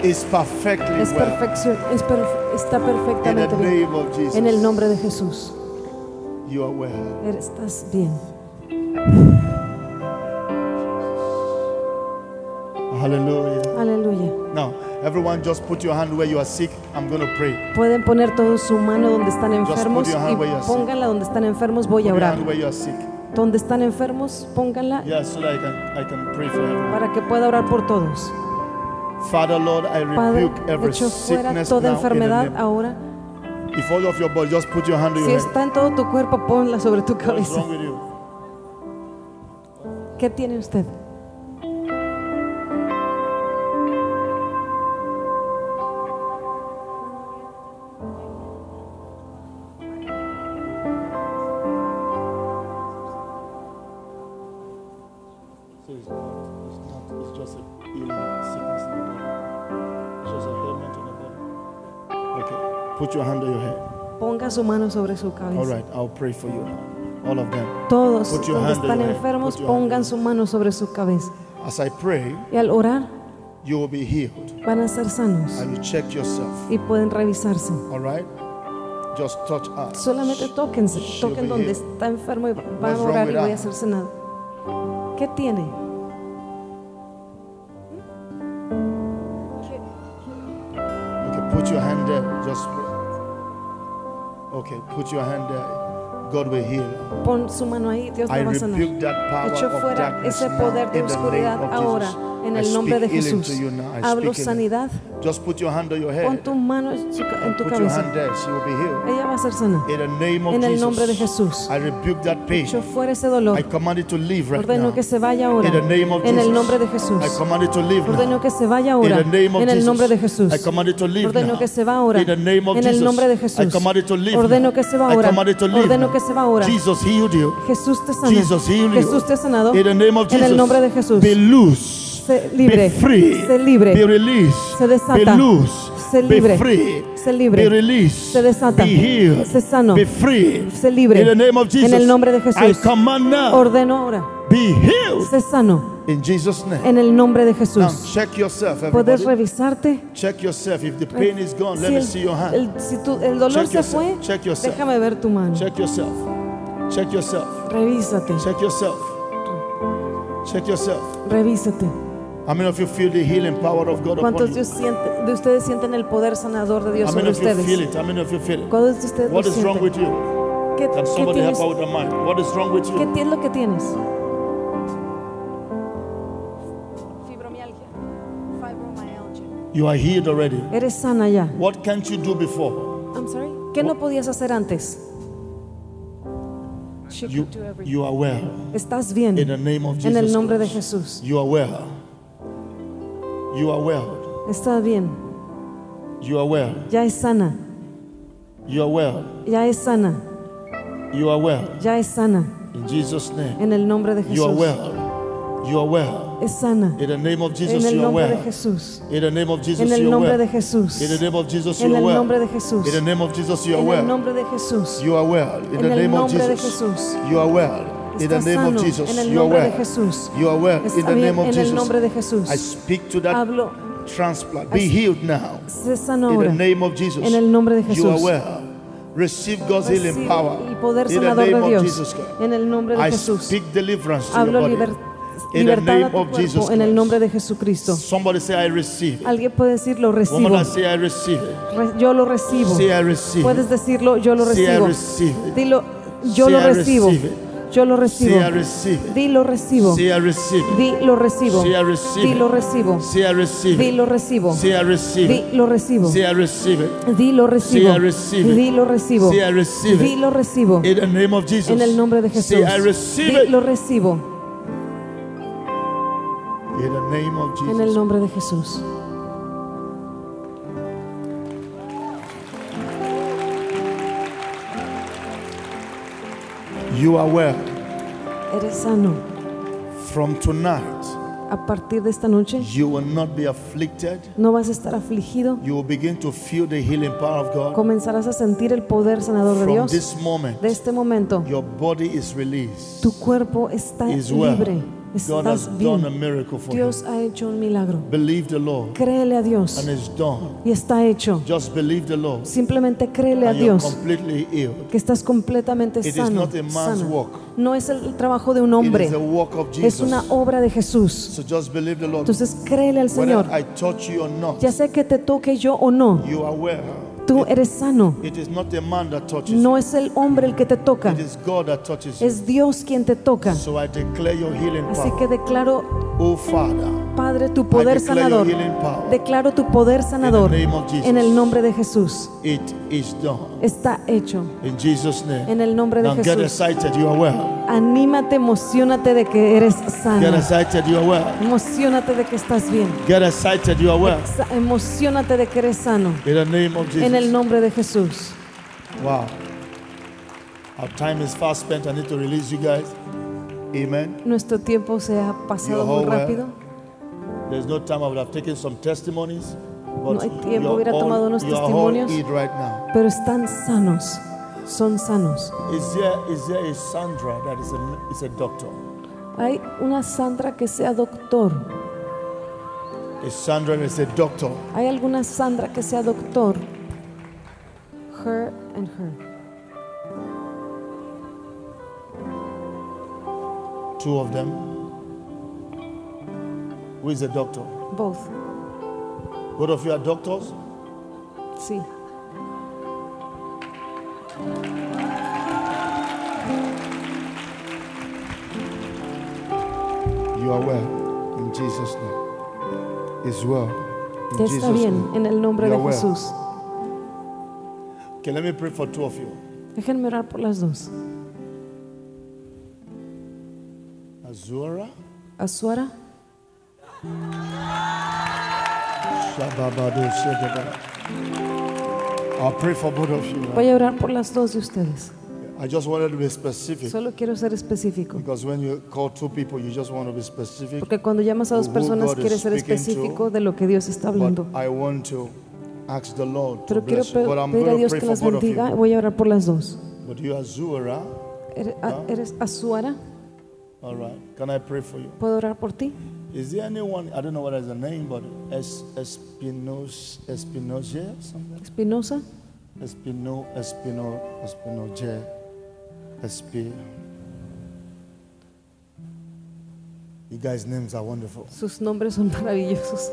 It's perfectly Es well. perfección, es perf- está In the perfectamente bien. name of Jesus. En el nombre de Jesús. You are well. Eres- Estás bien. Hallelujah. Aleluya. Now, everyone just put your hand where you are sick. I'm going to pray. Pueden poner todos su mano donde están enfermos y pónganla donde están enfermos. Voy a orar. Donde están enfermos, pónganla Yeah, so that I can, I can pray for everyone. para que pueda orar por todos. Father, Lord, I Padre, rebuke every echo fuera sickness toda now in the enfermedad name. ahora. If all of your body, just put your hand on Si your head. está en todo tu cuerpo, ponla sobre tu cabeza. wrong with you? ¿Qué tiene usted? Su mano sobre su All cabeza. right, I'll pray for you now. All of them. Todos Put your donde hand on están your head. enfermos, Put your hand on pongan su mano sobre su cabeza. As I pray, Y al orar, you will be healed. van a ser sanos And you check yourself. y pueden revisarse. All right? Just touch us. Solamente tóquense, She'll toquen be donde healed. está enfermo y van What's a wrong orar y with voy a that? hacer sanado. ¿Qué tiene? Put your hand there. God will heal. Pon su mano ahí, Dios te va a sanar. Echo fuera ese poder de oscuridad ahora Jesus. En el nombre de Jesús. Hablo sanidad. Just put your hand on your Pon tu mano en, tu cabeza. Ella va a ser sana. In the name of En el Jesus. nombre de Jesús. I rebuke that pain. Echo fuera ese dolor. I command it to leave right now. Ordeno que se vaya ahora. In the name of En el nombre de Jesús. I command it to leave now. Ordeno que se vaya In ahora. the name of En el nombre de Jesús. Ordeno que se va ahora. In the name of En el nombre de Jesús. Ordeno que se va ahora. Ordeno que se va ahora. Jesus healed you. Jesús te you. Jesús te sanado. In the name of En el nombre de Jesús. Sé libre. Be free. Sé libre. Be released. Se desata. Be loose. Sé libre. Be free. Sé libre. Be released. Se desata. Be healed. Sé sano. Be free. Sé libre. In the name of Jesus. En el nombre de I Jesús. command now. Ordeno ahora. Be healed. Sé sano. In Jesus' name. En el nombre de Now Jesús. check yourself, Puedes revisarte. Check yourself. If the pain is gone, let Si me el, see your hand. el- si tu- el dolor Check se yourself. fue, Check yourself. déjame ver tu mano. Check yourself. Check yourself. Revísate. Check yourself. Check yourself. Revísate. How many of you feel the healing power of God upon ¿Cuántos you? de, ustedes sienten el poder sanador de Dios How many sobre of you feel ustedes? it? How many of you feel it? ¿Cuántos de ustedes lo What is wrong sienten? with you? ¿Qué, Can qué somebody help out the? What is wrong with ¿Qué you? es lo que tienes? Fibromialgia. Fibromyalgia. You are healed already. Eres sana ya. What can't you do before? I'm sorry. ¿Qué no podías hacer antes? She You, could do everything. you are well. Estás bien. In the name of En el Jesus nombre de. Jesús. You are well. You are well. Está bien. You are well. Ya es sana. You are well. Ya es sana. You are well. Ya es sana. In Jesus' name. En el nombre de You are Jesús. well. You are well. Es sana. In the name of Jesus, En el nombre de. Jesús. In the name of Jesus, En el nombre de. Jesús. In the name of Jesus, En you are el nombre de Jesús. In the name of Jesus, you are En el well. nombre de Jesús. You are well. In En the el name of nombre de Jesus, Jesús. you are well. In the name of. Jesus, En el you are nombre de well. Jesús. You are well. In the name of En el Jesus, nombre de Jesús. I speak to that Hablo. transplant. Be healed now. In the name of Jesus, En el nombre de you are Jesús. well. Receive God's healing power. poder sanador de Dios. En el nombre de I Jesús. speak deliverance to Hablo your body. liber- In the a name tu of Jesus en el nombre de Jesucristo. Somebody say, I receive. Alguien puede decir lo recibo. Woman, I say, I receive. Re- Yo lo recibo. Say, I receive Puedes decirlo, yo lo Say, I recibo. receive. Dilo, yo Say, lo I recibo. receive it. Yo lo recibo. Say, I receive it. Di lo recibo. Say, I receive it. Di lo recibo. Say, I receive Di lo recibo. Say, I receive Di lo recibo. Say, I receive Di lo recibo. Say, I receive it. Di lo recibo. Say, I receive it. Di lo recibo. Say, I receive Di lo recibo. In the name of Jesus. En el nombre de Jesús. Say, I receive Di lo recibo. In the name of En el nombre de Jesús. You are well. Eres sano. From tonight, A partir de esta noche you will not be afflicted. no vas a estar afligido. You will begin to feel the healing power of God. Comenzarás a sentir el poder sanador de From Dios. this moment, De este momento, your body is released. tu cuerpo está Is well. God has done a miracle for you. Dios ha hecho un milagro. Believe the Lord, Créele a Dios and it's done. y está hecho. Just believe the Lord, Simplemente créele a and Dios completely healed. que estás completamente It is sano. not a man's work. No es el trabajo de un It hombre, is work of es Jesus. una obra de Jesús. So just believe the Lord. Entonces créele al Whether Señor. I touch you or not, Ya sé que te toque yo o no, you are well. Tú eres sano. It is not a man that touches No es el hombre el que te toca, It is God that touches you. es Dios quien te toca. So I declare your healing Así que declaro, Oh Father, Padre, tu poder sanador. your healing power. Declaro tu poder sanador name of Jesus. en el nombre de Jesús. It is done. Está hecho. In Jesus' name. En el nombre de Now get Jesús. excited, you are well. Anímate, emocionate de que eres Get sano. excited, you are well. Emocionate de que estás bien. Get excited, you are well. Sa- Emocionate de que eres sano. In the name of En el Jesus. nombre de Jesús. Wow. Our time is fast spent. I need to release you guys. Amen. Nuestro tiempo se ha pasado muy rápido. There's no time. I would have taken some testimonies. But No hay tiempo, hubiera all- tomado unos testimonios. right now. pero están sanos, son sanos. Is there is there a Sandra that is a is a doctor? Hay una Sandra que sea doctor. A Sandra is a doctor. Hay alguna Sandra que sea doctor. Her and her. Two of them. Who is a doctor? Both. Both of you are doctors? Sí. You are well in Jesus' name. Is well. Jesus' está bien name. en el nombre de. Jesús. Okay, let me pray for two of you. Déjenme orar por las dos. Azura. Azuara. I'll pray for both of you. voy a orar por las dos de ustedes. I just wanted to be specific. Solo quiero ser específico. Because when you call two people, you just want to be specific. Porque cuando llamas a dos personas quieres ser específico to, de lo que Dios está hablando. I want to ask the Lord to Pero quiero pe- pedir a Dios que for las bendiga. you. Voy a orar por las dos. But you are Zuara. ¿Eres, a- eres Azuara? All right. Can I pray for you? ¿Puedo orar por ti? Is there anyone, I don't know what is the name, but es, Espinos, Espinoje or something? Espinosa, Espino, Espino, Espinoje, Espi. You guys' names are wonderful. sus nombres son maravillosos.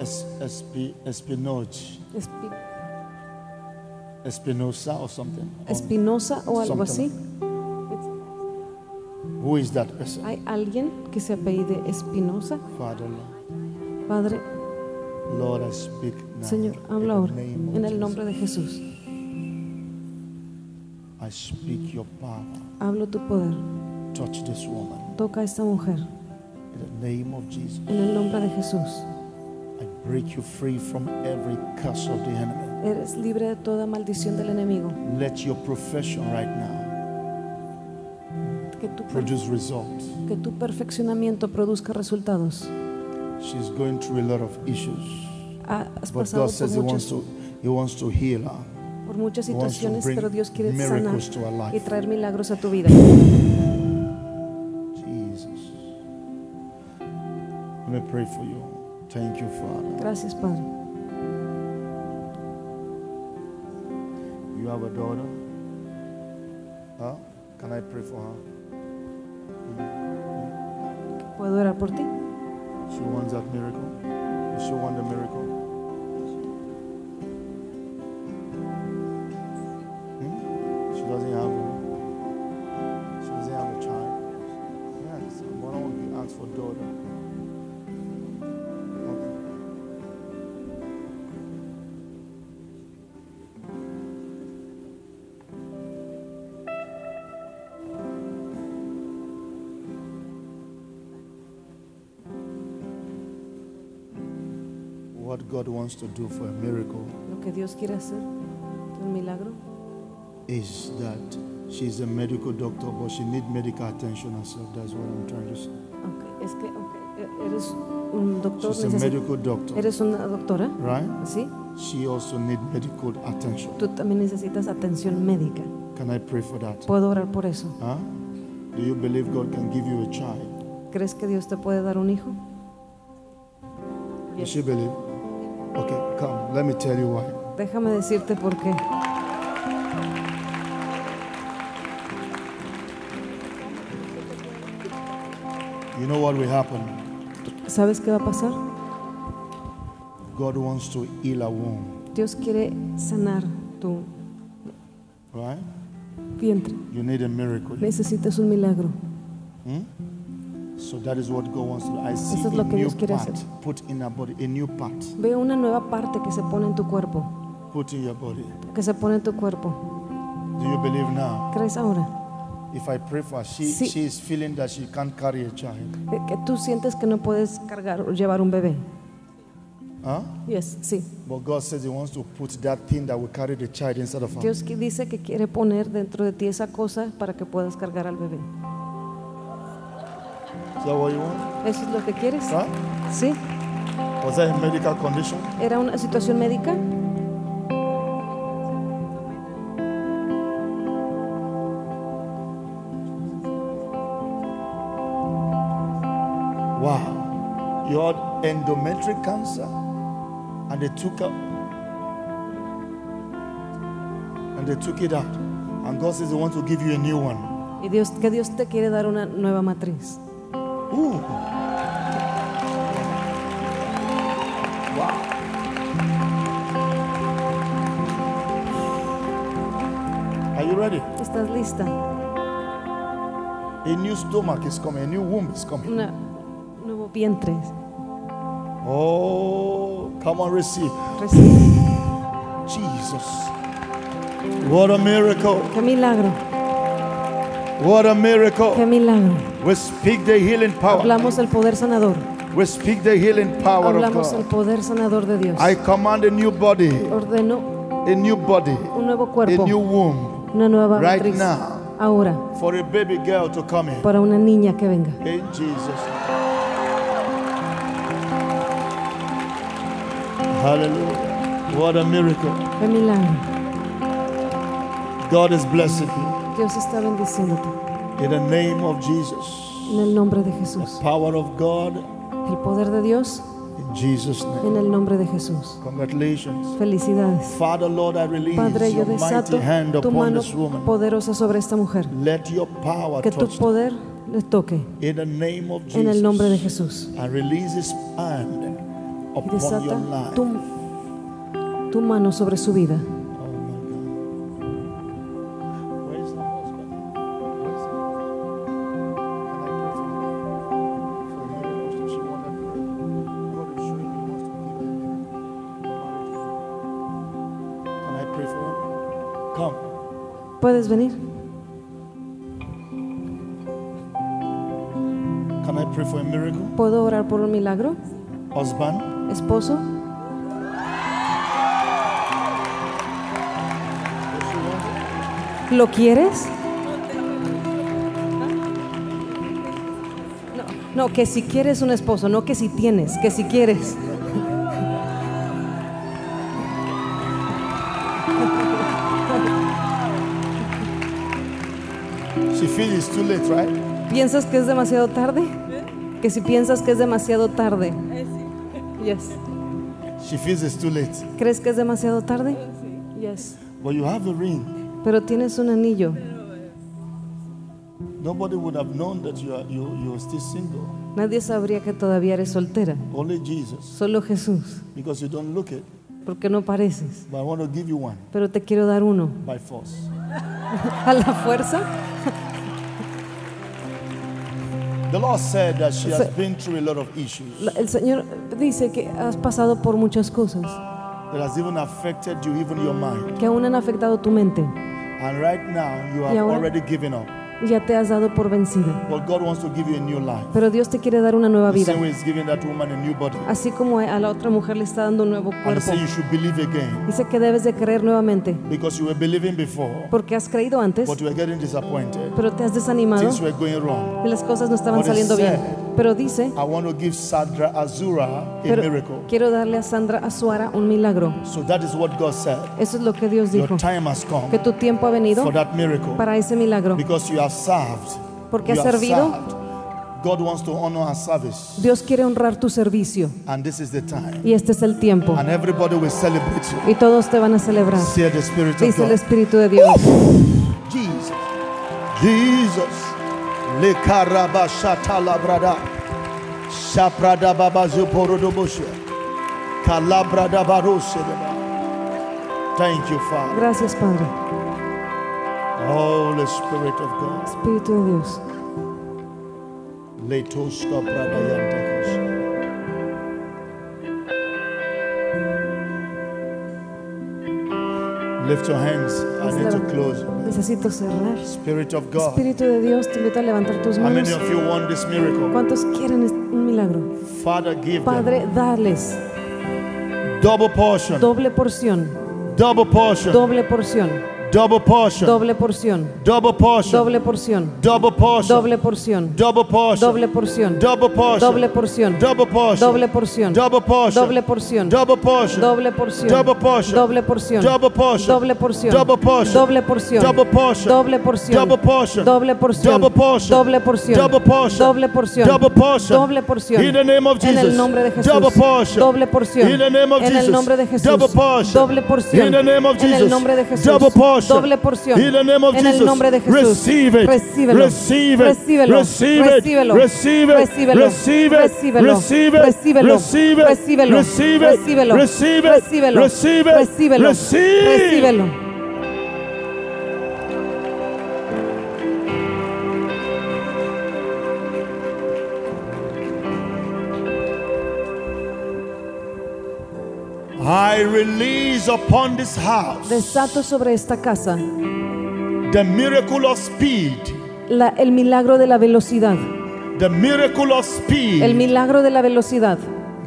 Es, Espi, Espinoje, Espi- Espinosa or something. Espinosa o algo así. Who is that person? ¿Hay alguien que se apellide Espinosa? Father. Padre, Lord, I speak now. Señor, habla ahora en el nombre de Jesús. I speak your power. Hablo tu poder. Touch this woman. Toca a esta mujer In the name of Jesus. en el nombre de Jesús. Break you free from every curse of the enemy. Eres libre de toda maldición del enemigo. Let your profession right now Que tu, produce results. que tu perfeccionamiento produzca resultados. She's going through a lot of issues. Ha- Has But God says He wants to He wants to heal her. por muchas situaciones, pero Dios quiere sanar y traer milagros a tu vida. Jesus. Let me pray for you. Thank you, Father. Gracias, Padre. You have a daughter? Huh? Can I pray for her? ¿Puedo orar por ti? She wants that miracle. She wants the miracle? God wants to do for a miracle Lo que Dios quiere hacer, un milagro, is that she's a medical doctor, but she needs medical attention herself. That's what I'm trying to say. Ok, es que ok, e- eres un doctor, She's a necesi- medical doctor, eres una doctora, right? ¿sí? She also needs medical attention. Tú también necesitas atención médica. Can I pray for that? ¿Puedo orar por eso? Huh? Do you believe God can give you a child? ¿Crees que Dios te puede dar un hijo? Does she believe? Okay, come. Let me tell you why. Déjame decirte por qué. You know what will happen? ¿Sabes qué va a pasar? God wants to heal a womb, Dios quiere sanar tu right? vientre. You need a miracle. Necesitas un milagro. Hmm? So that is what God wants to do. I see Eso es lo que Dios quiere hacer. put in her body, a new part Veo una nueva parte que se pone en tu cuerpo. put in your body. Que se pone en tu cuerpo. Do you believe now? ¿Crees ahora? If I pray for her, she, Sí. she is feeling that she can't carry a child. Eh, Que tú sientes que no puedes cargar o llevar un bebé. Huh? Yes, sí. But God says He wants to put that thing that will carry the child inside of her. Dios dice que quiere poner dentro de ti esa cosa para que puedas cargar al bebé. Is that what you want? ¿Eso es lo que quieres? Huh? Sí. Was that a medical condition? ¿Era una situación médica? Wow. You had endometrial cancer and they took out and they took it out. And God says they want to give you a new one. Y Dios, que Dios te quiere dar una nueva matriz. Ooh. Wow. Are you ready? ¿Estás lista? A new stomach is coming, a new womb is coming. Una- un nuevo vientre. Oh, come on, receive. Recibe. Jesus. What a miracle. ¡Qué milagro! What a miracle. ¡Qué milagro! We speak the healing power. Hablamos el poder sanador. We speak the healing power of Hablamos el poder sanador de Dios. I command a new body, Ordeno a new body, un nuevo a new womb una nueva right matriz. now Ahora, for a baby girl to come in. para una niña que venga. In Jesus. Hallelujah. What a miracle. ¡Qué milagro! God is blessing you. Dios está bendiciéndote. In the name of Jesus. En el nombre de Jesús. Power of God El poder de Dios in Jesus' name. en el nombre de Jesús. Congratulations. Felicidades. Father, Lord, I release Padre, yo your mighty desato hand tu upon mano this woman. poderosa sobre esta mujer. Let your power Que tu poder le toque In the name of en el nombre de Jesus. Jesús. I release his hand Y upon your desata life. tu, tu mano sobre su vida. ¿Puedes venir? Can I pray for a miracle? ¿Puedo orar por un milagro? Husband, Esposo, ¿lo quieres? No, no, que si quieres un esposo, no que si tienes, que si quieres. Too late, right? ¿Piensas que es demasiado tarde? Que si piensas que es demasiado tarde. Yes. She feels it's too late. ¿Crees que es demasiado tarde? Yes. But you have a ring. Pero tienes un anillo. Nobody would have known that you are you you're still single. Nadie sabría que todavía eres soltera. Only Jesus. Solo Jesús. Because you don't look it. Porque no pareces. But I want to give you one Pero te quiero dar uno. by force. A la fuerza. The Lord said that she has been through a lot of issues El Señor dice que has pasado por muchas cosas that has even affected you, even your mind. que aún han afectado tu mente. And right now you have ahora- already given up. Ya te has dado por vencida. But God wants to give you a new life. Pero Dios te quiere dar una nueva vida. Así como a la otra mujer le está dando un nuevo cuerpo. said you should believe again. Dice que debes de creer nuevamente. Because you were believing before, Porque has creído antes, but you were getting disappointed. pero te has desanimado Things were going wrong. y las cosas no estaban saliendo bien. Pero dice, I want to give Sandra Azura a pero miracle. quiero darle a Sandra Azuara un milagro. So that is what God said. Eso es lo que Dios Your dijo. time has come Que tu tiempo ha venido for that miracle. para ese milagro. Have served. Porque has servido. served. God wants to honor our service. Dios quiere honrar tu servicio. And this is the time. Y este es el tiempo. And everybody will celebrate you. Y todos te van a celebrar. Say the Spirit of Dice el. Espíritu de Dios. Jesus. Jesus. Le karabashata labrada. Shaprada baba zuporodoboshe. Kalabrada baroshe. Thank you, Father. Gracias, Padre. Holy Spirit of God. Espíritu de Dios. Letoshka bradayantakoshe. Lift your hands. I need to close. Necesito cerrar. Spirit of God. Espíritu de Dios, te invito a levantar tus How manos. many of you want this miracle? ¿Cuántos quieren un milagro? Father, give them Padre, dales double portion, doble porción, double portion, doble porción, Double portion. doble porción, Double portion. doble porción, Double portion. doble porción, Double portion. doble porción, Double portion. doble porción, Double portion. doble porción, Double portion. doble porción, Double portion. doble porción, Double portion. doble porción, Double portion. doble porción, Double portion. doble porción, Double portion. doble porción, Double portion. doble porción, Double portion. doble porción, Double portion. doble porción, Double portion. doble porción, In the name of en el Jesus. nombre de Jesús, Double portion. doble porción, In the name of en Jesus. el nombre de Jesús, Double portion. doble porción, In the name of en el Jesus. nombre de Jesús, Double portion. Doble porción, In the name of en Jesus. el nombre de Jesús, Receive it. recíbelo, Receive it. recíbelo, Receive it. recíbelo, Receive it. recíbelo, Receive it. recíbelo, Receive it. recíbelo, Receive it. recíbelo, Receive it. recíbelo, Receive it. recíbelo, Receive it. recíbelo, Receive. recíbelo. I release upon this house Desato sobre esta casa the miracle of speed. la- el milagro de la velocidad, The miracle of speed. el milagro de la velocidad,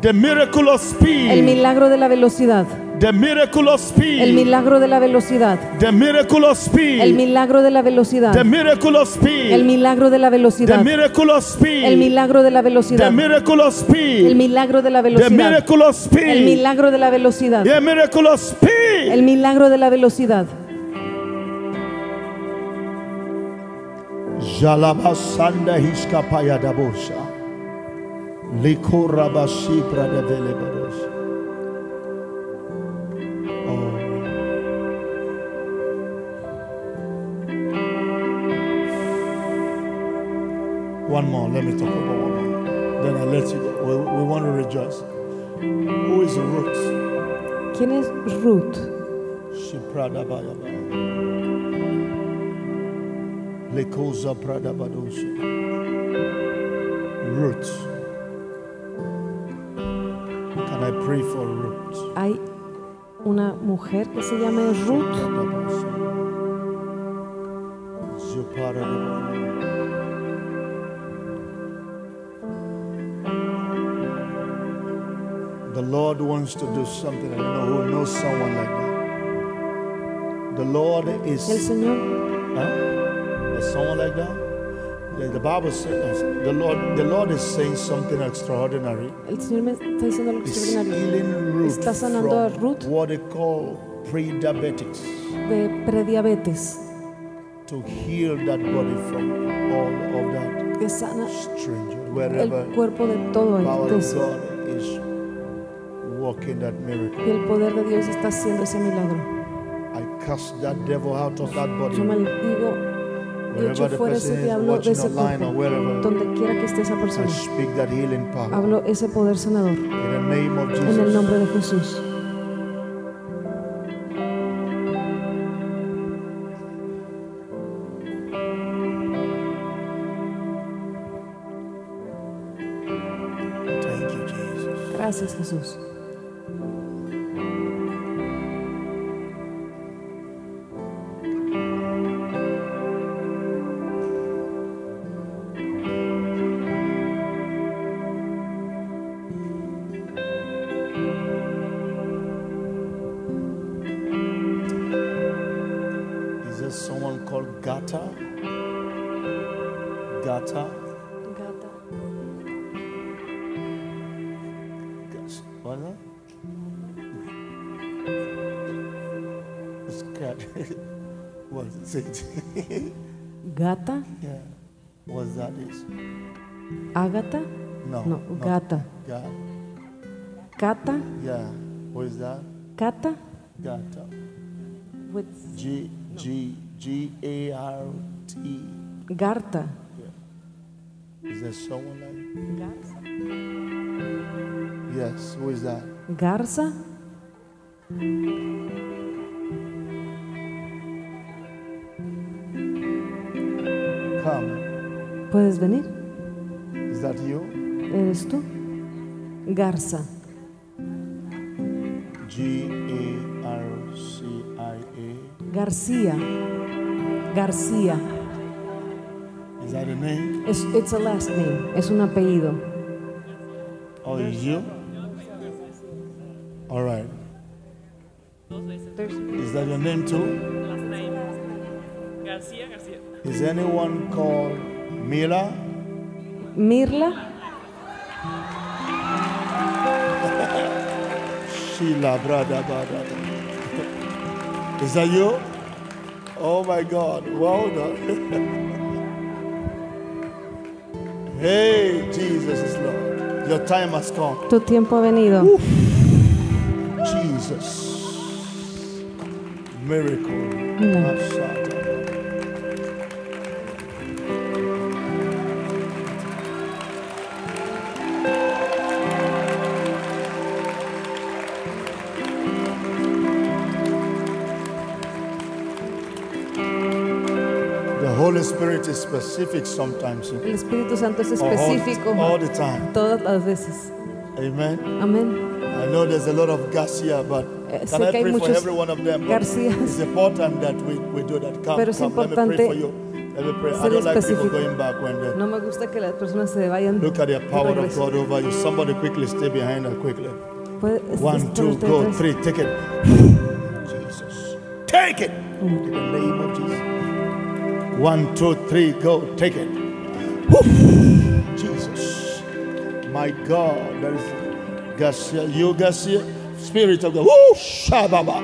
the miracle of speed. el milagro de la velocidad, the miracle of speed. el milagro de la velocidad, the miracle of speed. el milagro de la velocidad, the miracle of speed. el milagro de la the velocidad, miracle of speed. el milagro de la the velocidad, miracle of speed. el milagro de la the velocidad, miracle of speed. el milagro de la velocidad, the miracle of speed. el milagro de la velocidad. Jalabasanda hiskapaya dabosha. Likorabasi pradevelebados. One more, let me talk about one more. Then I'll let you go. We, we want to rejoice. Who is Ruth? ¿Quién es Ruth? She pradabayaba. Lekoza pradabadosha. Ruth. Can I pray for Ruth? Hay una mujer que se llama Ruth. The Lord wants to do something. I don't know who knows someone like that. The Lord is. El Señor Huh? There's someone like that? The, the Bible says the Lord. The Lord is saying something extraordinary. El Señor me está diciendo algo He's extraordinario. Está sanando a Ruth what they call pre-diabetics de prediabetes, to heal that body from all of that que sana strange el wherever cuerpo de todo el power of peso. Working that miracle. Y el poder de Dios está haciendo ese milagro. I cast that devil out of that body. Yo maldigo y echo the fuera ese diablo de ese cuerpo. wherever, Donde quiera que esté esa I persona. speak that healing power Hablo ese poder sanador in the name of en el Jesus. nombre de Jesús. Thank you, Jesus. Gracias Jesús. Gata, yeah. What's that is? Ágata, No. no, gata. Ga- Cata, yeah. What is that? cata, Gata. with G G G A R T. Garta. Is there someone like? Yes. Who is that? Garza, Come. ¿puedes venir? Is that you? ¿Eres tú? Garza, G A R C I García, García. A. Is that a name? Es, it's a last name, es un apellido. Oh, is you? All right. Is that your name too? García García. Is anyone called Mila? Mirla, Sheila, brother, brother. Is that you? Oh my God. Well done. hey, Jesus is Lord. Your time has come. tu tiempo ha venido. Jesus. Miracle. Mm. Milagro. Spirit is specific sometimes. El Espíritu Santo es Or all, all the time. todas las veces. Amen. Amén. I know there's a lot of Garcia, but Eh, can sé I que hay pray for muchos every one of them? But. It's important that we, we do that. Come, Pero es come, let me pray importante for you. Let me pray. I ser don't like people específico. going back when they No me gusta que las personas se vayan. look at the de power of regreso. God over you. Somebody quickly stay behind her quickly. Puede- es- One, es- two, go, tres. three, take it. Jesus. Take it. In the name of Jesus. One, two, three, go, take it. Woo. Jesus. My God. That is Garcia. You, Garcia. Spirit of God. Woo, Shababa.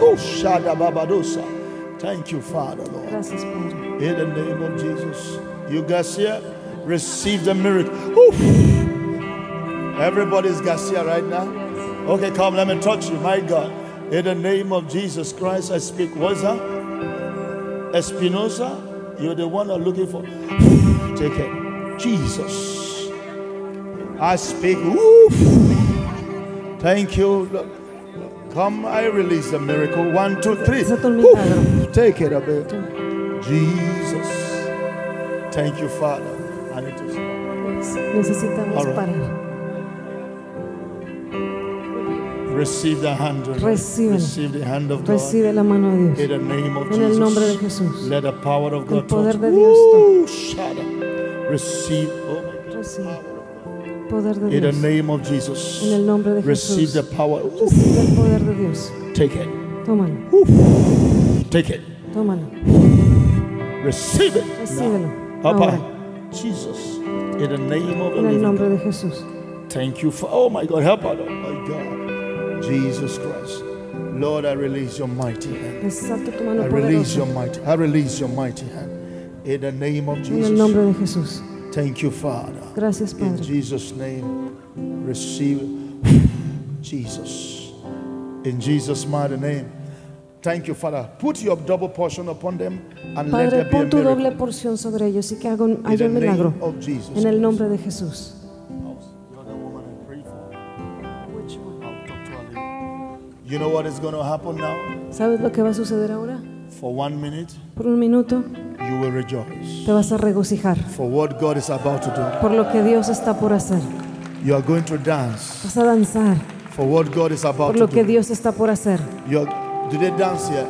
Woo, Shadababadosa. Thank you, Father, Lord. Gracias, Padre. In the name of Jesus. You Garcia, receive the miracle. Woo. Everybody's Garcia right now. Okay, come, let me touch you. My God. In the name of Jesus Christ, I speak. What's that? Espinosa, you're the one I'm looking for. Take it. Jesus. I speak. Thank you. Lord. Come, I release the miracle. One, two, three. Desata un Woo. milagro. Take it a bit. Jesus. Thank you, Father. I need to. Necesitamos right. parar. Receive the hand. of God. Receive the hand of God. Recibe la mano de In the name of En Jesus. el nombre de Jesús. Let the power of El God poder touch. de Dios Woo, Receive. Oh my God. Recibe. Poder de In the name of Jesus. En el nombre de Receive Jesús. the power. Woo. Recibe el poder de Dios. Take it. Tómalo, Take it. tómalo. Receive it. Recíbelo. Ahora. Jesus. In the name of the en el nombre de Jesús. Thank you for, oh my God, help us, oh my God. Jesus Christ. Lord, I release your mighty hand. I release your mighty, I release your mighty hand. In the name of En el nombre Jesus. Thank you, Father. Gracias, Padre. In Jesus' name, receive Jesus. In Jesus' mighty name. Thank you, Father. Put your double portion upon them and let Padre, there be a tu doble miracle. porción sobre ellos y que haga un, In haya the un name milagro. of Jesus. En el nombre de Jesús. You know what is going to happen now? ¿Sabes lo que va a suceder ahora? For one minute, Por un minuto you will rejoice. te vas a regocijar For what God is about to do. por lo que Dios está por hacer. You are going to dance. Vas a danzar For what God is about por lo to que do. Dios está por hacer. You are, do they dance here?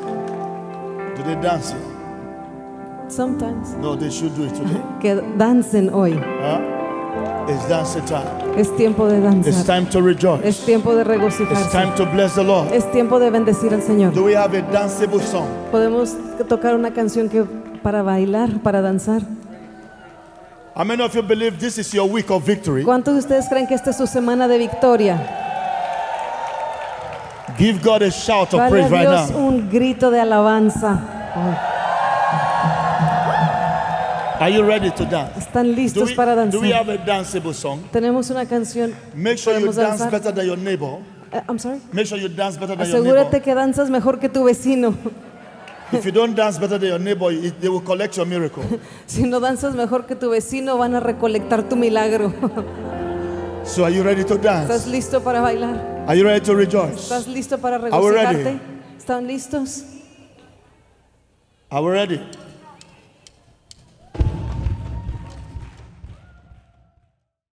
Do they dance here? Sometimes. No, they should do it today. Que dancen hoy. Huh? It's dancing time. Es tiempo de It's danzar. time to rejoice. Es tiempo de It's regocijarse. time to bless the Lord. Es tiempo de bendecir al Señor. Do we have a danceable song? Podemos tocar una canción que para bailar, para danzar. How many of you believe this is your week of victory? ¿Cuántos de ustedes creen que esta es su semana de victoria? Give God a shout of Dale a praise right Dios now. un grito de alabanza. Are you ready to dance? ¿Están listos we, para do we danzar? have a danceable song? Tenemos una canción. Make sure you ¿Podemos dance danzar? better than your neighbor. Eh, I'm sorry. Make sure you dance better than your Asegúrate neighbor. que danzas mejor que tu vecino. If you don't dance better than your neighbor, they will collect your miracle. Si no danzas mejor que tu vecino, van a recolectar tu milagro. So are you ready to ¿Estás dance? listo para bailar? Are you ready to rejoice? ¿Estás listo para we ready? regocijarte? ¿Están listos? Are we ready?